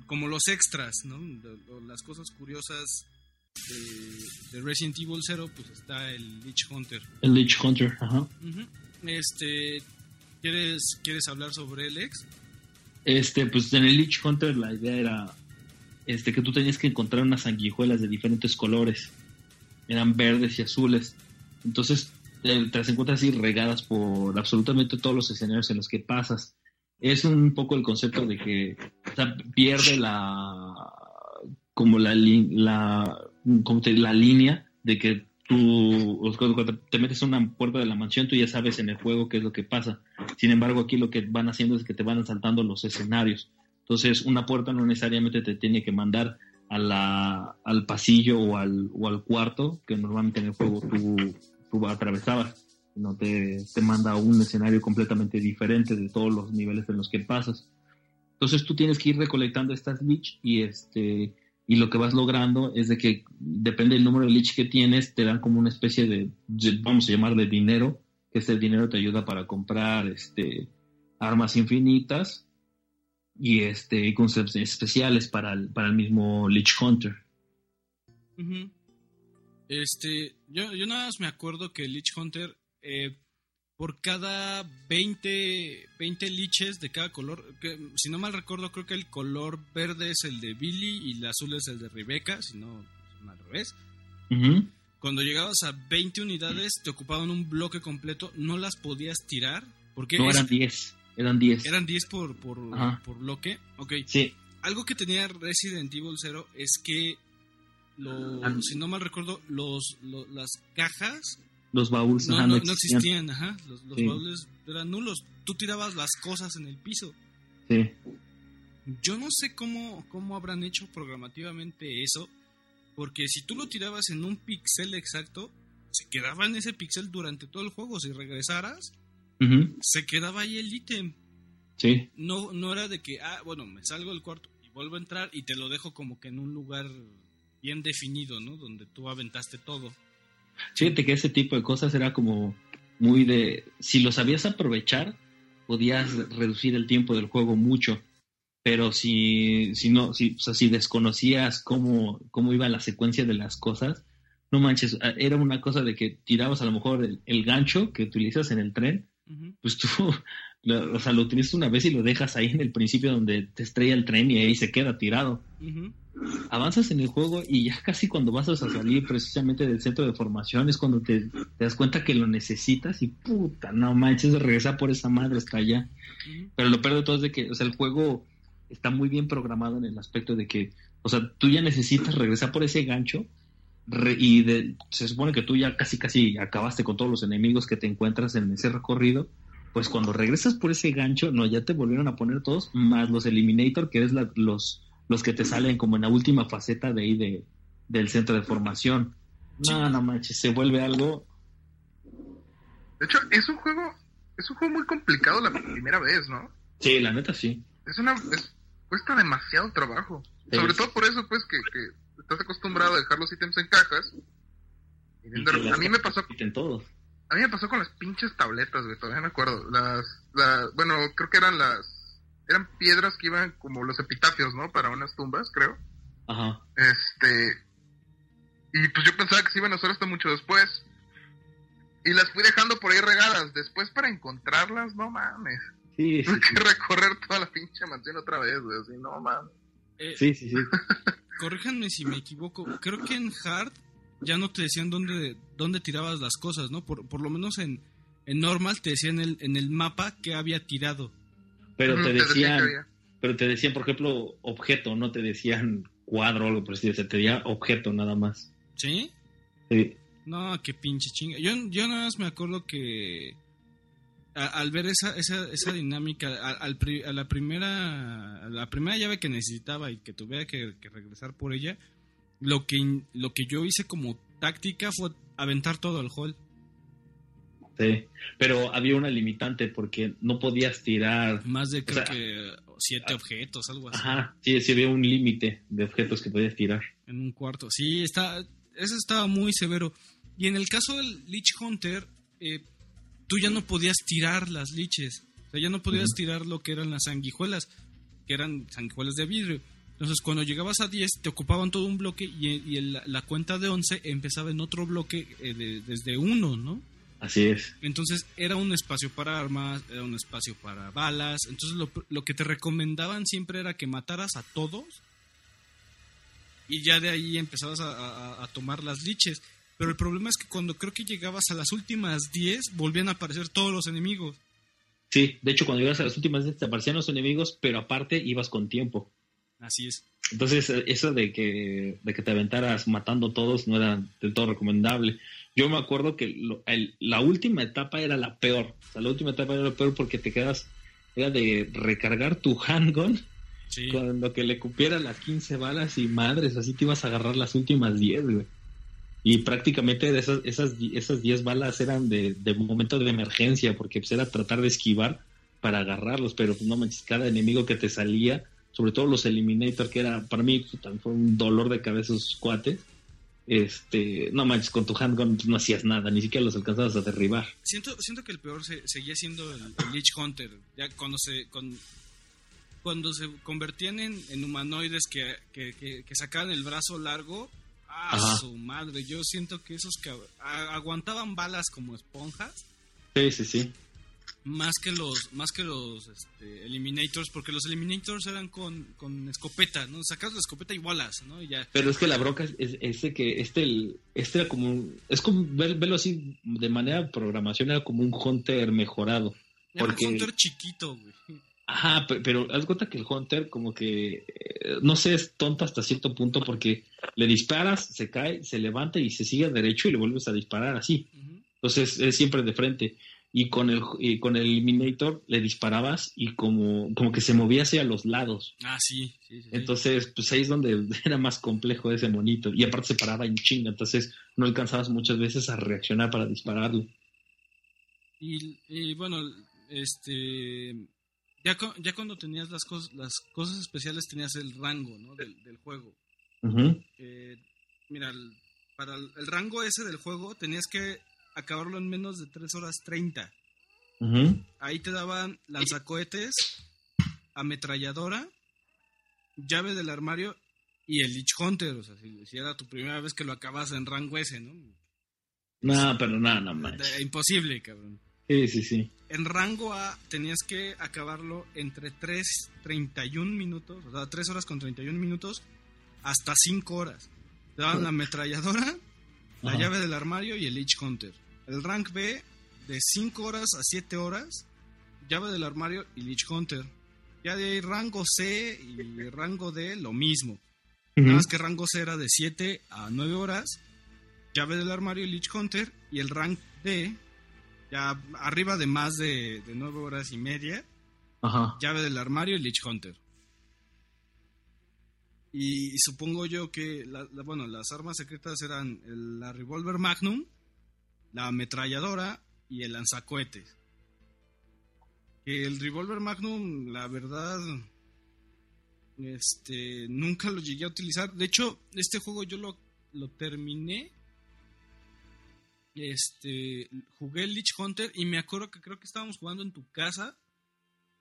como los extras, ¿no? las cosas curiosas de, Resident Evil 0, pues está el Lich Hunter. El Lich Hunter, ajá. Este, ¿quieres, ¿quieres hablar sobre el ex? Este, pues en el Lich Hunter la idea era este, que tú tenías que encontrar unas sanguijuelas de diferentes colores. Eran verdes y azules. Entonces te, las encuentras así regadas por absolutamente todos los escenarios en los que pasas. Es un poco el concepto de que pierde la como la, la como la línea de que tú, te metes a una puerta de la mansión, tú ya sabes en el juego qué es lo que pasa. Sin embargo, aquí lo que van haciendo es que te van saltando los escenarios. Entonces, una puerta no necesariamente te tiene que mandar a la, al pasillo o al, o al cuarto que normalmente en el juego tú, tú atravesabas, sino te, te manda un escenario completamente diferente de todos los niveles en los que pasas. Entonces, tú tienes que ir recolectando estas glitch y este y lo que vas logrando es de que depende del número de lich que tienes, te dan como una especie de, vamos a llamar de dinero, que este dinero te ayuda para comprar este armas infinitas y este conceptos especiales para el, para el mismo Lich Hunter. Este, yo, yo nada más me acuerdo que Lich Hunter eh, por cada 20, 20 liches de cada color. Que, si no mal recuerdo, creo que el color verde es el de Billy y el azul es el de Rebecca, si no al revés. Cuando llegabas a 20 unidades, te ocupaban un bloque completo, no las podías tirar. Porque no, eran 10. Eran 10. Eran 10 por, por, por, bloque. Ok. Sí. Algo que tenía Resident Evil 0 es que, lo, ah. si no mal recuerdo, los, las cajas los baúles no, no, existían. ajá. Los, baúles eran nulos. Tú tirabas las cosas en el piso. Sí. Yo no sé cómo, cómo habrán hecho programativamente eso, porque si tú lo tirabas en un pixel exacto, se quedaba en ese pixel durante todo el juego. Si regresaras, se quedaba ahí el ítem. Sí. No, no era de que, ah, bueno, me salgo del cuarto y vuelvo a entrar y te lo dejo como que en un lugar bien definido, ¿no? Donde tú aventaste todo. Fíjate que ese tipo de cosas era como muy de, si lo sabías aprovechar, podías reducir el tiempo del juego mucho, pero si, si no, si, o sea, si desconocías cómo, cómo iba la secuencia de las cosas, no manches, era una cosa de que tirabas a lo mejor el, gancho que utilizas en el tren, pues tú, lo, o sea, lo utilizas una vez y lo dejas ahí en el principio donde te estrella el tren y ahí se queda tirado avanzas en el juego y ya casi cuando vas a salir precisamente del centro de formación es cuando te, das cuenta que lo necesitas y puta, no manches, regresa por esa madre hasta allá. Pero lo peor de todo es de que, o sea, el juego está muy bien programado en el aspecto de que, o sea, tú ya necesitas regresar por ese gancho y se supone que tú ya casi casi acabaste con todos los enemigos que te encuentras en ese recorrido. Pues cuando regresas por ese gancho, no, ya te volvieron a poner todos, más los Eliminator, que es la, los, los que te salen como en la última faceta de ahí de, del centro de formación. No, no manches, se vuelve algo. De hecho, es un juego, es un juego muy complicado la primera vez, ¿no? Sí, la neta sí. Es una, cuesta demasiado trabajo. Sobre todo por eso, pues, que, que, estás acostumbrado a dejar los ítems en cajas. Y a mí me pasó. En todos. A mí me pasó con las pinches tabletas, güey, todavía me acuerdo. Las, las, bueno, creo que eran las eran piedras que iban como los epitafios, ¿no? Para unas tumbas, creo. Ajá. Este. Y pues yo pensaba que se iban a usar hasta mucho después. Y las fui dejando por ahí regadas. Después para encontrarlas, no mames. Sí, Tuve que recorrer toda la pinche mansión otra vez, güey. Así, no mames. Eh, sí, sí, sí. corríjanme si me equivoco. Creo que en Hard ya no te decían dónde, dónde tirabas las cosas, ¿no? Por, por lo menos en, en Normal te decían en el, en el mapa que había tirado. Pero te decían, pero te decían, por ejemplo, objeto, no te decían cuadro o algo por así te decía objeto nada más. ¿Sí? Sí. No, qué pinche chinga. Yo, yo nada más me acuerdo que al ver esa, esa, esa dinámica, a, la primera la primera llave que necesitaba y que tuviera que, que, regresar por ella, lo que, lo que yo hice como táctica fue aventar todo el hall. Sí, pero había una limitante porque no podías tirar. Más de creo que siete objetos, algo así. Ajá, sí, sí había un límite de objetos que podías tirar. En un cuarto, sí, está, eso estaba muy severo. Y en el caso del Lich Hunter, eh, tú ya no podías tirar las liches. O sea, ya no podías tirar lo que eran las sanguijuelas, que eran sanguijuelas de vidrio. Entonces, cuando llegabas a 10, te ocupaban todo un bloque y, y el- la cuenta de 11 empezaba en otro bloque eh, de- desde 1, ¿no? Así es. Entonces era un espacio para armas, era un espacio para balas. Entonces lo, lo que te recomendaban siempre era que mataras a todos y ya de ahí empezabas a, a- a tomar las liches. Pero el problema es que cuando creo que llegabas a las últimas 10 volvían a aparecer todos los enemigos. Sí, de hecho, cuando llegas a las últimas veces te aparecían los enemigos, pero aparte ibas con tiempo. Así es. Entonces, eso de que, de que te aventaras matando todos no era del todo recomendable. Yo me acuerdo que lo- el- la última etapa era la peor. O sea, la última etapa era la peor porque te quedas, era de recargar tu handgun Sí. cuando que le cupieran las 15 balas y madres, así te ibas a agarrar las últimas 10, güey. Y prácticamente de esas, esas, esas 10 balas eran de, de momento de emergencia, porque pues era tratar de esquivar para agarrarlos, pero pues, no manches, cada enemigo que te salía, sobre todo los Eliminator, que era, para mí, fue un dolor de cabeza esos cuates. Este, no manches, con tu handgun no hacías nada, ni siquiera los alcanzabas a derribar. Siento, siento que el peor se- seguía siendo el, el Lich Hunter. Ya cuando se, con- cuando se convertían en, en humanoides que, que, que- que sacaban el brazo largo. ¡Ah, Ajá. su madre! Yo siento que esos que aguantaban balas como esponjas. Sí, sí, sí. Más que los, más que los este, Eliminators, porque los Eliminators eran con, con escopeta, ¿no? Sacabas la escopeta y bolas, ¿no? Y ya. Pero es que la bronca es, es, es de que este, el- este era como, un- es como, ver- verlo así, de manera de programación, era como un Hunter mejorado. Era Porque- un Hunter chiquito, güey. Ajá, pe- pero, haz cuenta que el Hunter como que, eh, no sé, es tonto hasta cierto punto porque le disparas, se cae, se levanta y se sigue derecho y le vuelves a disparar así. Entonces es siempre de frente. Y con el, y con el Eliminator le disparabas y como, como que se movía hacia los lados. Ah, sí. sí, sí. Entonces, pues ahí es donde era más complejo ese monito. Y aparte se paraba en chinga, entonces no alcanzabas muchas veces a reaccionar para dispararle. Y, y bueno, este. Ya, ya cuando tenías las, cos- las cosas especiales tenías el rango ¿no? del, del juego. Eh, mira, el- para el, el rango ese del juego tenías que acabarlo en menos de 3 horas 30. Ujú. Ahí te daban lanzacohetes, ametralladora, llave del armario y el Lich Hunter. O sea, si, si era tu primera vez que lo acabas en rango ese, ¿no? No, pero nada, no. De- imposible, cabrón. Sí, sí, sí. En rango A tenías que acabarlo entre 3, 31 minutos, o sea, 3 horas con 31 minutos, hasta 5 horas. Te daban la ametralladora, la Ajá. llave del armario y el Lich Hunter. El rank B, de 5 horas a 7 horas, llave del armario y Lich Hunter. Ya de ahí rango C y rango D, lo mismo. Nada más que rango C era de 7 a 9 horas, llave del armario y Lich Hunter, y el rank D, ya arriba de más de, de 9 horas y media, Ajá. llave del armario y Lich Hunter. Y, y supongo yo que, la- la- bueno, las armas secretas eran el- la Revolver Magnum, la ametralladora y el lanzacohetes. El Revolver Magnum, la verdad, este, nunca lo llegué a utilizar. De hecho, este juego yo lo, lo terminé. Este, jugué el Lich Hunter y me acuerdo que creo que estábamos jugando en tu casa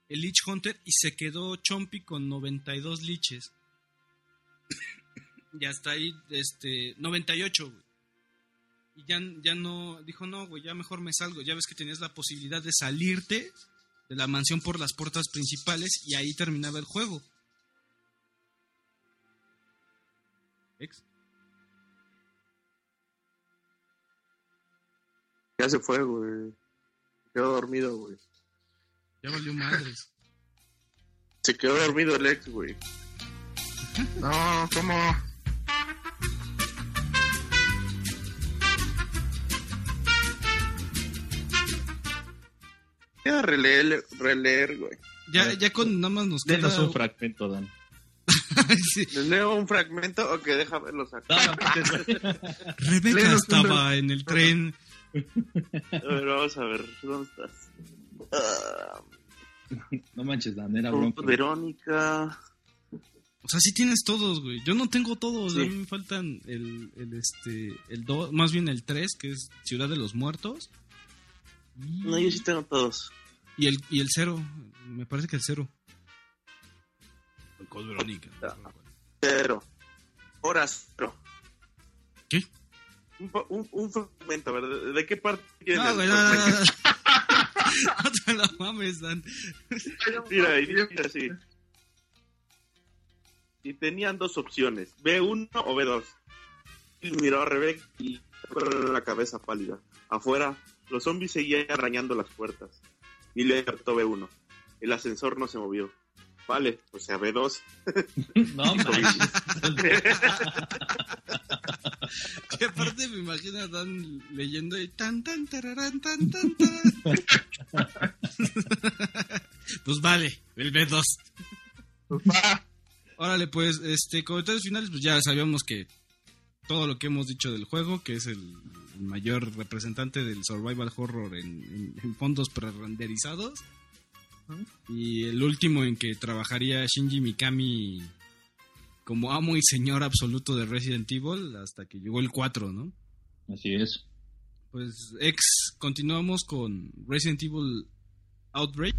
el Lich Hunter y se quedó Chompy con 92 liches. y hasta ahí, este, 98, güey. Y ya, ya no, dijo, no, güey, ya mejor me salgo. Ya ves que tenías la posibilidad de salirte de la mansión por las puertas principales y ahí terminaba el juego. Ex. Ya se fue, güey. Quedó dormido, güey. Ya valió madres. Se quedó dormido el ex, güey. No, ¿cómo? Queda releer, releer, güey. Ya, ya con nada más nos queda. Denos un fragmento, Dan. Sí. ¿Les leo un fragmento o que deja verlos acá? Rebeca estaba en el tren. A ver, vamos a ver. ¿Dónde estás? Ah, no manches, Dan, era bronco. Verónica. O sea, sí tienes todos, güey. Yo no tengo todos. Sí. A mí me faltan el, el este, el 2, más bien el 3, que es Ciudad de los Muertos. No, yo sí tengo todos. Y el, y el cero, me parece que el cero. El Code Verónica. no cuál. Cero. Horas cero. ¿Qué? Un, un, un fragmento, a ver, ¿de, qué parte quieres? No, güey, no, no, no, no. No te lo mames, Dan. Mira, y dice así. Y tenían dos opciones, B1 o B2. Y miró a Rebeca y con la cabeza pálida. Afuera, los zombies seguían arañando las puertas. Y le apretó B1. El ascensor no se movió. Vale, o sea, B2. No. Que aparte me imagino a Dan leyendo y tan tan tararán tan tan tan. Pues vale, el B2. Pues va. Órale, pues, este, comentarios finales, pues ya sabíamos que todo lo que hemos dicho del juego, que es el mayor representante del survival horror en, en- en fondos pre-renderizados. Y el último en que trabajaría Shinji Mikami como amo y señor absoluto de Resident Evil hasta que llegó el 4, ¿no? Así es. Pues ex, continuamos con Resident Evil Outbreak.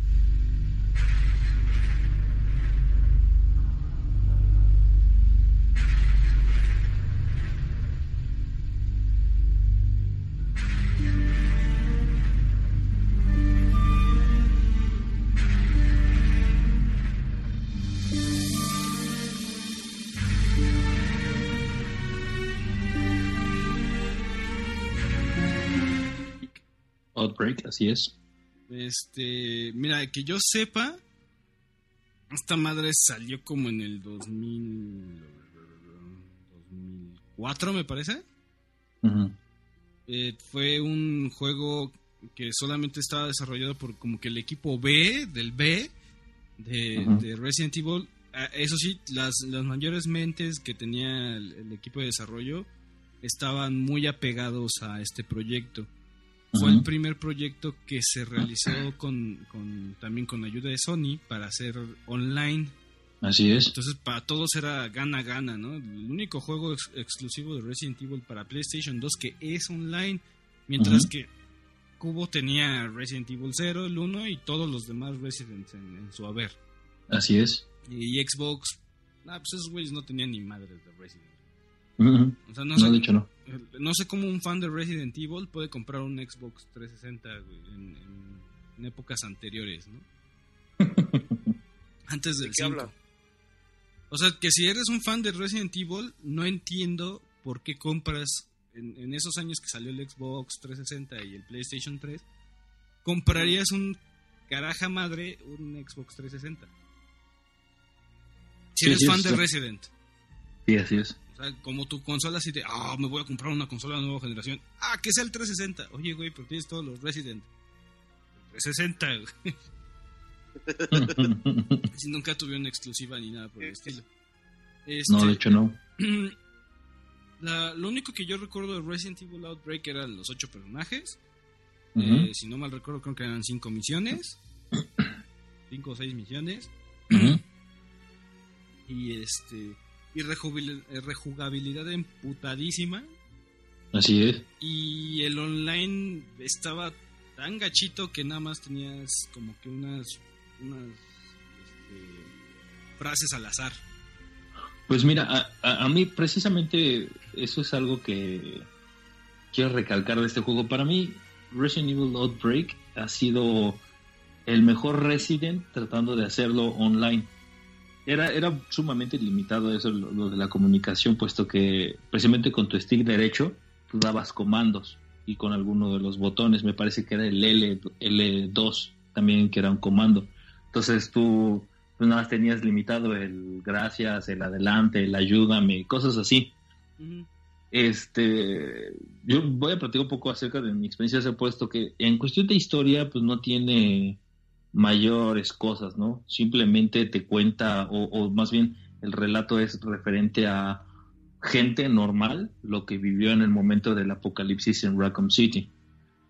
Outbreak, así es. Este, mira, que yo sepa, esta madre salió como en el 2000, 2004, me parece. Ujú. Eh, fue un juego que solamente estaba desarrollado por como que el equipo B del B de Resident Evil. Ah, Eso sí, las, las mayores mentes que tenía el, el equipo de desarrollo estaban muy apegados a este proyecto. Fue el primer proyecto que se realizó con, con- también con ayuda de Sony para hacer online. Así es. Entonces para todos era gana-gana, ¿no? El único juego ex- exclusivo de Resident Evil para PlayStation 2 que es online, mientras que Cubo tenía Resident Evil 0, el 1 y todos los demás Residents en, en su haber. Así es. Y Xbox, ah, pues esos güeyes no tenían ni madres de Resident. Ujú. O sea, no, No, sé, de hecho no. No sé cómo un fan de Resident Evil puede comprar un Xbox 360 güey, en, en- en épocas anteriores, ¿no? Antes del qué 5. habla? O sea, que si eres un fan de Resident Evil, no entiendo por qué compras en, en esos años que salió el Xbox 360 y el PlayStation 3, comprarías un caraja madre un Xbox 360. Si eres sí, fan sí. de Resident. Sí, así es. O sea, como tu consola así de, ah, me voy a comprar una consola de nueva generación. Ah, que sea el 360. Oye, güey, pero tienes todos los Resident. El 360, güey. Si nunca tuvieron exclusiva ni nada por el estilo. Este, no, de hecho no. la- lo único que yo recuerdo de Resident Evil Outbreak eran los ocho personajes. Eh, si no mal recuerdo, creo que eran cinco misiones. cinco o seis misiones. Y este. Y eh, rejugabilidad emputadísima. Así es. Y el online estaba tan gachito que nada más tenías como que unas. unas este, frases al azar. Pues mira, a, a- a mí precisamente eso es algo que quiero recalcar de este juego. Para mí, Resident Evil Outbreak ha sido el mejor Resident tratando de hacerlo online. Era, era sumamente limitado eso, lo, lo de la comunicación, puesto que precisamente con tu stick derecho tú dabas comandos y con alguno de los botones, me parece que era el L, L2 también, que era un comando. Entonces tú pues nada más tenías limitado el gracias, el adelante, el ayúdame, cosas así. Este, yo voy a platicar un poco acerca de mi experiencia, puesto que en cuestión de historia, pues no tiene mayores cosas, ¿no? Simplemente te cuenta, o, más bien el relato es referente a gente normal, lo que vivió en el momento del apocalipsis en Raccoon City.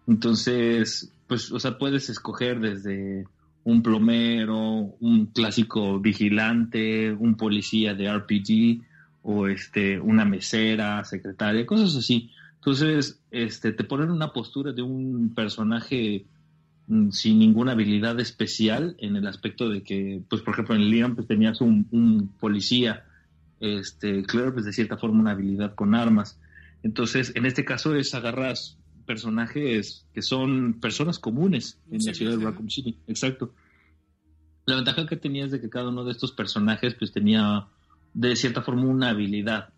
Entonces, pues, o sea, puedes escoger desde un plomero, un clásico vigilante, un policía de RPG o este una mesera, secretaria, cosas así. Entonces, este te ponen una postura de un personaje sin ninguna habilidad especial en el aspecto de que, pues por ejemplo en Leon pues tenías un, un policía, este, Claire pues de cierta forma una habilidad con armas. Entonces, en este caso es agarras personajes que son personas comunes en la ciudad de Raccoon City. Exacto. La ventaja que tenía es de que cada uno de estos personajes pues tenía de cierta forma una habilidad,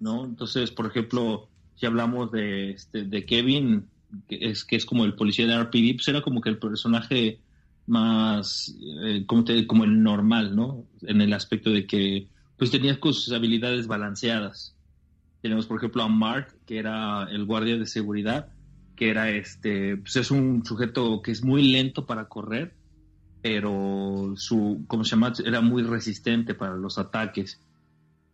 ¿no? Entonces, por ejemplo, si hablamos de, este, de Kevin, que es, que es como el policía de RPD, pues era como que el personaje más, eh, como, el normal, ¿no? En el aspecto de que pues tenía sus habilidades balanceadas. Tenemos, por ejemplo, a Mark, que era el guardia de seguridad, que era este, pues es un sujeto que es muy lento para correr, pero su, ¿cómo se llama? Era muy resistente para los ataques.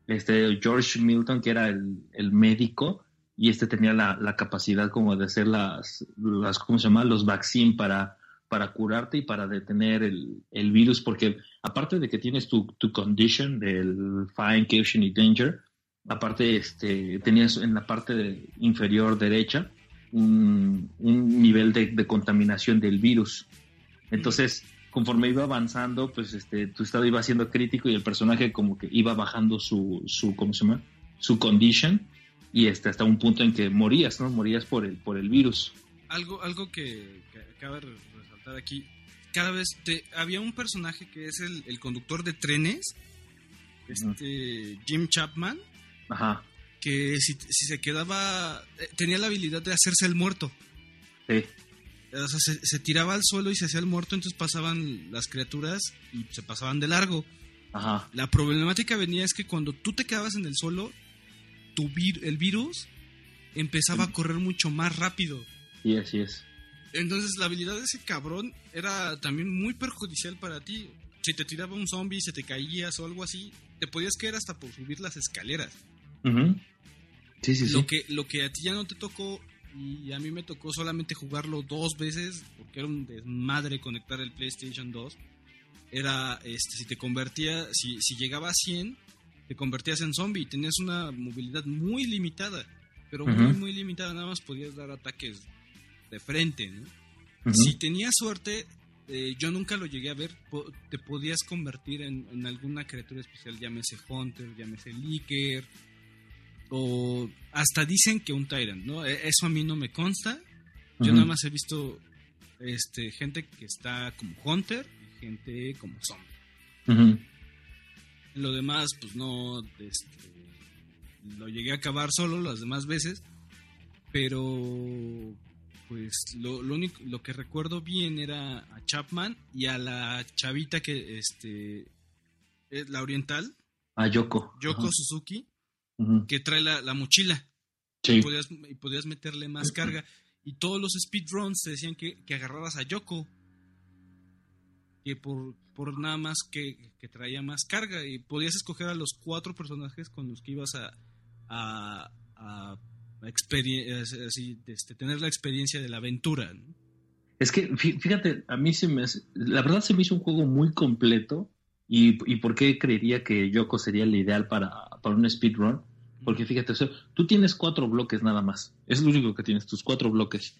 Este George Milton, que era el, el médico, y este tenía la, la, capacidad como de hacer las, las ¿cómo se llama? Los vaccines para, para curarte y para detener el, el virus, porque aparte de que tienes tu, tu condition del fine, caution y danger, aparte este, tenías en la parte inferior derecha un, un nivel de, de, contaminación del virus. Entonces, conforme iba avanzando, pues este, tu estado iba siendo crítico y el personaje como que iba bajando su, su ¿cómo se llama? Su condition y este, hasta un punto en que morías, ¿no? Morías por el, por el virus. Algo, algo que, que acaba de resaltar aquí, cada vez te, había un personaje que es el, el conductor de trenes, este Jim Chapman, Ajá. que si, si se quedaba, eh, tenía la habilidad de hacerse el muerto. Sí. O sea, se, se, tiraba al suelo y se hacía el muerto, entonces pasaban las criaturas y se pasaban de largo. Ajá. La problemática venía es que cuando tú te quedabas en el suelo, tu vir, el virus empezaba a correr mucho más rápido. Sí, así es. Entonces la habilidad de ese cabrón era también muy perjudicial para ti. Si te tiraba un zombie, se te caías o algo así, te podías caer hasta por subir las escaleras. Uh -huh. Sí, sí, lo sí. Que, lo que a ti ya no te tocó y a mí me tocó solamente jugarlo dos veces porque era un desmadre conectar el PlayStation 2. Era, este, si te convertía, si, si llegaba a 100, te convertías en zombie y tenías una movilidad muy limitada, pero uh -huh. muy, muy limitada, nada más podías dar ataques de frente, ¿no? Uh -huh. Si tenías suerte, eh, yo nunca lo llegué a ver, po te podías convertir en, en, alguna criatura especial, llámese Hunter, llámese Licker, o hasta dicen que un Tyrant, ¿no? E, Eso a mí no me consta, yo uh -huh. nada más he visto este, gente que está como Hunter y gente como zombie. Lo demás, pues no, este, lo llegué a acabar solo las demás veces, pero pues lo, lo, único lo que recuerdo bien era a Chapman y a la chavita que este es la oriental. A Yoko. Yoko Ajá. Suzuki que trae la, la mochila. Sí. y, podías, y, podías, meterle más carga. Y todos los speedruns te decían que, que agarraras a Yoko que por, por nada más que, que, traía más carga y podías escoger a los cuatro personajes con los que ibas a, a, a así, este, tener la experiencia de la aventura. ¿no? Es que, fíjate, a mí se me hace, la verdad se me hizo un juego muy completo y, y por qué creería que Yoko sería el ideal para, para un speedrun. Porque fíjate, o sea, tú tienes cuatro bloques nada más. Es lo único que tienes, tus cuatro bloques.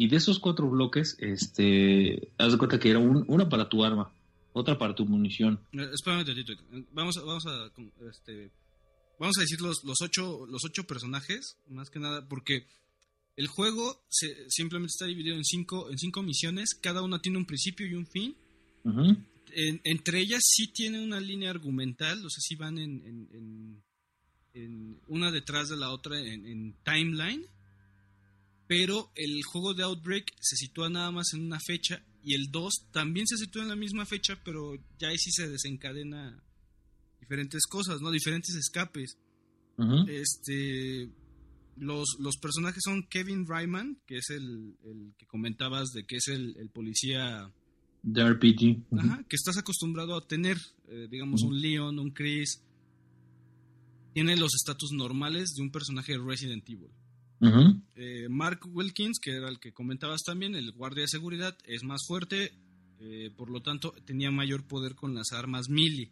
Y de esos cuatro bloques, este, haz de cuenta que era un, una para tu arma, otra para tu munición. Eh, espérame un tantito. Vamos, vamos a, este, vamos a decir los, los, ocho, los ocho personajes, más que nada, porque el juego se, simplemente está dividido en cinco, en cinco misiones, cada una tiene un principio y un fin. Uh -huh. en, entre ellas sí tiene una línea argumental, o sea, sí van en, en una detrás de la otra en, timeline, pero el juego de Outbreak se sitúa nada más en una fecha y el 2 también se sitúa en la misma fecha, pero ya ahí sí se desencadena diferentes cosas, ¿no? Diferentes escapes. Uh -huh. Este. Los, los, personajes son Kevin Ryman, que es el, el que comentabas de que es el, el policía de RPG. Uh -huh. Ajá, que estás acostumbrado a tener, eh, digamos, uh -huh. un Leon, un Chris. Tiene los estatus normales de un personaje de Resident Evil. Eh, Mark Wilkins, que era el que comentabas también, el guardia de seguridad, es más fuerte, eh, por lo tanto tenía mayor poder con las armas melee.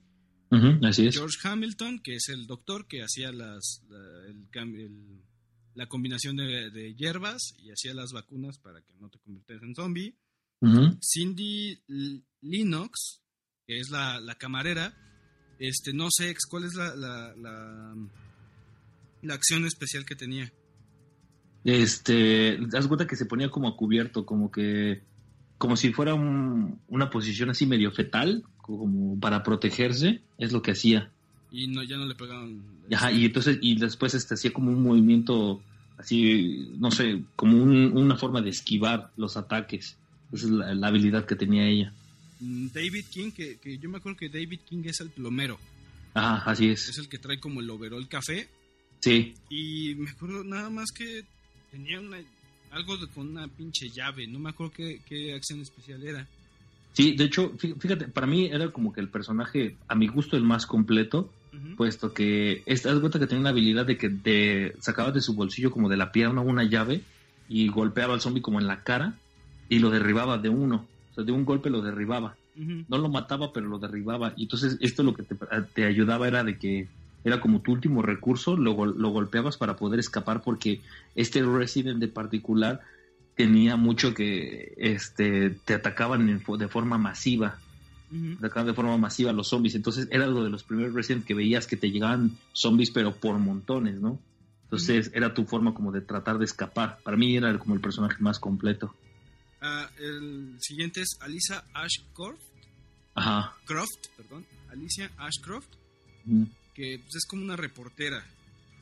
Uh -huh, así es. George Hamilton, que es el doctor que hacía las, la, el, el, la combinación de, de, hierbas y hacía las vacunas para que no te convirtieras en zombie. Cindy L- Lennox, que es la, la camarera, este, no sé cuál es la, la, la, la acción especial que tenía. Este, te das cuenta que se ponía como a cubierto, como que, como si fuera un- una posición así medio fetal, como para protegerse, es lo que hacía. Y no, ya no le pegaron. Ajá, y entonces, y después este, hacía como un movimiento así, no sé, como un- una forma de esquivar los ataques. Esa es la, la habilidad que tenía ella. Mm, David King, que, que yo me acuerdo que David King es el plomero, Ajá, así es. es el que trae como el overall café. Sí, Y me acuerdo nada más que tenía una, algo de- con una pinche llave, no me acuerdo qué, qué acción especial era. sí, de hecho, fí- fíjate, para mí era como que el personaje, a mi gusto, el más completo, puesto que te das cuenta que tenía una habilidad de que te sacaba de su bolsillo como de la pierna una llave y golpeaba al zombie como en la cara y lo derribaba de uno. O sea, de un golpe lo derribaba. No lo mataba, pero lo derribaba. Y entonces esto lo que te, te ayudaba era de que era como tu último recurso, lo, lo golpeabas para poder escapar porque este Resident de particular tenía mucho que este, te atacaban en de forma masiva Ujú. atacaban de forma masiva a los zombies. Entonces era algo de los primeros Resident que veías que te llegaban zombies, pero por montones, ¿no? Entonces era tu forma como de tratar de escapar. Para mí era como el personaje más completo. Ah, el siguiente es Alisa Ashcroft, Ajá. Croft, perdón, Alicia Ashcroft, Mm. Que pues, es como una reportera.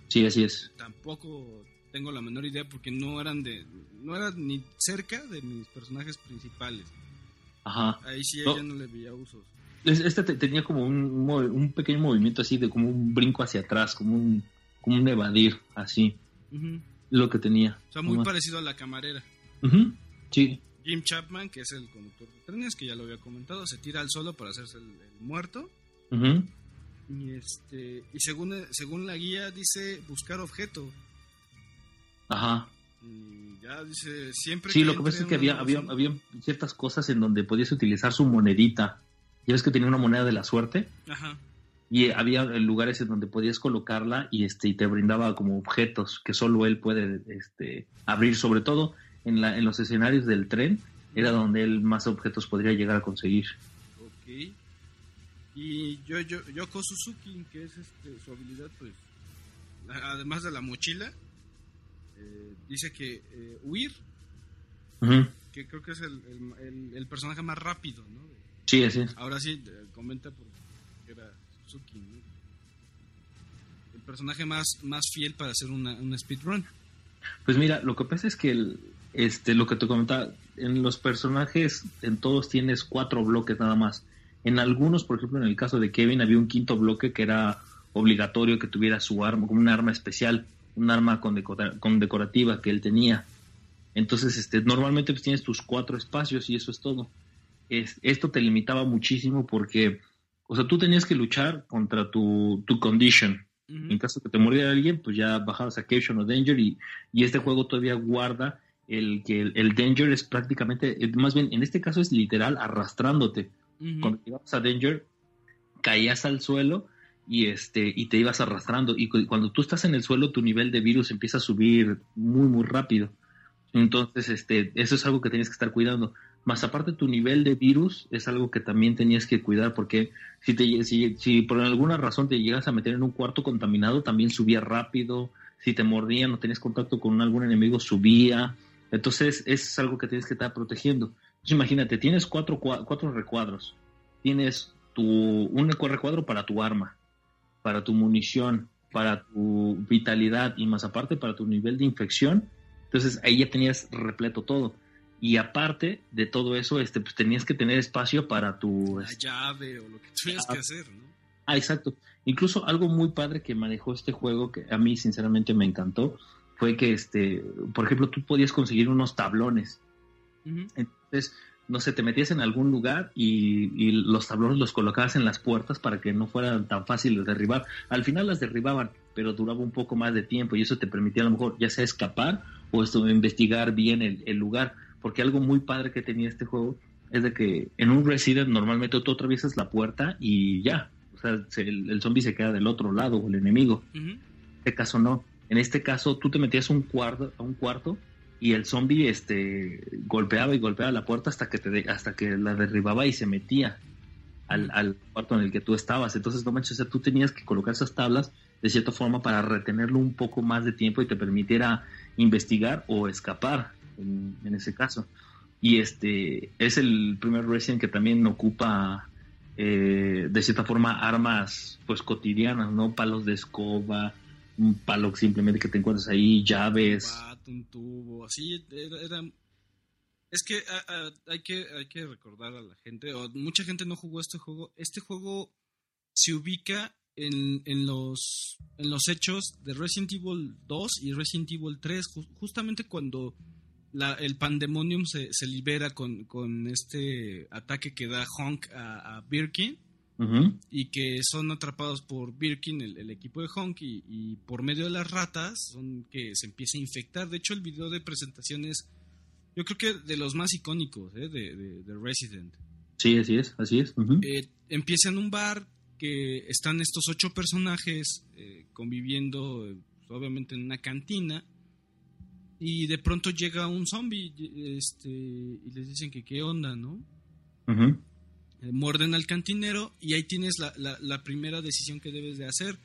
Sí, así es. Tampoco tengo la menor idea porque no eran de, no eran ni cerca de mis personajes principales. Ajá. Ahí sí No. ella no le veía usos. Es- Este te- tenía como un, pequeño movimiento así de como un brinco hacia atrás, como un, como un evadir, así. Ujú. Lo que tenía. O sea, muy Nomás. parecido a la camarera. Ujú. Sí. Jim Chapman, que es el conductor de trenes, que ya lo había comentado, se tira al suelo para hacerse el, el muerto. Ujú. Y este y según según la guía dice buscar objeto. Ajá. Y ya dice siempre Sí, lo que pasa es que había, había, había ciertas cosas en donde podías utilizar su monedita. Ya ves que tenía una moneda de la suerte. Ajá. y había lugares en donde podías colocarla y este y te brindaba como objetos que solo él puede este abrir sobre todo en la en los escenarios del tren era donde él más objetos podría llegar a conseguir Ok. Y yo, yo, Yoko Suzuki, que es este, su habilidad, pues, además de la mochila, eh, dice que eh, huir, que creo que es el, el- el- el personaje más rápido, ¿no? sí así es Ahora sí, eh, comenta porque era Suzuki, ¿no? El personaje más, más fiel para hacer una, una speedrun. pues mira lo que pasa es que el, este lo que te comentaba en los personajes en todos tienes cuatro bloques nada más en algunos por ejemplo en el caso de Kevin había un quinto bloque que era obligatorio que tuviera su arma como un arma especial un arma con, decora- con decorativa que él tenía Entonces, este, normalmente pues, tienes tus cuatro espacios y eso es todo. Es, esto te limitaba muchísimo porque, o sea, tú tenías que luchar contra tu, tu condition. Ujú. En caso que te muriera alguien, pues ya bajabas a Caption o Danger y, y este juego todavía guarda el que el, el Danger es prácticamente, más bien en este caso es literal arrastrándote. Cuando llegabas a Danger, caías al suelo y este y te ibas arrastrando. Y cu- cuando tú estás en el suelo tu nivel de virus empieza a subir muy muy rápido. Entonces este eso es algo que tienes que estar cuidando. Más aparte tu nivel de virus es algo que también tenías que cuidar porque si te si, si por alguna razón te llegas a meter en un cuarto contaminado también subía rápido. Si te mordían o tenías contacto con algún enemigo subía. Entonces es algo que tienes que estar protegiendo entonces imagínate tienes cuatro cua- cuatro recuadros tienes tu un recuadro para tu arma para tu munición, para tu vitalidad y más aparte para tu nivel de infección. Entonces ahí ya tenías repleto todo. Y aparte de todo eso, este, pues tenías que tener espacio para tu... La llave o lo que tuvieras que hacer, ¿no? Ah, exacto. Incluso algo muy padre que manejó este juego, que a mí sinceramente me encantó, fue que, este, por ejemplo, tú podías conseguir unos tablones. Ujú. Entonces, no sé, te metías en algún lugar y, y los tablones los colocabas en las puertas para que no fueran tan fáciles de derribar. Al final las derribaban, pero duraba un poco más de tiempo y eso te permitía a lo mejor ya sea escapar o esto, investigar bien el, el lugar. Porque algo muy padre que tenía este juego es de que en un Resident normalmente tú atraviesas la puerta y ya. O sea, se- el, el zombie se queda del otro lado o el enemigo. Ujú. En este caso no. En este caso tú te metías un cuarto, a un cuarto y el zombie este golpeaba y golpeaba la puerta hasta que te hasta que la derribaba y se metía al, al, cuarto en el que tú estabas. Entonces, no manches, o sea, tú tenías que colocar esas tablas de cierta forma para retenerlo un poco más de tiempo y te permitiera investigar o escapar en, en ese caso. Y este es el primer Resident que también ocupa eh, de cierta forma armas pues cotidianas, ¿no? Palos de escoba, un palo simplemente que te encuentras ahí, llaves. Un tubo, así Es que hay que hay que recordar a la gente, o mucha gente no jugó este juego. Este juego se ubica en, en, los, en los hechos de Resident Evil 2 y Resident Evil 3, justamente cuando la, el Pandemonium se, se libera con, con, este ataque que da Honk a Birkin. Y que son atrapados por Birkin, el, equipo de Honk, y, por medio de las ratas son que se empieza a infectar. De hecho, el video de presentación es, yo creo que de los más icónicos ¿eh? de, de, Resident. Sí, así es, así es. Eh, empieza en un bar que están estos ocho personajes eh, conviviendo, obviamente, en una cantina y de pronto llega un zombie este, y les dicen que qué onda, ¿no? Eh, muerden al cantinero y ahí tienes la, la, primera decisión que debes de hacer.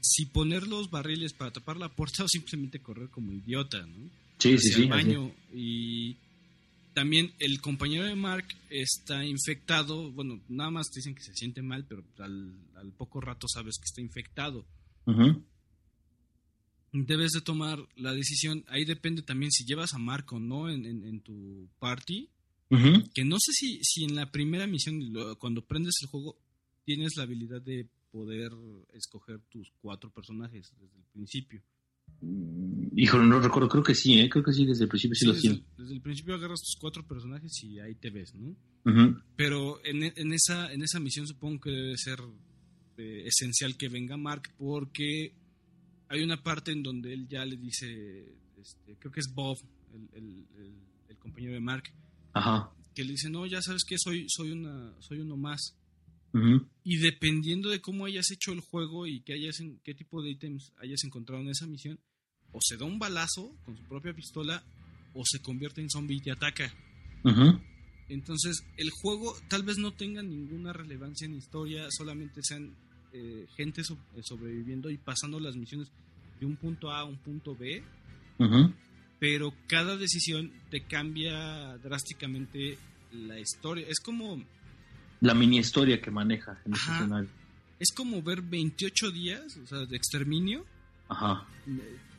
Si poner los barriles para tapar la puerta o simplemente correr como idiota, ¿no? Sí, sí, sí. baño. Y también el compañero de Mark está infectado. Bueno, nada más te dicen que se siente mal, pero al, al poco rato sabes que está infectado debes de tomar la decisión. Ahí depende también si llevas a Marco o no en, tu party. Que no sé si, si en la primera misión, cuando prendes el juego, tienes la habilidad de poder escoger tus cuatro personajes desde el principio. Mm, híjole, no recuerdo, creo que sí, ¿eh? creo que sí, desde el principio sí, lo desde, desde el principio agarras tus cuatro personajes y ahí te ves, ¿no? Pero en, en, esa, en esa misión supongo que debe ser eh, esencial que venga Mark porque hay una parte en donde él ya le dice, este, creo que es Bob, el, compañero de Mark, que le dice, no, ya sabes que soy, soy, una, soy uno más. Y dependiendo de cómo hayas hecho el juego y qué, hayas qué tipo de ítems hayas encontrado en esa misión, o se da un balazo con su propia pistola o se convierte en zombie y te ataca. Entonces, el juego tal vez no tenga ninguna relevancia en historia, solamente sean eh, gente eh, sobreviviendo y pasando las misiones de un punto A a un punto B. Pero cada decisión te cambia drásticamente la historia. Es como... La mini historia que maneja en Es como ver 28 días, o sea, de exterminio. Ajá.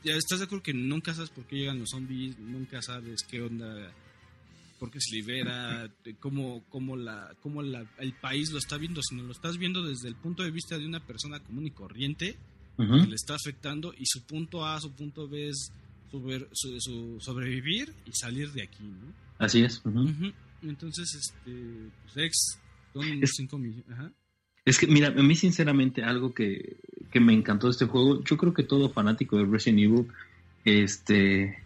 Ya estás de acuerdo que nunca sabes por qué llegan los zombies, nunca sabes qué onda porque se libera, cómo, cómo, la, cómo la, el país lo está viendo, sino lo estás viendo desde el punto de vista de una persona común y corriente que le está afectando y su punto A, su punto B es su, sobrevivir y salir de aquí, ¿no? Así es. Entonces, este, pues ex, son es, cinco millones. Es que, mira, a mí sinceramente algo que, que me encantó de este juego, yo creo que todo fanático de Resident Evil, este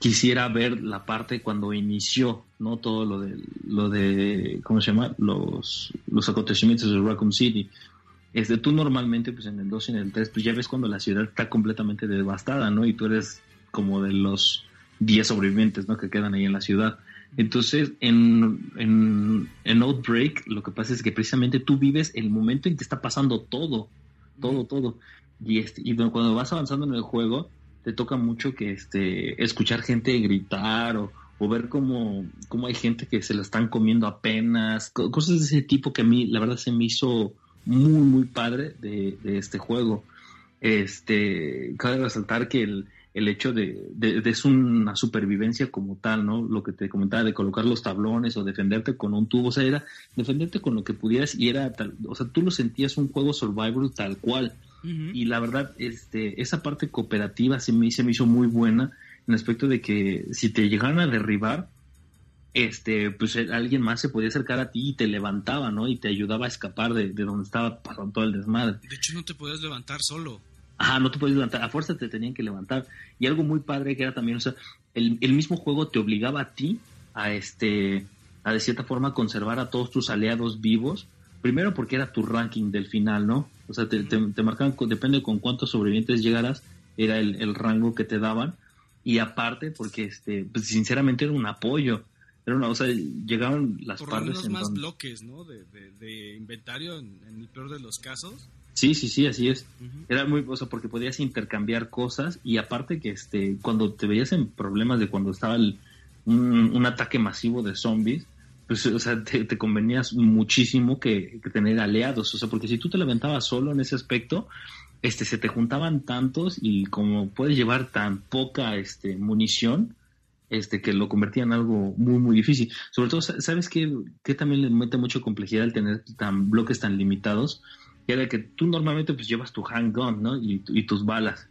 quisiera ver la parte cuando inició, ¿no? Todo lo de, lo de ¿cómo se llama? Los, los acontecimientos de Raccoon City. Este, tú normalmente, pues en el 2 y en el 3, pues ya ves cuando la ciudad está completamente devastada, ¿no? Y tú eres como de los 10 sobrevivientes, ¿no? Que quedan ahí en la ciudad. Entonces, en, en, en, Outbreak, lo que pasa es que precisamente tú vives el momento en que está pasando todo, todo, todo. Y, este, y cuando vas avanzando en el juego, te toca mucho que este escuchar gente gritar o, ver cómo, cómo, hay gente que se la están comiendo apenas, cosas de ese tipo que a mí la verdad se me hizo muy muy padre de, este juego. Este, cabe resaltar que el, el hecho de, de, es una supervivencia como tal, ¿no? Lo que te comentaba de colocar los tablones o defenderte con un tubo, o sea, era defenderte con lo que pudieras y era tal, o sea, tú lo sentías un juego survival tal cual. Y la verdad, este, esa parte cooperativa se me, se me hizo muy buena en el aspecto de que si te llegaran a derribar, este, pues alguien más se podía acercar a ti y te levantaba, ¿no? Y te ayudaba a escapar de, donde estaba pasando todo el desmadre. De hecho, no te podías levantar solo. Ajá, no te podías levantar, a fuerza te tenían que levantar. Y algo muy padre que era también, o sea, el, el mismo juego te obligaba a ti a este, a de cierta forma conservar a todos tus aliados vivos primero porque era tu ranking del final, ¿no? O sea, te, te, marcaban, depende con cuántos sobrevivientes llegaras, era el, rango que te daban. y aparte porque este pues sinceramente era un apoyo era una o sea llegaban las Por partes en más donde- bloques, ¿no? De, de- de inventario en, en el peor de los casos. Sí sí sí así es. Era muy o sea porque podías intercambiar cosas y aparte que este cuando te veías en problemas de cuando estaba el- un, un ataque masivo de zombies pues o sea te, te convenías muchísimo que, que tener aliados. O sea porque si tú te levantabas solo en ese aspecto este se te juntaban tantos y como puedes llevar tan poca este munición este que lo convertía en algo muy muy difícil. Sobre todo sa- sabes que, que también le mete mucho complejidad el tener tan bloques tan limitados que era que tú normalmente pues llevas tu handgun no y, y tus balas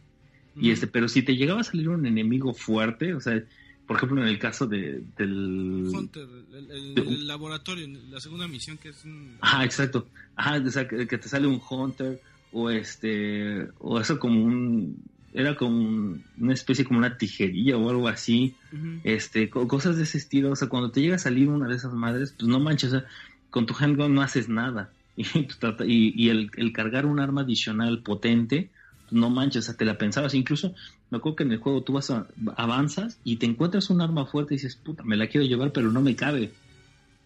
y este pero si te llegaba a salir un enemigo fuerte o sea por ejemplo en el caso de, del Hunter, el, el- de- el laboratorio, la segunda misión que es un... Ajá, exacto. Ajá, o sea, que, que te sale un Hunter o este, o eso como un, era como un- una especie como una tijerilla o algo así, este, co- cosas de ese estilo. O sea, cuando te llega a salir una de esas madres, pues no manches, o sea, con tu handgun no haces nada. Y, el, el cargar un arma adicional potente, no manches, o sea, te la pensabas. Incluso me acuerdo que en el juego tú vas a, avanzas y te encuentras un arma fuerte y dices, puta, me la quiero llevar, pero no me cabe.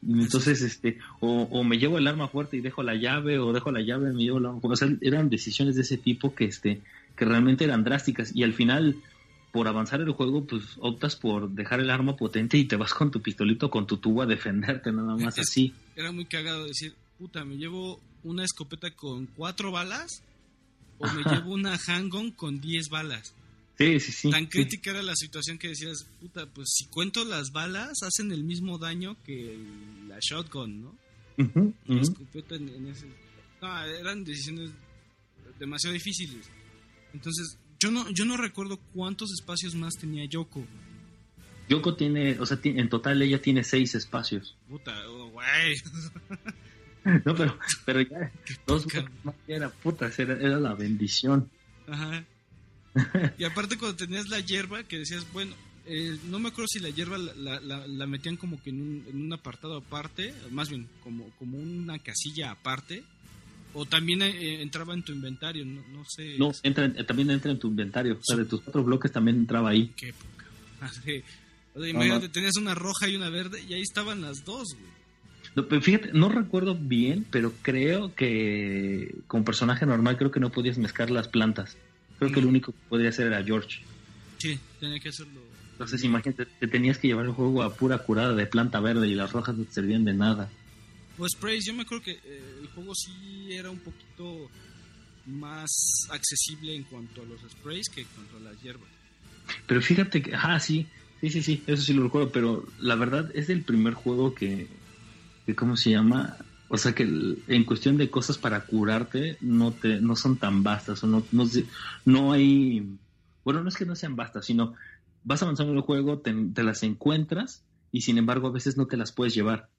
Entonces, este, o, o me llevo el arma fuerte y dejo la llave, o dejo la llave y me llevo la arma fuerte. O sea, eran decisiones de ese tipo que, este, que realmente eran drásticas. Y al final, por avanzar el juego, pues optas por dejar el arma potente y te vas con tu pistolito, con tu tubo a defenderte, nada más Es- así. Era muy cagado decir, puta, me llevo una escopeta con cuatro balas o me llevo una handgun con 10 balas. Sí, sí, sí. Tan sí. crítica era la situación que decías, puta, pues si cuento las balas, hacen el mismo daño que el- la shotgun, ¿no? Ujú, La ujú. escopeta en, en ese... No, eran decisiones demasiado difíciles. Entonces, yo no, yo no recuerdo cuántos espacios más tenía Yoko. Yoko tiene, o sea, en total ella tiene seis espacios. Puta, oh, güey. No, pero, pero ya, dos poca. más era puta, era, era la bendición. Ajá. Y aparte cuando tenías la hierba, que decías, bueno, eh, no me acuerdo si la hierba la, la- la- la metían como que en un, en un apartado aparte, más bien como, como una casilla aparte, o también eh, entraba en tu inventario, no, no sé. No, entra, en- también entra en tu inventario. O sea, de tus cuatro bloques también entraba ahí. Qué o sea, No, imagínate, tenías una roja y una verde y ahí estaban las dos, güey. No, pero fíjate, no recuerdo bien, pero creo que con personaje normal creo que no podías mezclar las plantas. Creo que No. el único que podía hacer era George. Sí, tenía que hacerlo. Entonces imagínate, te tenías que llevar el juego a pura curada de planta verde y las rojas no te servían de nada. O sprays, yo me acuerdo que eh, el juego sí era un poquito más accesible en cuanto a los sprays que en cuanto a las hierbas. Pero fíjate que, ah, sí, sí, sí, sí, eso sí lo recuerdo, pero la verdad es el primer juego que, que ¿cómo se llama? O sea que en cuestión de cosas para curarte no te no son tan vastas o no no, no hay bueno no es que no sean vastas sino vas avanzando en el juego te, te las encuentras y sin embargo a veces no te las puedes llevar.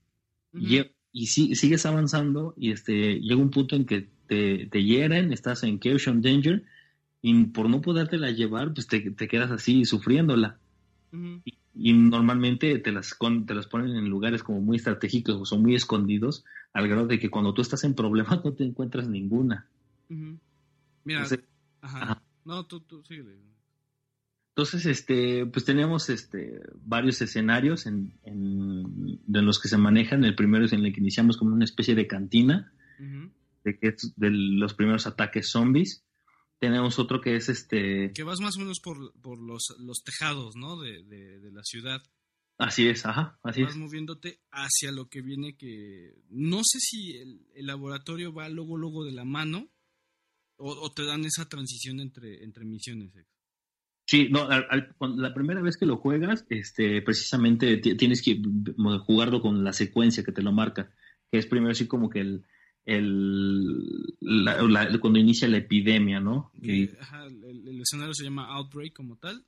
Y si, sigues avanzando y este llega un punto en que te, te hieren estás en Chaos Danger y por no podértela llevar pues te, te quedas así sufriéndola. Y, y normalmente te las, con- te las ponen en lugares como muy estratégicos o son muy escondidos, al grado de que cuando tú estás en problemas no te encuentras ninguna. Mira, Entonces, ajá. ajá. No, tú, tú, síguele. entonces, este, pues tenemos este, varios escenarios en, en- de los que se manejan. El primero es en el que iniciamos como una especie de cantina, de, que es de los primeros ataques zombies. Tenemos otro que es este, Que vas más o menos por, por los, los tejados, ¿no? De, de, de la ciudad. así es, ajá, así vas es. moviéndote hacia lo que viene que... No sé si el, el laboratorio va luego, luego de la mano o, o te dan esa transición entre, entre misiones. Sí, no, al- al- la primera vez que lo juegas, este, precisamente ti- tienes que mm, jugarlo con la secuencia que te lo marca, que es primero así como que el, el la- la- cuando inicia la epidemia, ¿no? Y, Que, ajá, el, el escenario se llama Outbreak como tal.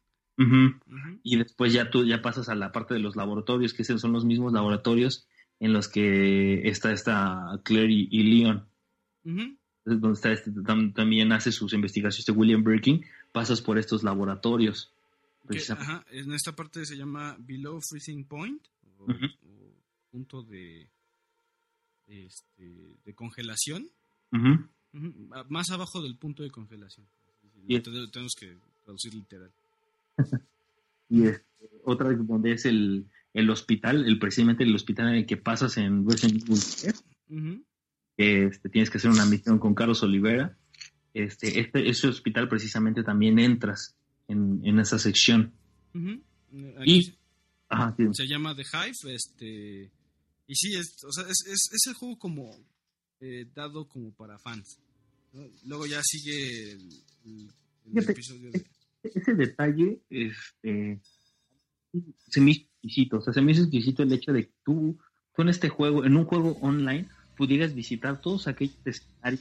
Y después ya tú ya pasas a la parte de los laboratorios, que son los mismos laboratorios en los que está esta Claire y, y Leon, donde está este- tam- también hace sus investigaciones de William Birkin, pasas por estos laboratorios. Que, precisamente. ajá, en esta parte se llama Below Freezing Point o punto de, este, de congelación. Más abajo del punto de congelación. Y- Te- Tenemos que traducir literal. Y este, otra donde es el, el hospital, el precisamente el hospital en el que pasas en Resident Evil 3, Ujú. este, tienes que hacer una misión con Carlos Olivera. Este, este, ese hospital precisamente también entras en, en esa sección. Y, ajá, sí. se llama The Hive, este, y sí, es, o sea, es, es, es el juego como eh, dado como para fans. ¿no? Luego ya sigue el, el- el Fíjate, episodio de... ese detalle, este, se me hizo exquisito, o sea, se me hizo exquisito el hecho de que tú, tú en este juego, en un juego online, pudieras visitar todos aquellos escenarios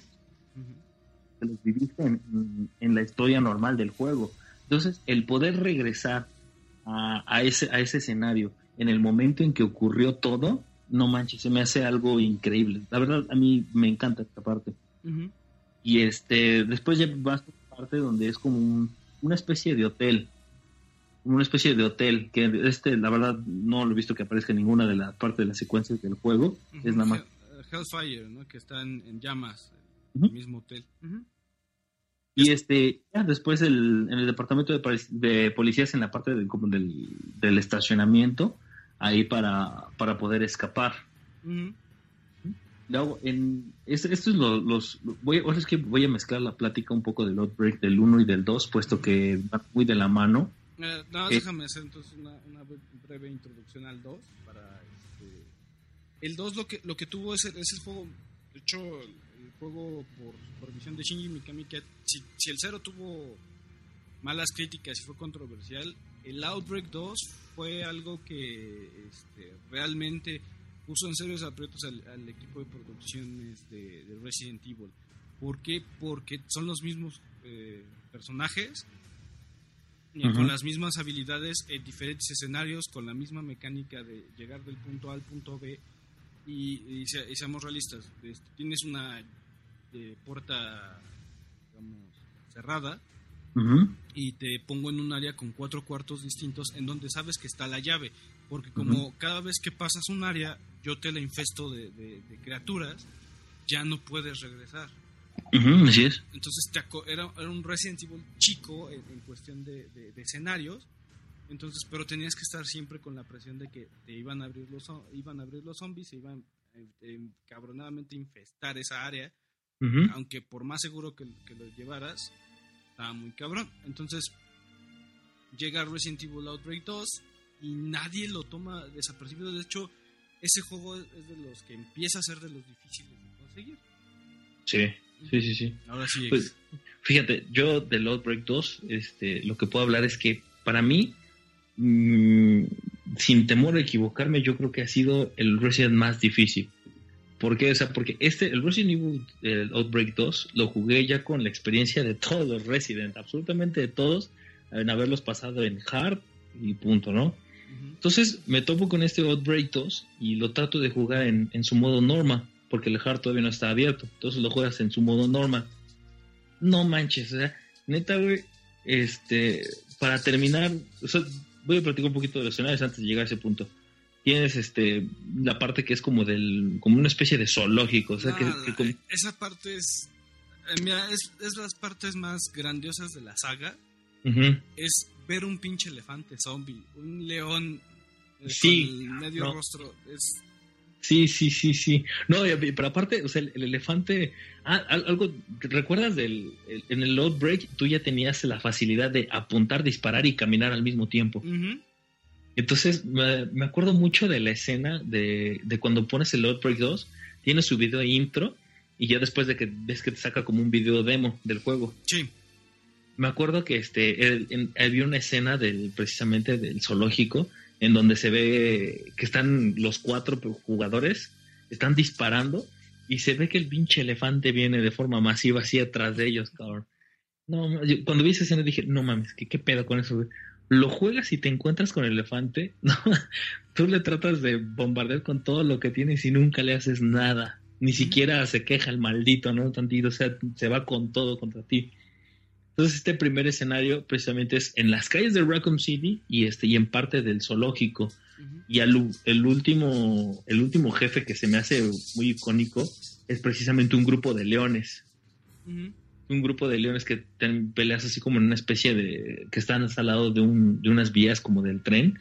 que los viviste en, en- en la historia normal del juego. Entonces, el poder regresar a, a ese, a ese escenario en el momento en que ocurrió todo, no manches, se me hace algo increíble. La verdad, a mí me encanta esta parte. Y este, después ya vas a una parte donde es como un- una especie de hotel. Una especie de hotel, que este, la verdad, no lo he visto que aparezca en ninguna de las partes de las secuencias del juego. Es nada más. Hell- Hellfire, ¿no? Que está en, en llamas, Ujú. el mismo hotel. Y este, ya después el, en el departamento de, poli- de policías, en la parte del, como del, del estacionamiento, ahí para, para poder escapar. Ujú. Luego, en, es- esto es lo- los, voy, ahora es que voy a mezclar la plática un poco del Outbreak del 1 y del 2, puesto que van muy de la mano. Eh, no, Eh. déjame hacer entonces una, una bre- breve introducción al 2. Para, este, el 2 lo que, lo que tuvo es el, es el juego, de hecho, el, el juego por, por visión de Shinji Mikami, que si, si el 0 tuvo malas críticas y fue controversial, el Outbreak 2 fue algo que este, realmente puso en serios aprietos al, al equipo de producciones de, de Resident Evil. ¿Por qué? Porque son los mismos eh, personajes, Ujú. con las mismas habilidades en diferentes escenarios, con la misma mecánica de llegar del punto A al punto B. Y, y se- y seamos realistas, este, tienes una eh, puerta, digamos, cerrada Y te pongo en un área con cuatro cuartos distintos en donde sabes que está la llave. Porque como cada vez que pasas un área, yo te la infesto de, de- de criaturas, ya no puedes regresar. así es. Entonces te era, era un Resident Evil chico en, en cuestión de, de- de escenarios. Entonces, pero tenías que estar siempre con la presión de que te iban a abrir los, iban a abrir los zombies, se iban eh, eh, cabronadamente a infestar esa área aunque por más seguro que, que lo llevaras, estaba muy cabrón. Entonces, llega Resident Evil Outbreak 2 y nadie lo toma desapercibido. De hecho, ese juego es de los que empieza a ser de los difíciles de conseguir. Sí, sí, sí, sí. Ahora sí, Pues, fíjate, yo del Outbreak 2, este, lo que puedo hablar es que para mí, mm, sin temor a equivocarme, yo creo que ha sido el Resident más difícil. ¿Por qué? O sea, porque este, el Resident Evil el Outbreak 2 lo jugué ya con la experiencia de todos los Resident, absolutamente de todos, en haberlos pasado en hard y punto, ¿no? Entonces me topo con este Outbreak 2 y lo trato de jugar en, en su modo norma, porque el hard todavía no está abierto. Entonces lo juegas en su modo norma. No manches, o sea, neta, güey, este, para terminar, o sea, voy a platicar un poquito de los escenarios antes de llegar a ese punto. Tienes este la parte que es como del como una especie de zoológico, o sea, que, que como- Esa parte es, eh, mira, es, es las partes más grandiosas de la saga. Es ver un pinche elefante zombie, un león eh, Sí, con el medio no. rostro. Es, Sí, sí, sí, sí. No, pero aparte, o sea, el, el elefante. Ah, al- algo. ¿Recuerdas del. el- en el Outbreak tú ya tenías la facilidad de apuntar, disparar y caminar al mismo tiempo? Entonces, me, me acuerdo mucho de la escena de, de cuando pones el Outbreak 2, tiene su video intro y ya después de que ves que te saca como un video demo del juego. Sí. Me acuerdo que este el- en- había una escena del precisamente del zoológico en donde se ve que están los cuatro jugadores están disparando y se ve que el pinche elefante viene de forma masiva así atrás de ellos, cabrón. No, yo- cuando vi esa escena dije, no mames, ¿qué, qué pedo con eso? Lo juegas y te encuentras con el elefante, no, tú le tratas de bombardear con todo lo que tienes y nunca le haces nada. Ni siquiera se queja el maldito, ¿no? Tantito, o sea, se va con todo contra ti. Entonces este primer escenario precisamente es en las calles de Raccoon City y este y en parte del zoológico. Y al el último el último jefe que se me hace muy icónico es precisamente un grupo de leones. Un grupo de leones que te peleas así como en una especie de que están al lado de, un, de unas vías como del tren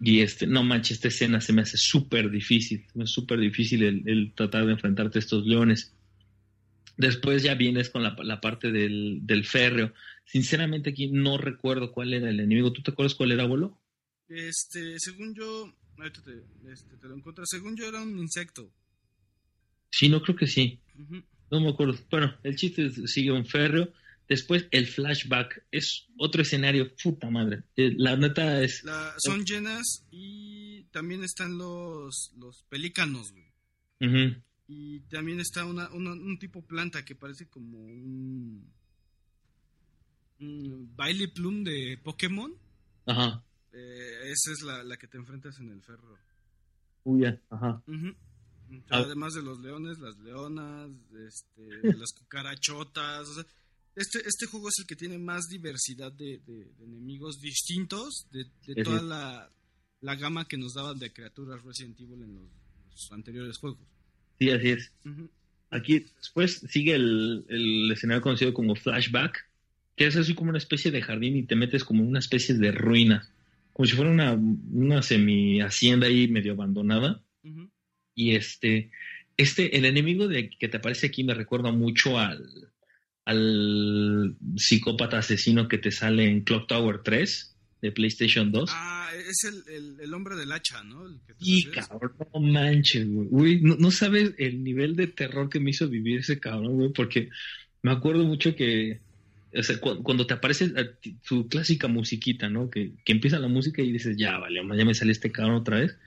y este no manches esta escena se me hace súper difícil hace súper difícil el, el tratar de enfrentarte a estos leones después ya vienes con la, la parte del, del férreo sinceramente aquí no recuerdo cuál era el enemigo ¿tú te acuerdas cuál era abuelo? Este, según yo, ahorita te, este, te lo encuentro, según yo era un insecto. sí no creo que sí Ujú. No me acuerdo. Bueno, el chiste sigue un férreo. Después el flashback es otro escenario, puta madre. Eh, La neta es... La- son llenas y también están los, los pelícanos, güey. Ujú, Y también está una, una- un tipo planta que parece como un, un baile plum de Pokémon. Ajá. Eh, esa es la, la que te enfrentas en el ferro. Uy, ya, ajá. Ah. Además de los leones, las leonas, este, las cucarachotas. o sea, este, este juego es el que tiene más diversidad de, de- de enemigos distintos de, de toda la, la gama que nos daban de criaturas Resident Evil en los, los anteriores juegos. Sí, así es. Aquí después sigue el, el escenario conocido como flashback, que es así como una especie de jardín y te metes como en una especie de ruina. Como si fuera una, una semi hacienda ahí medio abandonada. Ujú. Y este, este, el enemigo de, que te aparece aquí me recuerda mucho al, al psicópata asesino que te sale en Clock Tower 3 de PlayStation 2. Ah, es el, el, el hombre del hacha, ¿no? El que te y cabrón, no manches, güey. Uy, no, no sabes el nivel de terror que me hizo vivir ese cabrón, güey, porque me acuerdo mucho que, o sea, cu- cuando te aparece ti- su clásica musiquita, ¿no? Que, que empieza la música y dices, ya, vale, ya me sale este cabrón otra vez.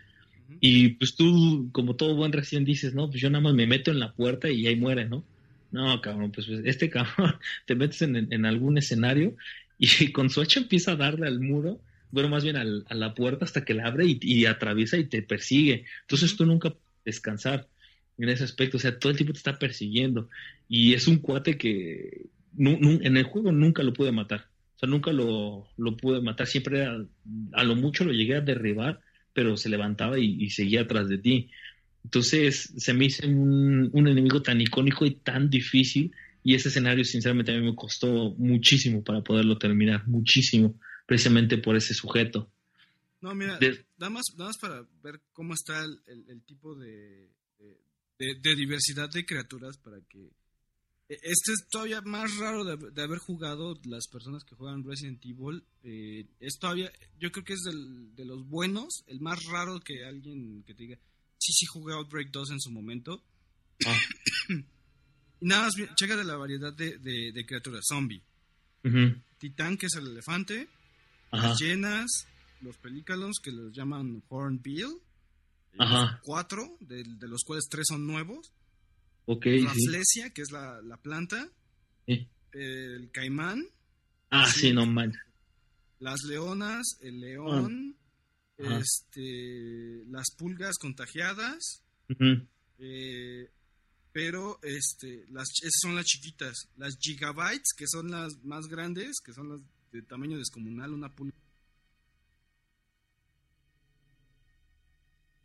Y pues tú, como todo buen recién, dices, no, pues yo nada más me meto en la puerta y ahí muere, ¿no? No, cabrón, pues, pues, este cabrón te metes en, en algún escenario y con su hacha empieza a darle al muro, bueno, más bien al- a la puerta hasta que la abre y, y atraviesa y te persigue. Entonces tú nunca puedes descansar en ese aspecto, o sea, todo el tiempo te está persiguiendo. Y es un cuate que en el juego nunca lo pude matar. O sea, nunca lo, lo pude matar. Siempre a lo mucho lo llegué a derribar, pero se levantaba y, y seguía atrás de ti. Entonces se me hizo un, un enemigo tan icónico y tan difícil. Y ese escenario, sinceramente, a mí me costó muchísimo para poderlo terminar. Muchísimo. Precisamente por ese sujeto. No, mira, De- nada más, nada más para ver cómo está el, el- el tipo de, de, de- de diversidad de criaturas para que... e- Este es todavía más raro de, de haber jugado las personas que juegan Resident Evil. eh, es todavía, yo creo que es del- de los buenos, el más raro que alguien que te diga, sí, sí jugué Outbreak 2 en su momento. Ah. Y nada más, checa de la variedad de, de- de criaturas. Zombie. Titán, que es el elefante, Ajá. las llenas, los pelícanos que los llaman Hornbill, Ajá. cuatro, de, de los cuales tres son nuevos, Ok, sí. Rafflesia, que es la, la planta, Sí. el caimán, Ah, Sí. sí, no manches. las leonas, el león, este, las pulgas contagiadas, eh, pero este, las, esas son las chiquitas, las gigabytes, que son las más grandes, que son las de tamaño descomunal, una pulga.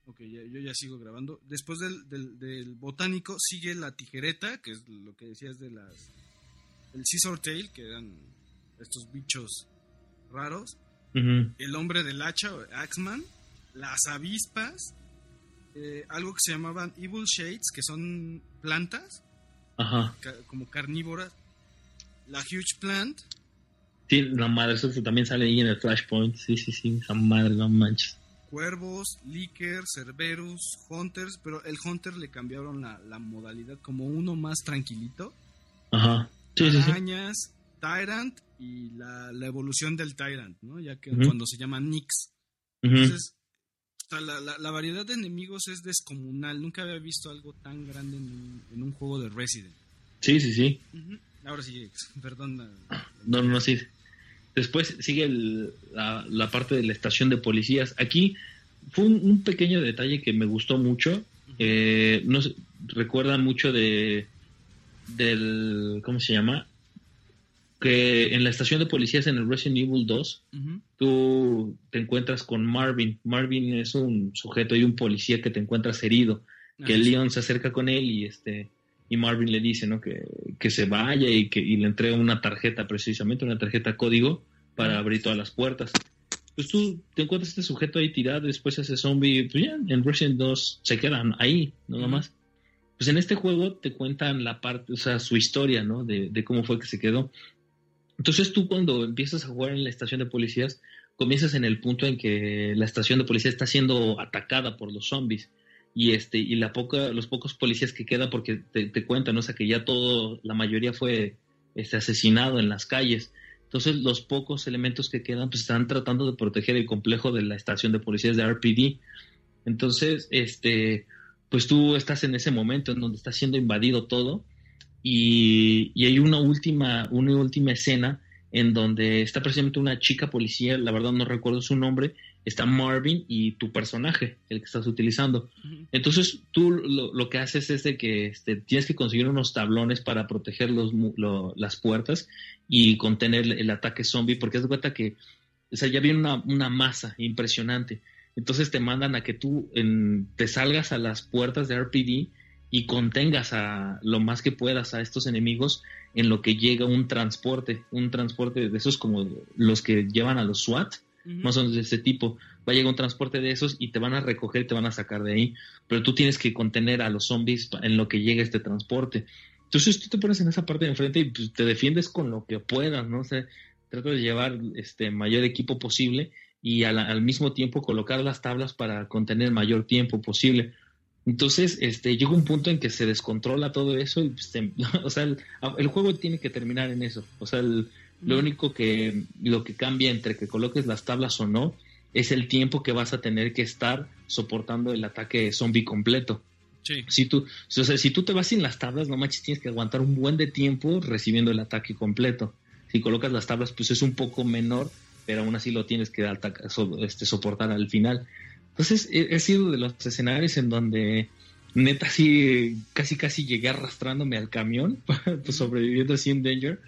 Ok, ya- yo ya sigo grabando. Después del, del, del botánico sigue la tijereta, que es lo que decías de las... El scissor tail, que eran estos bichos raros. El hombre del hacha, o Axeman. Las avispas. eh, algo que se llamaban Evil Shades, que son plantas, Ajá. ca- como carnívoras. La Huge Plant. Sí, la madre, eso también sale ahí en el Flashpoint. Sí, sí, sí, esa madre, no manches. Cuervos, Licker, Cerberus, Hunters, pero el Hunter le cambiaron la, la modalidad como uno más tranquilito. Ajá. Sí, sí, sí. Arañas, Tyrant y la, la evolución del Tyrant, ¿no? Ya que cuando se llama Nix. Entonces, la, la- la variedad de enemigos es descomunal. Nunca había visto algo tan grande en un, en un juego de Resident. Sí, sí, sí. Ahora sí, perdón. la- No, no, no, sí. Después sigue el- la, la parte de la estación de policías. Aquí fue un, un pequeño detalle que me gustó mucho. Eh, recuerdan mucho de del ¿cómo se llama? Que en la estación de policías en el Resident Evil 2 Ujú. tú te encuentras con Marvin. Marvin es un sujeto y un policía que te encuentras herido. Que sí. Leon se acerca con él y este y Marvin le dice, ¿no? Que, que se vaya y que y le entrega una tarjeta, precisamente una tarjeta código para abrir todas las puertas. Pues tú te encuentras este sujeto ahí tirado, después ese zombie, pues ya, en Resident 2 se quedan ahí, nada más. Pues en este juego te cuentan la parte, o sea, su historia, ¿no? De, de cómo fue que se quedó. Entonces tú cuando empiezas a jugar en la estación de policías, comienzas en el punto en que la estación de policía está siendo atacada por los zombies y este y la poca los pocos policías que quedan porque te, cuentan o sea que ya todo la mayoría fue este asesinado en las calles. Entonces los pocos elementos que quedan pues están tratando de proteger el complejo de la estación de policías de RPD entonces este pues tú estás en ese momento en donde está siendo invadido todo y, y hay una última una última escena en donde está precisamente una chica policía, la verdad no recuerdo su nombre, está Marvin y tu personaje, el que estás utilizando. Entonces tú lo, que haces es de que este, tienes que conseguir unos tablones para proteger los, las puertas y contener el, ataque zombie, porque es de cuenta que o sea, ya viene una, una, masa impresionante. Entonces te mandan a que tú en, te salgas a las puertas de RPD y contengas a lo más que puedas a estos enemigos en lo que llega un transporte, un transporte de esos como los que llevan a los SWAT, más o menos de ese tipo. Va a llegar un transporte de esos y te van a recoger y te van a sacar de ahí. Pero tú tienes que contener a los zombies en lo que llega este transporte. Entonces tú te pones en esa parte de enfrente y pues, te defiendes con lo que puedas, ¿no? O sea, trata de llevar este mayor equipo posible y al mismo tiempo colocar las tablas para contener el mayor tiempo posible. Entonces, este, llega un punto en que se descontrola todo eso y, pues, o sea, el, juego tiene que terminar en eso. O sea, lo único que, lo que cambia entre que coloques las tablas o no es el tiempo que vas a tener que estar soportando el ataque zombie completo. Si tú, o sea, si tú te vas sin las tablas, no manches, tienes que aguantar un buen de tiempo recibiendo el ataque completo. Si colocas las tablas, pues es un poco menor, pero aún así lo tienes que este, soportar al final. Entonces he, sido de los escenarios en donde neta sí casi casi llegué arrastrándome al camión, pues, sobreviviendo así en danger.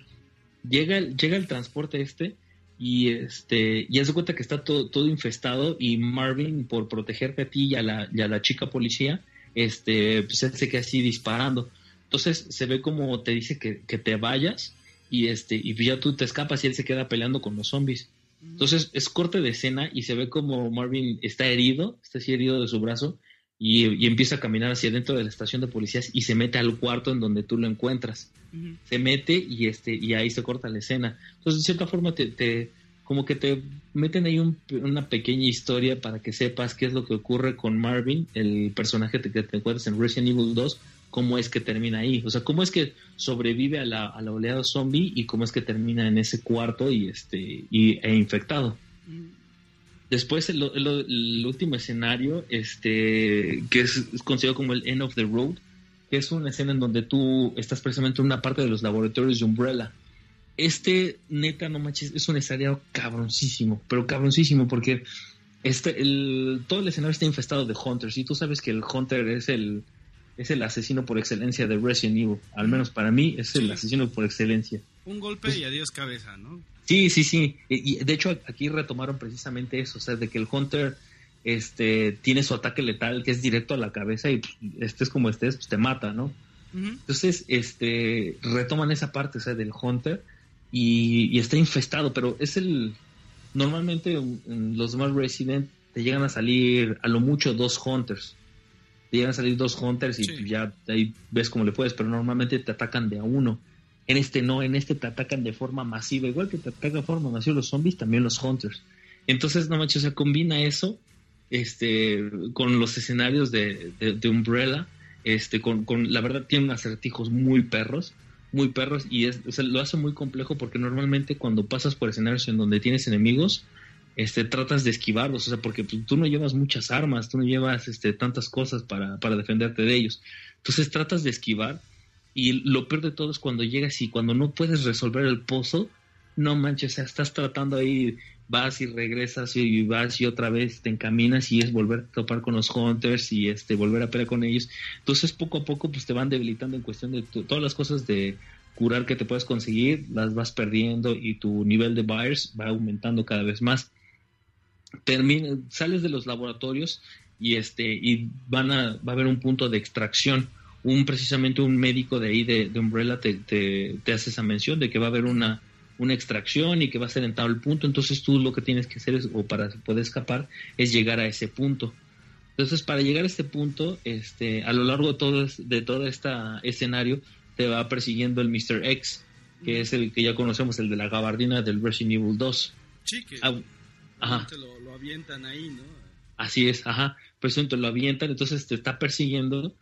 Llega, llega el transporte este y este y hace cuenta que está todo, todo infestado y Marvin por protegerte a ti y a la, y a la chica policía, este pues él se queda así disparando. Entonces se ve como te dice que, que te vayas y este y ya tú te escapas y él se queda peleando con los zombies. Entonces es corte de escena y se ve como Marvin está herido, está así herido de su brazo y, empieza a caminar hacia dentro de la estación de policías y se mete al cuarto en donde tú lo encuentras. Se mete y este y ahí se corta la escena. Entonces de cierta forma te, como que te meten ahí una pequeña historia para que sepas qué es lo que ocurre con Marvin, el personaje que te encuentras en Resident Evil 2 cómo es que termina ahí. O sea, cómo es que sobrevive a la, a la oleada zombie y cómo es que termina en ese cuarto y este y, e infectado. Después el, el, último escenario, este, que es, considerado como el End of the Road, que es una escena en donde tú estás precisamente en una parte de los laboratorios de Umbrella. Este, neta, no manches, es un escenario cabroncísimo, pero cabroncísimo, porque este, el, todo el escenario está infestado de Hunters, y tú sabes que el Hunter es el, es el asesino por excelencia de Resident Evil. Al menos para mí es el asesino por excelencia. Un golpe y adiós cabeza, ¿no? Sí, sí, sí. Y, de hecho aquí retomaron precisamente eso, o sea, de que el Hunter este tiene su ataque letal que es directo a la cabeza y estés como estés, pues te mata, ¿no? Entonces, este retoman esa parte, o sea, del Hunter y, está infestado, pero es el normalmente los demás Resident te llegan a salir a lo mucho dos Hunters te llegan a salir dos hunters y ya ahí ves cómo le puedes, pero normalmente te atacan de a uno. En este no, en este te atacan de forma masiva, igual que te atacan de forma masiva los zombies, también los hunters. Entonces, no manches, o combina eso este, con los escenarios de, de, Umbrella, este, con, con, la verdad tiene acertijos muy perros, muy perros, y es, lo hace muy complejo porque normalmente cuando pasas por escenarios en donde tienes enemigos, este, tratas de esquivarlos, o sea, porque pues, tú no llevas muchas armas, tú no llevas este, tantas cosas para, para defenderte de ellos. Entonces tratas de esquivar y lo peor de todo es cuando llegas y cuando no puedes resolver el pozo, no manches, o sea, estás tratando ahí, vas y regresas y vas y otra vez te encaminas y es volver a topar con los hunters y este volver a pelear con ellos. Entonces poco a poco pues te van debilitando en cuestión de todas las cosas de curar que te puedes conseguir, las vas perdiendo y tu nivel de buyers va aumentando cada vez más termina, sales de los laboratorios y este y van a va a haber un punto de extracción un precisamente un médico de ahí de, Umbrella te, te, hace esa mención de que va a haber una, una extracción y que va a ser en tal punto, entonces tú lo que tienes que hacer es, o para poder escapar es llegar a ese punto. Entonces, para llegar a este punto, este, a lo largo de todo, de todo este escenario, te va persiguiendo el Mr. X, que es el que ya conocemos, el de la gabardina del Resident Evil 2. Sí, que ah, ajá. Lo, lo, avientan ahí, ¿no? Así es, ajá. Pues entonces lo avientan, entonces te está persiguiendo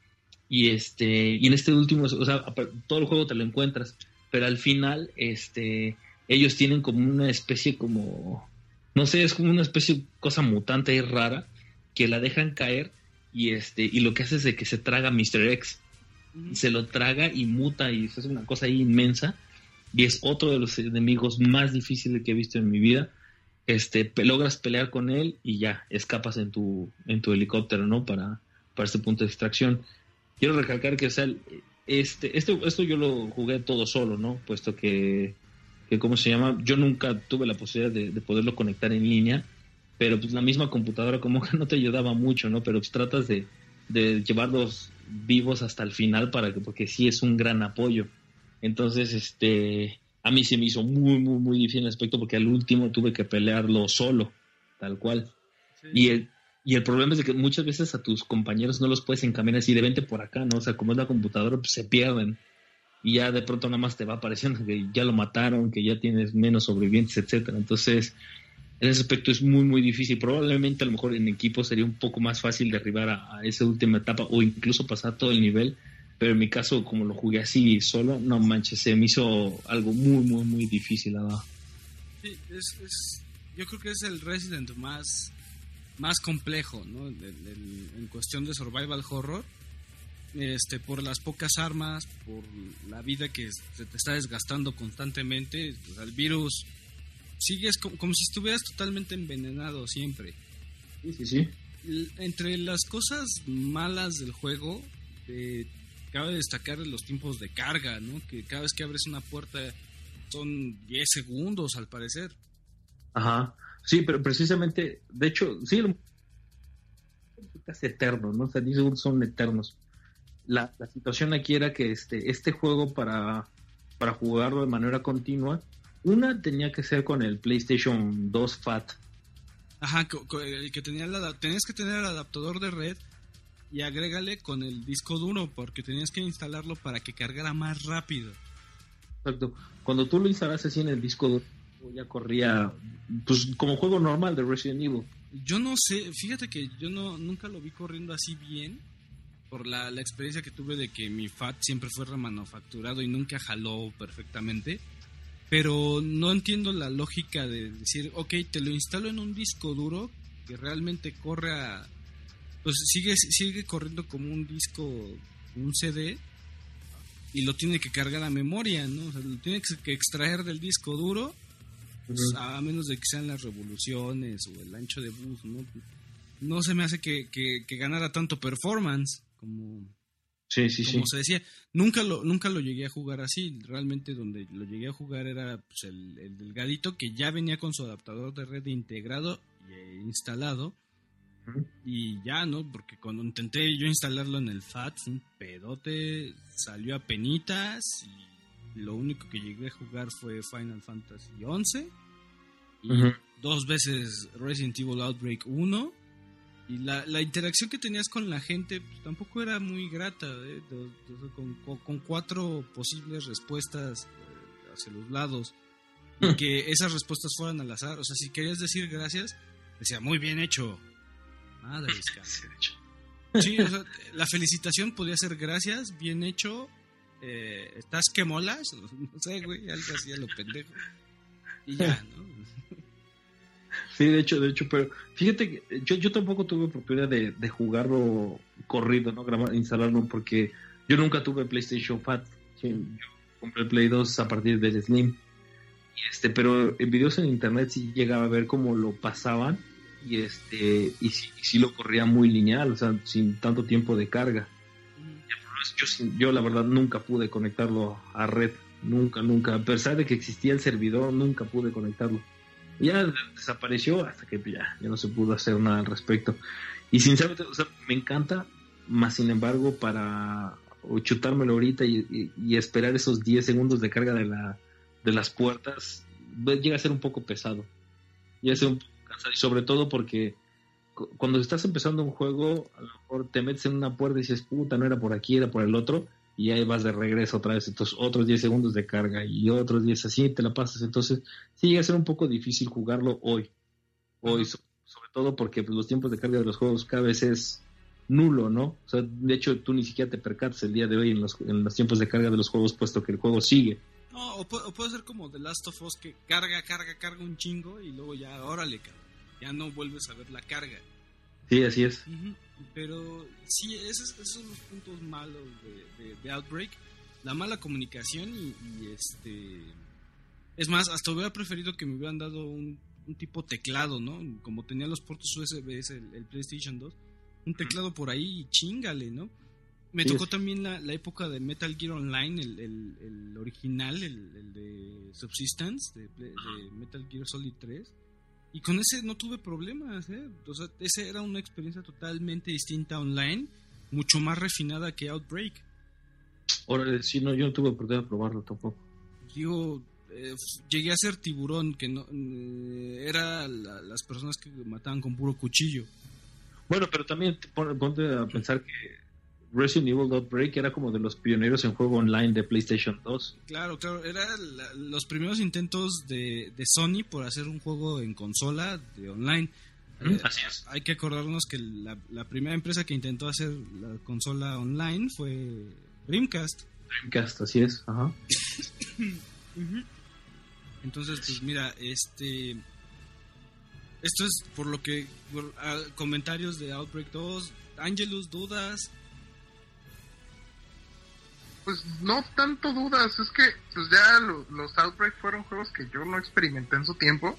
y este y en este último, o sea, todo el juego te lo encuentras, pero al final, este, ellos tienen como una especie como, no sé, es como una especie de cosa mutante y rara que la dejan caer y este y lo que hace es de que se traga Mr. X. Se lo traga y muta y es una cosa ahí inmensa y es otro de los enemigos más difíciles que he visto en mi vida. Este logras pelear con él y ya escapas en tu en tu helicóptero no para para este punto de extracción quiero recalcar que sea este este esto yo lo jugué todo solo no puesto que que cómo se llama yo nunca tuve la posibilidad de, de poderlo conectar en línea pero pues la misma computadora como que no te ayudaba mucho, ¿no? Pero pues tratas de, llevarlos vivos hasta el final para que, porque sí es un gran apoyo. Entonces, este, a mí se me hizo muy, muy, muy difícil el aspecto porque al último tuve que pelearlo solo, tal cual. Y, el, y el problema es que muchas veces a tus compañeros no los puedes encaminar así de vente por acá, ¿no? O sea, como es la computadora, pues se pierden. Y ya de pronto nada más te va apareciendo que ya lo mataron, que ya tienes menos sobrevivientes, etcétera. Entonces, en ese aspecto es muy, muy difícil. Probablemente a lo mejor en equipo sería un poco más fácil derribar a, esa última etapa o incluso pasar todo el nivel. Pero en mi caso, como lo jugué así solo, no manches, se me hizo algo muy, muy, muy difícil. Sí, es, yo creo que es el Resident más, más complejo, ¿no? en cuestión de survival horror. Este, por las pocas armas, por la vida que se te está desgastando constantemente, el virus sigues como, si estuvieras totalmente envenenado siempre. Sí, sí, sí. Entre las cosas malas del juego, eh, cabe destacar los tiempos de carga, ¿no? Que cada vez que abres una puerta son 10 segundos, al parecer. Ajá. Sí, pero precisamente, de hecho, sí, casi eterno, ¿no? O sea, 10 segundos son eternos. La, la situación aquí era que este, este juego para, para jugarlo de manera continua una tenía que ser con el PlayStation 2 Fat. Ajá, el que tenía la, tenías que tener el adaptador de red y agrégale con el disco duro porque tenías que instalarlo para que cargara más rápido. Exacto. Cuando tú lo instalaste así en el disco duro ya corría pues como juego normal de Resident Evil. Yo no sé, fíjate que yo no nunca lo vi corriendo así bien por la, la experiencia que tuve de que mi FAT siempre fue remanufacturado y nunca jaló perfectamente pero no entiendo la lógica de decir, ok, te lo instalo en un disco duro que realmente corre a... Pues sigue, sigue corriendo como un disco, un CD, y lo tiene que cargar a memoria, ¿no? O sea, lo tiene que extraer del disco duro, pues, a menos de que sean las revoluciones o el ancho de bus, ¿no? No se me hace que, que, que ganara tanto performance como Sí, sí, como se decía, nunca lo, nunca lo llegué a jugar así. Realmente donde lo llegué a jugar era pues, el, el, delgadito que ya venía con su adaptador de red integrado e instalado. Y ya, ¿no? Porque cuando intenté yo instalarlo en el FAT, un pedote, salió a penitas y lo único que llegué a jugar fue Final Fantasy XI y dos veces Resident Evil Outbreak 1 y la, la interacción que tenías con la gente pues, tampoco era muy grata, ¿eh? con, con, cuatro posibles respuestas eh, hacia los lados, y hmm. que esas respuestas fueran al azar. O sea, si querías decir gracias, decía muy bien hecho. Madre Sí, o sea, la felicitación podía ser gracias, bien hecho, eh, estás que molas, no sé, güey, algo así a lo pendejo. Y ya, ¿no? Sí, de hecho, de hecho, pero fíjate que yo, yo tampoco tuve oportunidad de, de jugarlo corrido, ¿no? Grabar, instalarlo, porque yo nunca tuve PlayStation Fat. Yo compré Play 2 a partir del Slim. Y este, pero en videos en internet sí llegaba a ver cómo lo pasaban y este y sí, lo corría muy lineal, o sea, sin tanto tiempo de carga. Yo, yo la verdad nunca pude conectarlo a red, nunca, nunca. A pesar de que existía el servidor, nunca pude conectarlo ya desapareció hasta que ya, ya no se pudo hacer nada al respecto. Y sinceramente, o sea, me encanta, más sin embargo, para, chutármelo ahorita y, y, esperar esos 10 segundos de carga de, la, de las puertas, llega a ser un poco pesado. Llega a ser un poco cansado, y sobre todo porque cuando estás empezando un juego, a lo mejor te metes en una puerta y dices, puta, no era por aquí, era por el otro, y ahí vas de regreso otra vez, entonces otros 10 segundos de carga y otros 10 así te la pasas, entonces sí llega a ser un poco difícil jugarlo hoy, hoy, sobre todo porque pues, los tiempos de carga de los juegos cada vez es nulo, ¿no? O sea, de hecho tú ni siquiera te percatas el día de hoy en los, en los tiempos de carga de los juegos, puesto que el juego sigue. No, o, puede, ser como The Last of Us que carga, carga, carga un chingo y luego ya, órale, ya no vuelves a ver la carga. Sí, así es. Pero sí, esos, son los puntos malos de, Outbreak. La mala comunicación y, este... Es más, hasta hubiera preferido que me hubieran dado un, tipo teclado, ¿no? Como tenía los puertos USB, el, el PlayStation 2. Un teclado por ahí y chingale, ¿no? Me tocó también la, época de Metal Gear Online, el, el, original, el, de Subsistence, de, de, Metal Gear Solid 3. Y con ese no tuve problemas, ¿eh? O sea, esa era una experiencia totalmente distinta online, mucho más refinada que Outbreak. Ahora, sí, no, yo no tuve oportunidad de probarlo tampoco. Digo, eh, llegué a ser tiburón, que no eh, era las personas que mataban con puro cuchillo. Bueno, pero también ponte a pensar que Resident Evil Outbreak era como de los pioneros en juego online de PlayStation 2. Claro, claro, eran los primeros intentos de, Sony por hacer un juego en consola de online. Eh, así es. Hay que acordarnos que la, primera empresa que intentó hacer la consola online fue Dreamcast. Dreamcast, así es, ajá. Entonces, pues mira, este... Esto es por lo que... comentarios de Outbreak 2. Angelus, dudas. Pues no tanto dudas, es que pues ya los Outbreak fueron juegos que yo no experimenté en su tiempo.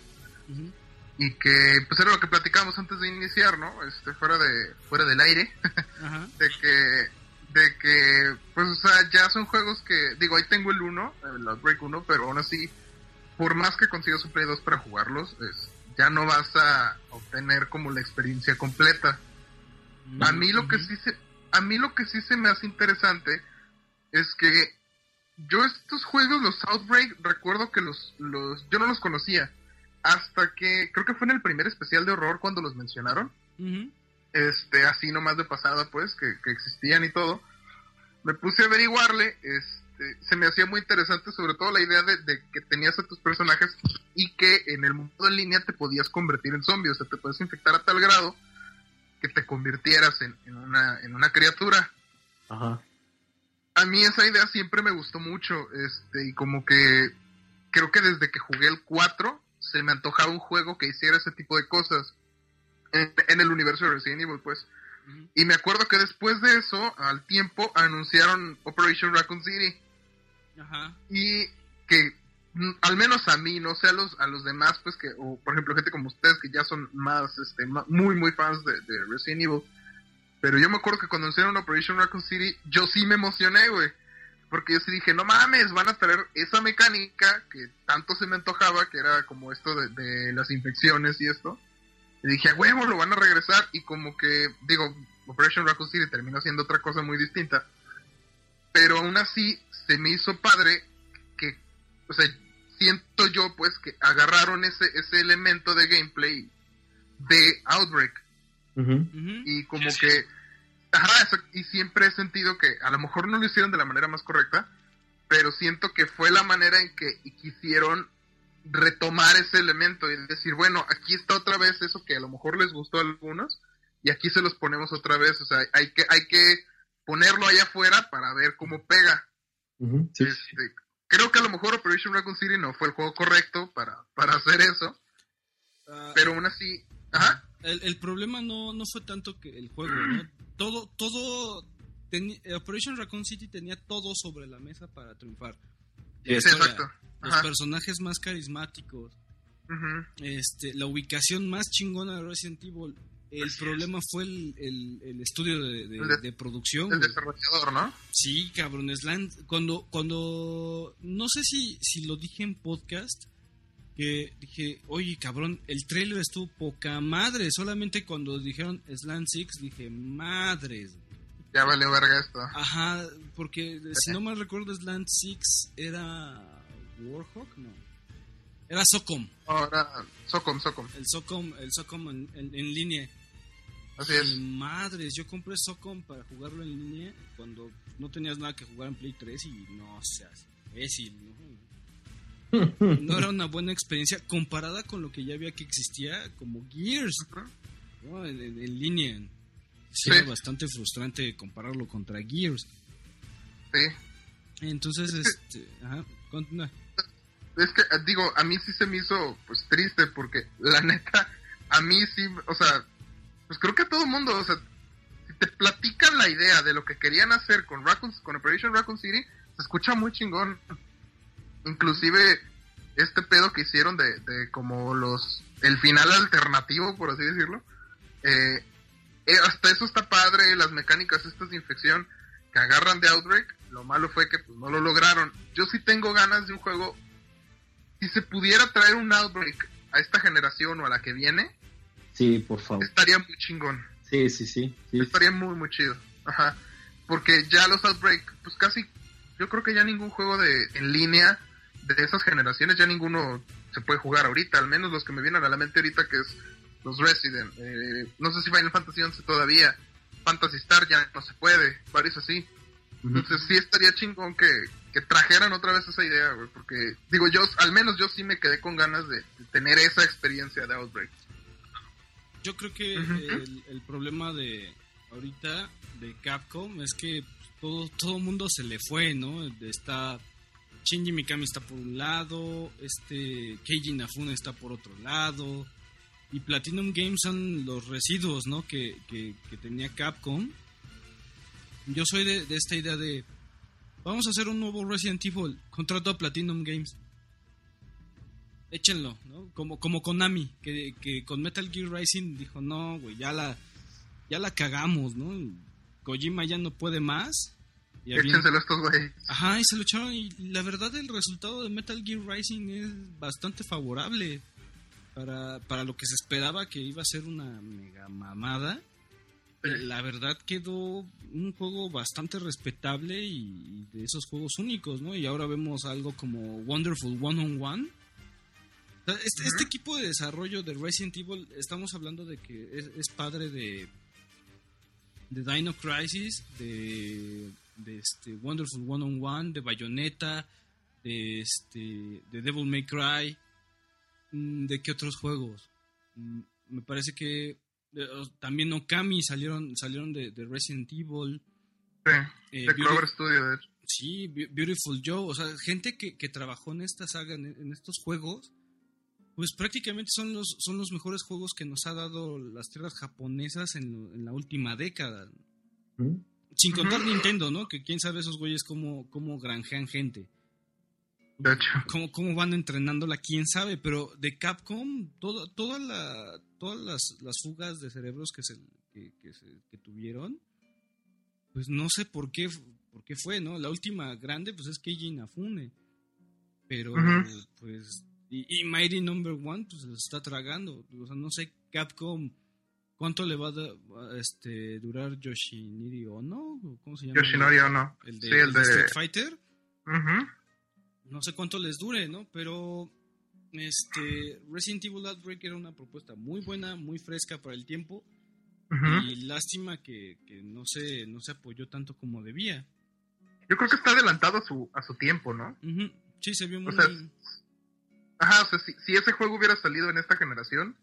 Y que pues era lo que platicábamos antes de iniciar, ¿no? Este fuera de fuera del aire, de que de que pues o sea, ya son juegos que digo, ahí tengo el 1, el Outbreak 1, pero aún así por más que consigas un Play 2 para jugarlos, es, ya no vas a obtener como la experiencia completa. A mí lo que sí se a mí lo que sí se me hace interesante es que yo estos juegos, los Outbreak, recuerdo que los, los, yo no los conocía hasta que creo que fue en el primer especial de horror cuando los mencionaron. Este, así nomás de pasada, pues, que, existían y todo. Me puse a averiguarle, este, se me hacía muy interesante, sobre todo la idea de, que tenías a tus personajes y que en el mundo en línea te podías convertir en zombie, o sea, te puedes infectar a tal grado que te convirtieras en, en, una, en una criatura. Ajá a mí esa idea siempre me gustó mucho, este, y como que creo que desde que jugué el 4 se me antojaba un juego que hiciera ese tipo de cosas en, el universo de Resident Evil, pues. Y me acuerdo que después de eso, al tiempo, anunciaron Operation Raccoon City. Ajá. Y que mm, al menos a mí, no sé a los, a los demás, pues que, o por ejemplo gente como ustedes que ya son más, este, muy, muy fans de, de Resident Evil, pero yo me acuerdo que cuando hicieron Operation Raccoon City, yo sí me emocioné, güey. Porque yo sí dije, no mames, van a traer esa mecánica que tanto se me antojaba, que era como esto de, las infecciones y esto. Y dije, huevo, lo van a regresar. Y como que, digo, Operation Raccoon City terminó siendo otra cosa muy distinta. Pero aún así, se me hizo padre que, o sea, siento yo pues que agarraron ese, ese elemento de gameplay de Outbreak. Y como que Ajá, y siempre he sentido que a lo mejor no lo hicieron de la manera más correcta, pero siento que fue la manera en que quisieron retomar ese elemento y decir, bueno, aquí está otra vez eso que a lo mejor les gustó a algunos y aquí se los ponemos otra vez, o sea, hay que hay que ponerlo allá afuera para ver cómo pega. Este, creo que a lo mejor Operation Raccoon City no fue el juego correcto para, para hacer eso, ah, pero aún así, ajá. El, el, problema no, no fue tanto que el juego, ¿no? todo, todo, Operation Raccoon City tenía todo sobre la mesa para triunfar. exacto. Los personajes más carismáticos, este, la ubicación más chingona de Resident Evil. El problema fue el, el, estudio de, de, producción. El desarrollador, ¿no? Sí, cabrón. cuando, cuando, no sé si, si lo dije en podcast, que dije, oye, cabrón, el trailer estuvo poca madre. Solamente cuando dijeron Slant Six dije, madres. ya valió verga esto. Ajá, porque si no mal recuerdo, Slant 6 era Warhawk, no. Era Socom. Ahora, Socom, Socom. El Socom, el Socom en, en- en línea. Así es. Madres, yo compré Socom para jugarlo en línea cuando no tenías nada que jugar en Play 3 y no seas imbécil, ¿no? No era una buena experiencia comparada con lo que ya había que existía como Gears, ¿no? En, en- en línea. Sí, Sí. era bastante frustrante compararlo contra Gears. Sí. Entonces, este, ajá, continúa. Es que, eh, digo, a mí sí se me hizo, pues, triste, porque, la neta, a mí sí, o sea, pues creo que a todo mundo, o sea, si te platican la idea de lo que querían hacer con Raccoon, con Operation Raccoon City, se escucha muy chingón. Inclusive, este pedo que hicieron de, de como los, el final alternativo, por así decirlo, eh, eh, hasta eso está padre, las mecánicas estas de infección que agarran de Outbreak, lo malo fue que pues no lo lograron. Yo sí tengo ganas de un juego si se pudiera traer un Outbreak a esta generación o a la que viene, Sí, por favor. estaría muy chingón. Sí, sí, sí. sí. Estaría muy, muy chido. Ajá. Porque ya los Outbreak, pues casi, yo creo que ya ningún juego de en línea de esas generaciones, ya ninguno se puede jugar ahorita. Al menos los que me vienen a la mente ahorita, que es los Resident. Eh, no sé si Final Fantasy 11 todavía. Fantasy Star ya no se puede. Varios así. Entonces sí estaría chingón que, que trajeran otra vez esa idea, güey, porque digo yo, al menos yo sí me quedé con ganas de, de tener esa experiencia de Outbreak. Yo creo que el, el problema de ahorita de Capcom es que todo todo mundo se le fue, ¿no? Está Shinji Mikami está por un lado, este Keiji Inafune está por otro lado y Platinum Games son los residuos, ¿no? Que, que, tenía Capcom. Yo soy de, de esta idea de vamos a hacer un nuevo Resident Evil, contrato a Platinum Games. Échenlo, ¿no? Como, como Konami, que, que con Metal Gear Rising dijo, no, güey, ya la, ya la cagamos, ¿no? Kojima ya no puede más. Y Échenselo a estos güeyes. Ajá, y se lo echaron. Y la verdad, el resultado de Metal Gear Rising es bastante favorable para, para lo que se esperaba que iba a ser una mega mamada. Eh, La verdad quedó un juego bastante respetable y, y de esos juegos únicos, ¿no? Y ahora vemos algo como Wonderful One on One. Este, este equipo de desarrollo de Resident Evil, estamos hablando de que es, es padre de, de Dino Crisis, de, de este Wonderful One on One, de Bayonetta, de este de Devil May Cry, mm, de qué otros juegos. Mm, Me parece que eh, también Okami salieron salieron de, de Resident Evil. Sí, eh, de Beauty- Clover Studio. Sí, Be- Beautiful Joe, o sea, gente que, que trabajó en esta saga, en, en estos juegos, pues prácticamente son los, son los mejores juegos que nos ha dado las tierras japonesas en, lo- en la última década. Ujú. Sin contar Ujú. Nintendo, ¿no? Que quién sabe esos güeyes cómo, cómo granjean gente. De hecho. Cómo, cómo van entrenándola, quién sabe. Pero de Capcom, todo, toda la, todas las, las fugas de cerebros que, se, que, que se- que tuvieron, pues no sé por qué, por qué fue, ¿no? La última grande, pues es Keiji Inafune. Pero, Ujú. pues... Y, y Mighty Number One, pues se los está tragando. O sea, no sé, Capcom... ¿Cuánto le va a, da- este, durar Yoshinori Ono? ¿O ¿Cómo se llama? Yoshinori o no. El de, sí, el el de. Street Fighter. No sé cuánto les dure, ¿no? Pero este Resident Evil Outbreak era una propuesta muy buena, muy fresca para el tiempo. Y lástima que, que no, se, no se apoyó tanto como debía. Yo creo que está adelantado a su, a su tiempo, ¿no? Sí, se vio muy... sea, Ajá, o sea, si, si ese juego hubiera salido en esta generación,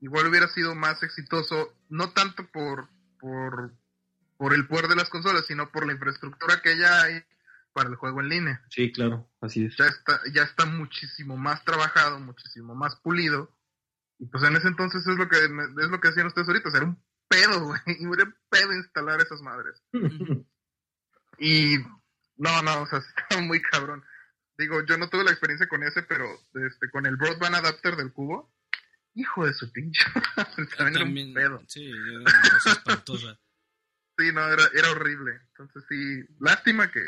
igual hubiera sido más exitoso, no tanto por, por, por el poder de las consolas, sino por la infraestructura que ya hay para el juego en línea. Sí, claro, así es. Ya está, ya está muchísimo más trabajado, muchísimo más pulido. Y pues en ese entonces es lo que es lo que hacían ustedes ahorita, era un pedo, güey. Y era un pedo instalar esas madres. Y no, no, o sea, está muy cabrón. Digo, yo no tuve la experiencia con ese, pero este, con el broadband adapter del cubo, hijo de su pinche. También era un pedo. sí, era una cosa espantosa. Sí, no, era, era horrible. Entonces sí, lástima que,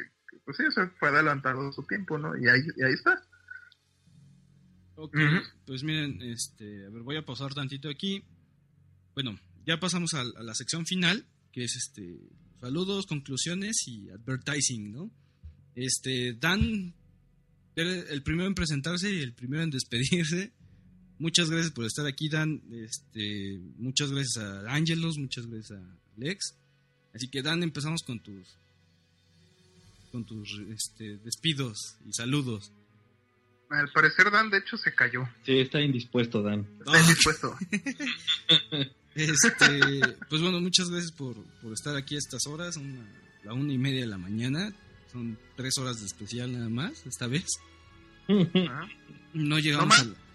pues sí, se fue adelantado su tiempo, ¿no? Y ahí, y ahí está. Ok, pues miren, este, a ver, voy a pausar tantito aquí. Bueno, ya pasamos a, a la sección final, que es este saludos, conclusiones y advertising, ¿no? Este, Dan, el primero en presentarse y el primero en despedirse. Muchas gracias por estar aquí, Dan. Este, muchas gracias a Angelos, muchas gracias a Lex. Así que Dan, empezamos con tus con tus este, despidos y saludos. Al parecer Dan de hecho se cayó. Sí, está indispuesto, Dan. Está indispuesto. Este, pues bueno, muchas gracias por, por estar aquí a estas horas, una, la una y media de la mañana. Son tres horas de especial nada más, esta vez. No llegamos ¿No a la-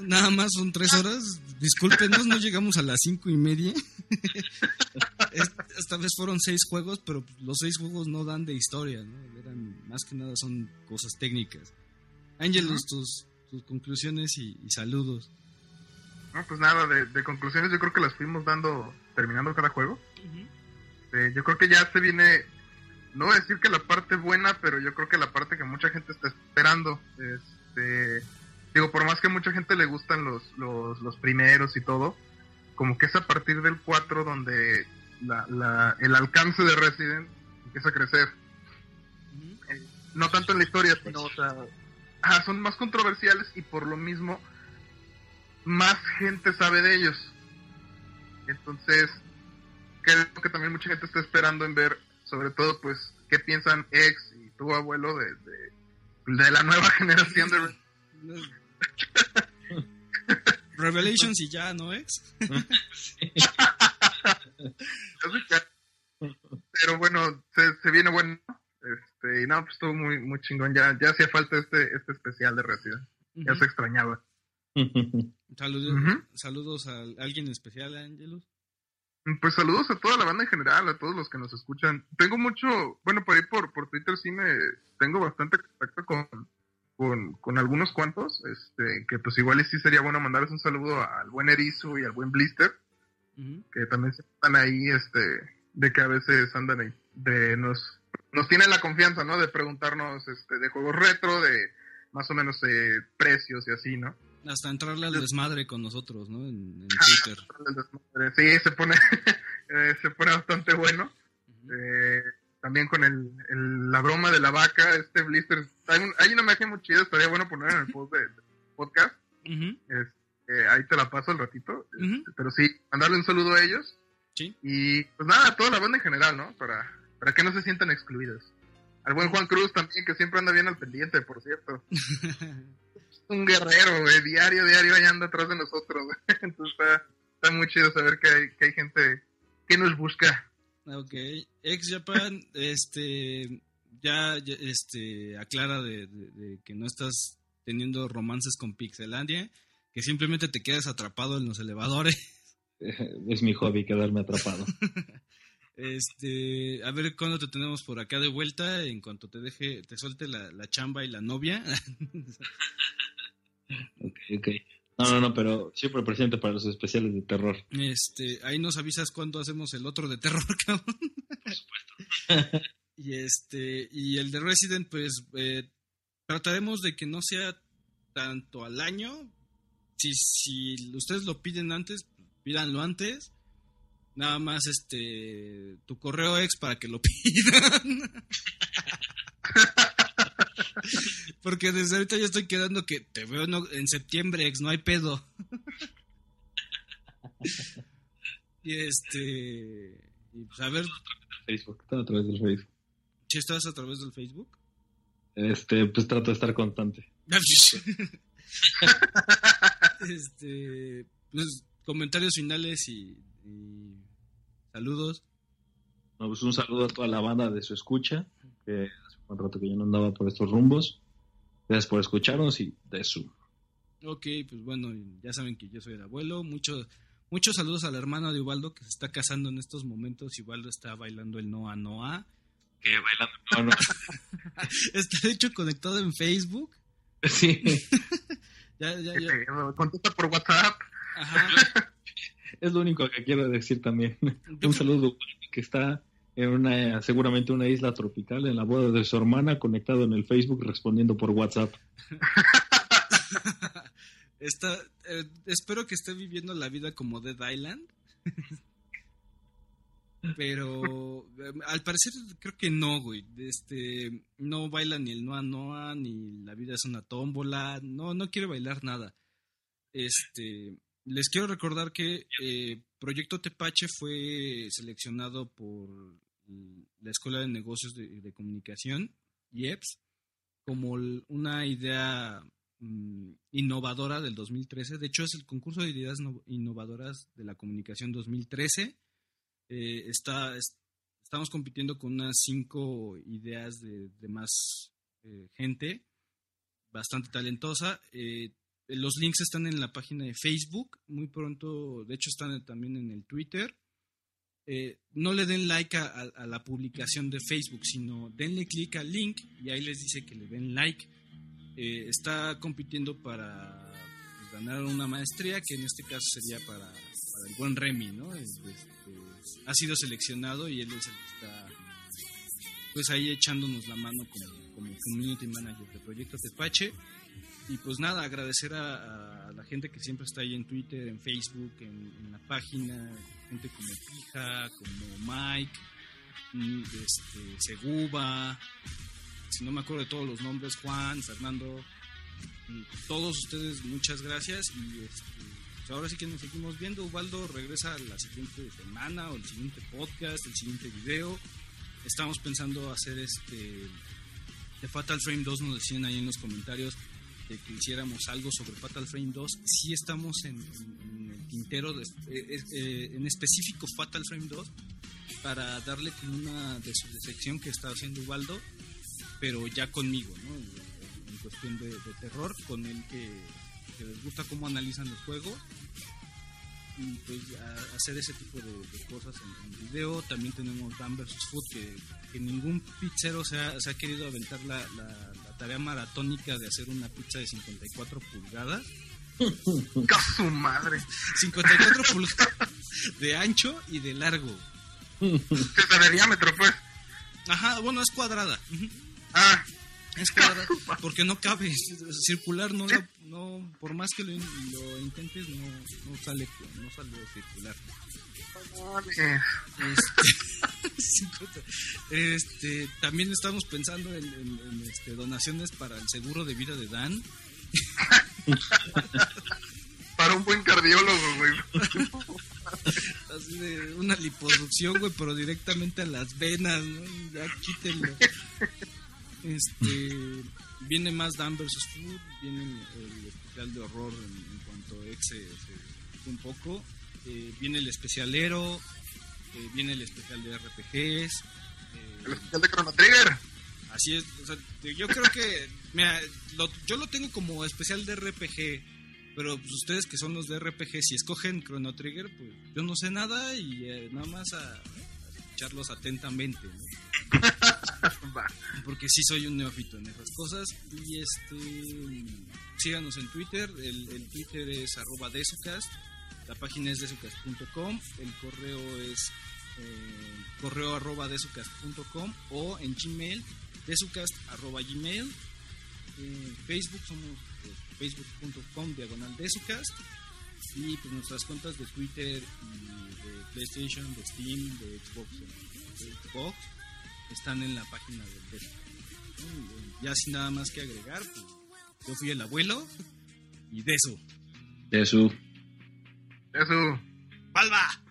Nada más son tres horas. Discúlpenos, no llegamos a las cinco y media. Es- Esta vez fueron seis juegos, pero los seis juegos no dan de historia, ¿no? Eran, más que nada son cosas técnicas. Ángelos, tus, tus conclusiones y, y saludos. No, pues nada, de, de conclusiones yo creo que las fuimos dando terminando cada juego. Eh, yo creo que ya se viene, no voy a decir que la parte buena, pero yo creo que la parte que mucha gente está esperando. Este, digo, por más que a mucha gente le gustan los, los, los primeros y todo, como que es a partir del 4 donde la, la, el alcance de Resident empieza a crecer. Eh, no tanto en la historia, sino, o sea, ajá, son más controversiales y por lo mismo más gente sabe de ellos. Entonces, creo que también mucha gente está esperando en ver, sobre todo, pues, qué piensan ex y tu abuelo de, de, de la nueva generación de... Revelations y ya, ¿no, ex? Pero bueno, se, se viene bueno. Este, y no, pues estuvo muy, muy chingón. Ya, ya hacía falta este, este especial de Resident. Ya se extrañaba. Saludos, Ujú. saludos a alguien especial, Ángelos. Pues saludos a toda la banda en general, a todos los que nos escuchan. Tengo mucho, bueno, por ahí por, por Twitter sí me tengo bastante contacto con, con, con algunos cuantos, este, que pues igual y sí sería bueno mandarles un saludo al buen Erizo y al buen Blister, que también se están ahí, este, de que a veces andan ahí, de nos, nos tienen la confianza, ¿no? De preguntarnos, este, de juegos retro, de más o menos eh, precios y así, ¿no? Hasta entrarle al desmadre con nosotros, ¿no? En, en Twitter. Sí, se pone, eh, se pone bastante bueno. Eh, también con el, el- la broma de la vaca, este blister. Hay, un- hay una imagen muy chida, estaría bueno poner en el post de, de podcast. Este, ahí te la paso al ratito. Este, pero sí, mandarle un saludo a ellos. Sí. Y pues nada, a toda la banda en general, ¿no? Para, para que no se sientan excluidos. Al buen Juan Cruz también, que siempre anda bien al pendiente, por cierto. Un guerrero, güey, diario, diario, ahí anda atrás de nosotros. güey. Entonces está, está muy chido saber que hay, que hay gente que nos busca. Ok, ex Japan, este, ya, ya, este, aclara de, de- de que no estás teniendo romances con Pixelandia, que simplemente te quedas atrapado en los elevadores. es mi hobby quedarme atrapado. Este, a ver cuándo te tenemos por acá de vuelta, en cuanto te deje, te suelte la, la chamba y la novia. Ok, ok. No, no, no, pero siempre presente para los especiales de terror. Este, ahí nos avisas cuándo hacemos el otro de terror, cabrón. Y este, y el de Resident, pues eh, trataremos de que no sea tanto al año. Si, si ustedes lo piden antes, pídanlo antes. Nada más este tu correo ex para que lo pidan. Porque desde ahorita ya estoy quedando que te veo en septiembre, ex, no hay pedo. y este. Y pues a ver Facebook, a través del Facebook. Si estás a través del Facebook. Este, pues trato de estar constante. este. Pues comentarios finales y, y saludos. No, pues un saludo a toda la banda de su escucha, que hace un rato que yo no andaba por estos rumbos. Gracias por escucharnos y de su. Ok, pues bueno, ya saben que yo soy el abuelo. Muchos muchos saludos a la hermana de Ubaldo que se está casando en estos momentos. Ubaldo está bailando el Noa Noa. Que bailando. No, no. Está de hecho conectado en Facebook. Sí, Ya, contesta por WhatsApp. Ajá. es lo único que quiero decir también. Un saludo que está en una, seguramente una isla tropical, en la boda de su hermana, conectado en el Facebook, respondiendo por WhatsApp. Está, eh, espero que esté viviendo la vida como Dead Island. Pero eh, al parecer creo que no, güey. Este, no baila ni el Noa Noa, ni la vida es una tómbola. No, no quiere bailar nada. Este, les quiero recordar que eh, Proyecto Tepache fue seleccionado por la Escuela de Negocios de, Comunicación, IEPS, como una idea mm, innovadora del 2013. De hecho, es el concurso de ideas innovadoras de la comunicación 2013. Eh, está, estamos compitiendo con unas cinco ideas de, más eh, gente bastante talentosa. Eh, los links están en la página de Facebook. Muy pronto, de hecho, están también en el Twitter. No le den like a, la publicación de Facebook, sino denle clic al link y ahí les dice que le den like. Está compitiendo para ganar una maestría, que en este caso sería para, el buen Remy, ¿no? Este, ha sido seleccionado y él es el que está pues ahí echándonos la mano como, como community manager de Proyecto Tepache. Y pues nada, agradecer a, la gente que siempre está ahí en Twitter, en Facebook, en, la página, gente como Pija, como Mike, mm, este, Seguba, si no me acuerdo de todos los nombres, Juan, Fernando, todos ustedes muchas gracias y este, pues ahora sí que nos seguimos viendo. Ubaldo regresa la siguiente semana o el siguiente podcast, el siguiente video. Estamos pensando hacer este de Fatal Frame 2, nos decían ahí en los comentarios de que hiciéramos algo sobre Fatal Frame 2, sí estamos en, el tintero, de, eh, eh, en específico Fatal Frame 2, para darle como una de su que está haciendo Ubaldo, pero ya conmigo, ¿no? En cuestión de, terror, con el que, les gusta cómo analizan los juegos y pues hacer ese tipo de, cosas en, video. También tenemos Dan vs. Food, que, ningún pizzero se ha, se ha querido aventar la, tarea maratónica de hacer una pizza de 54 pulgadas. su madre! 54 pulgadas de ancho y de largo. de diámetro, pues. Ajá, bueno, es cuadrada. Ah. Es cuadrada, porque no cabe. Circular no, no por más que lo, intentes, no, no, sale, no sale circular. Este, este, también estamos pensando en, este, donaciones para el seguro de vida de Dan. para un buen cardiólogo, güey. Así de una liposucción, güey, pero directamente a las venas, ¿no? Ya quítenlo. Este, viene más Dan vs. Food, viene el especial de horror en, cuanto a ex un poco. Eh, viene el especialero, eh, viene el especial de RPGs. Eh, el especial de Chrono Trigger. Así es, yo creo que, yo lo tengo como especial de RPG, pero pues ustedes que son los de RPG, si escogen Chrono Trigger, pues yo no sé nada y nada más a, escucharlos atentamente. Porque sí soy un neófito en esas cosas. Y este síganos en Twitter, el, el Twitter es arroba desucast la página es desucast.com, el correo es eh, correo arroba desucast.com o en Gmail desucast arroba gmail. Facebook somos eh, facebook.com diagonal desucast y pues nuestras cuentas de Twitter y PlayStation, de Steam, de Xbox, de Xbox están en la página del Desucast. Ya sin nada más que agregar, pues, yo fui el abuelo y de eso. De eso. Eso. ¡Palma!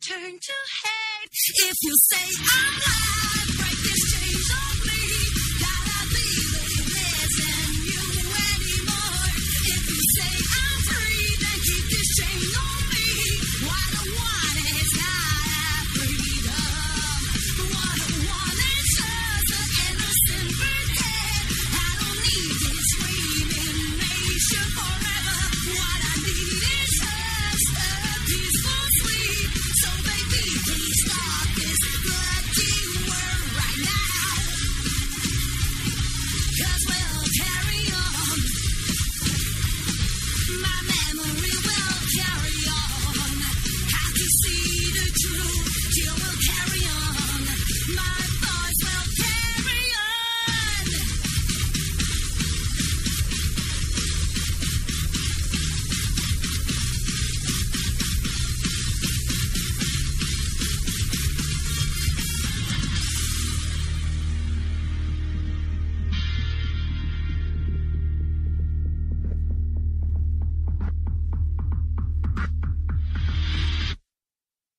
turn to hate if you say I'm lying.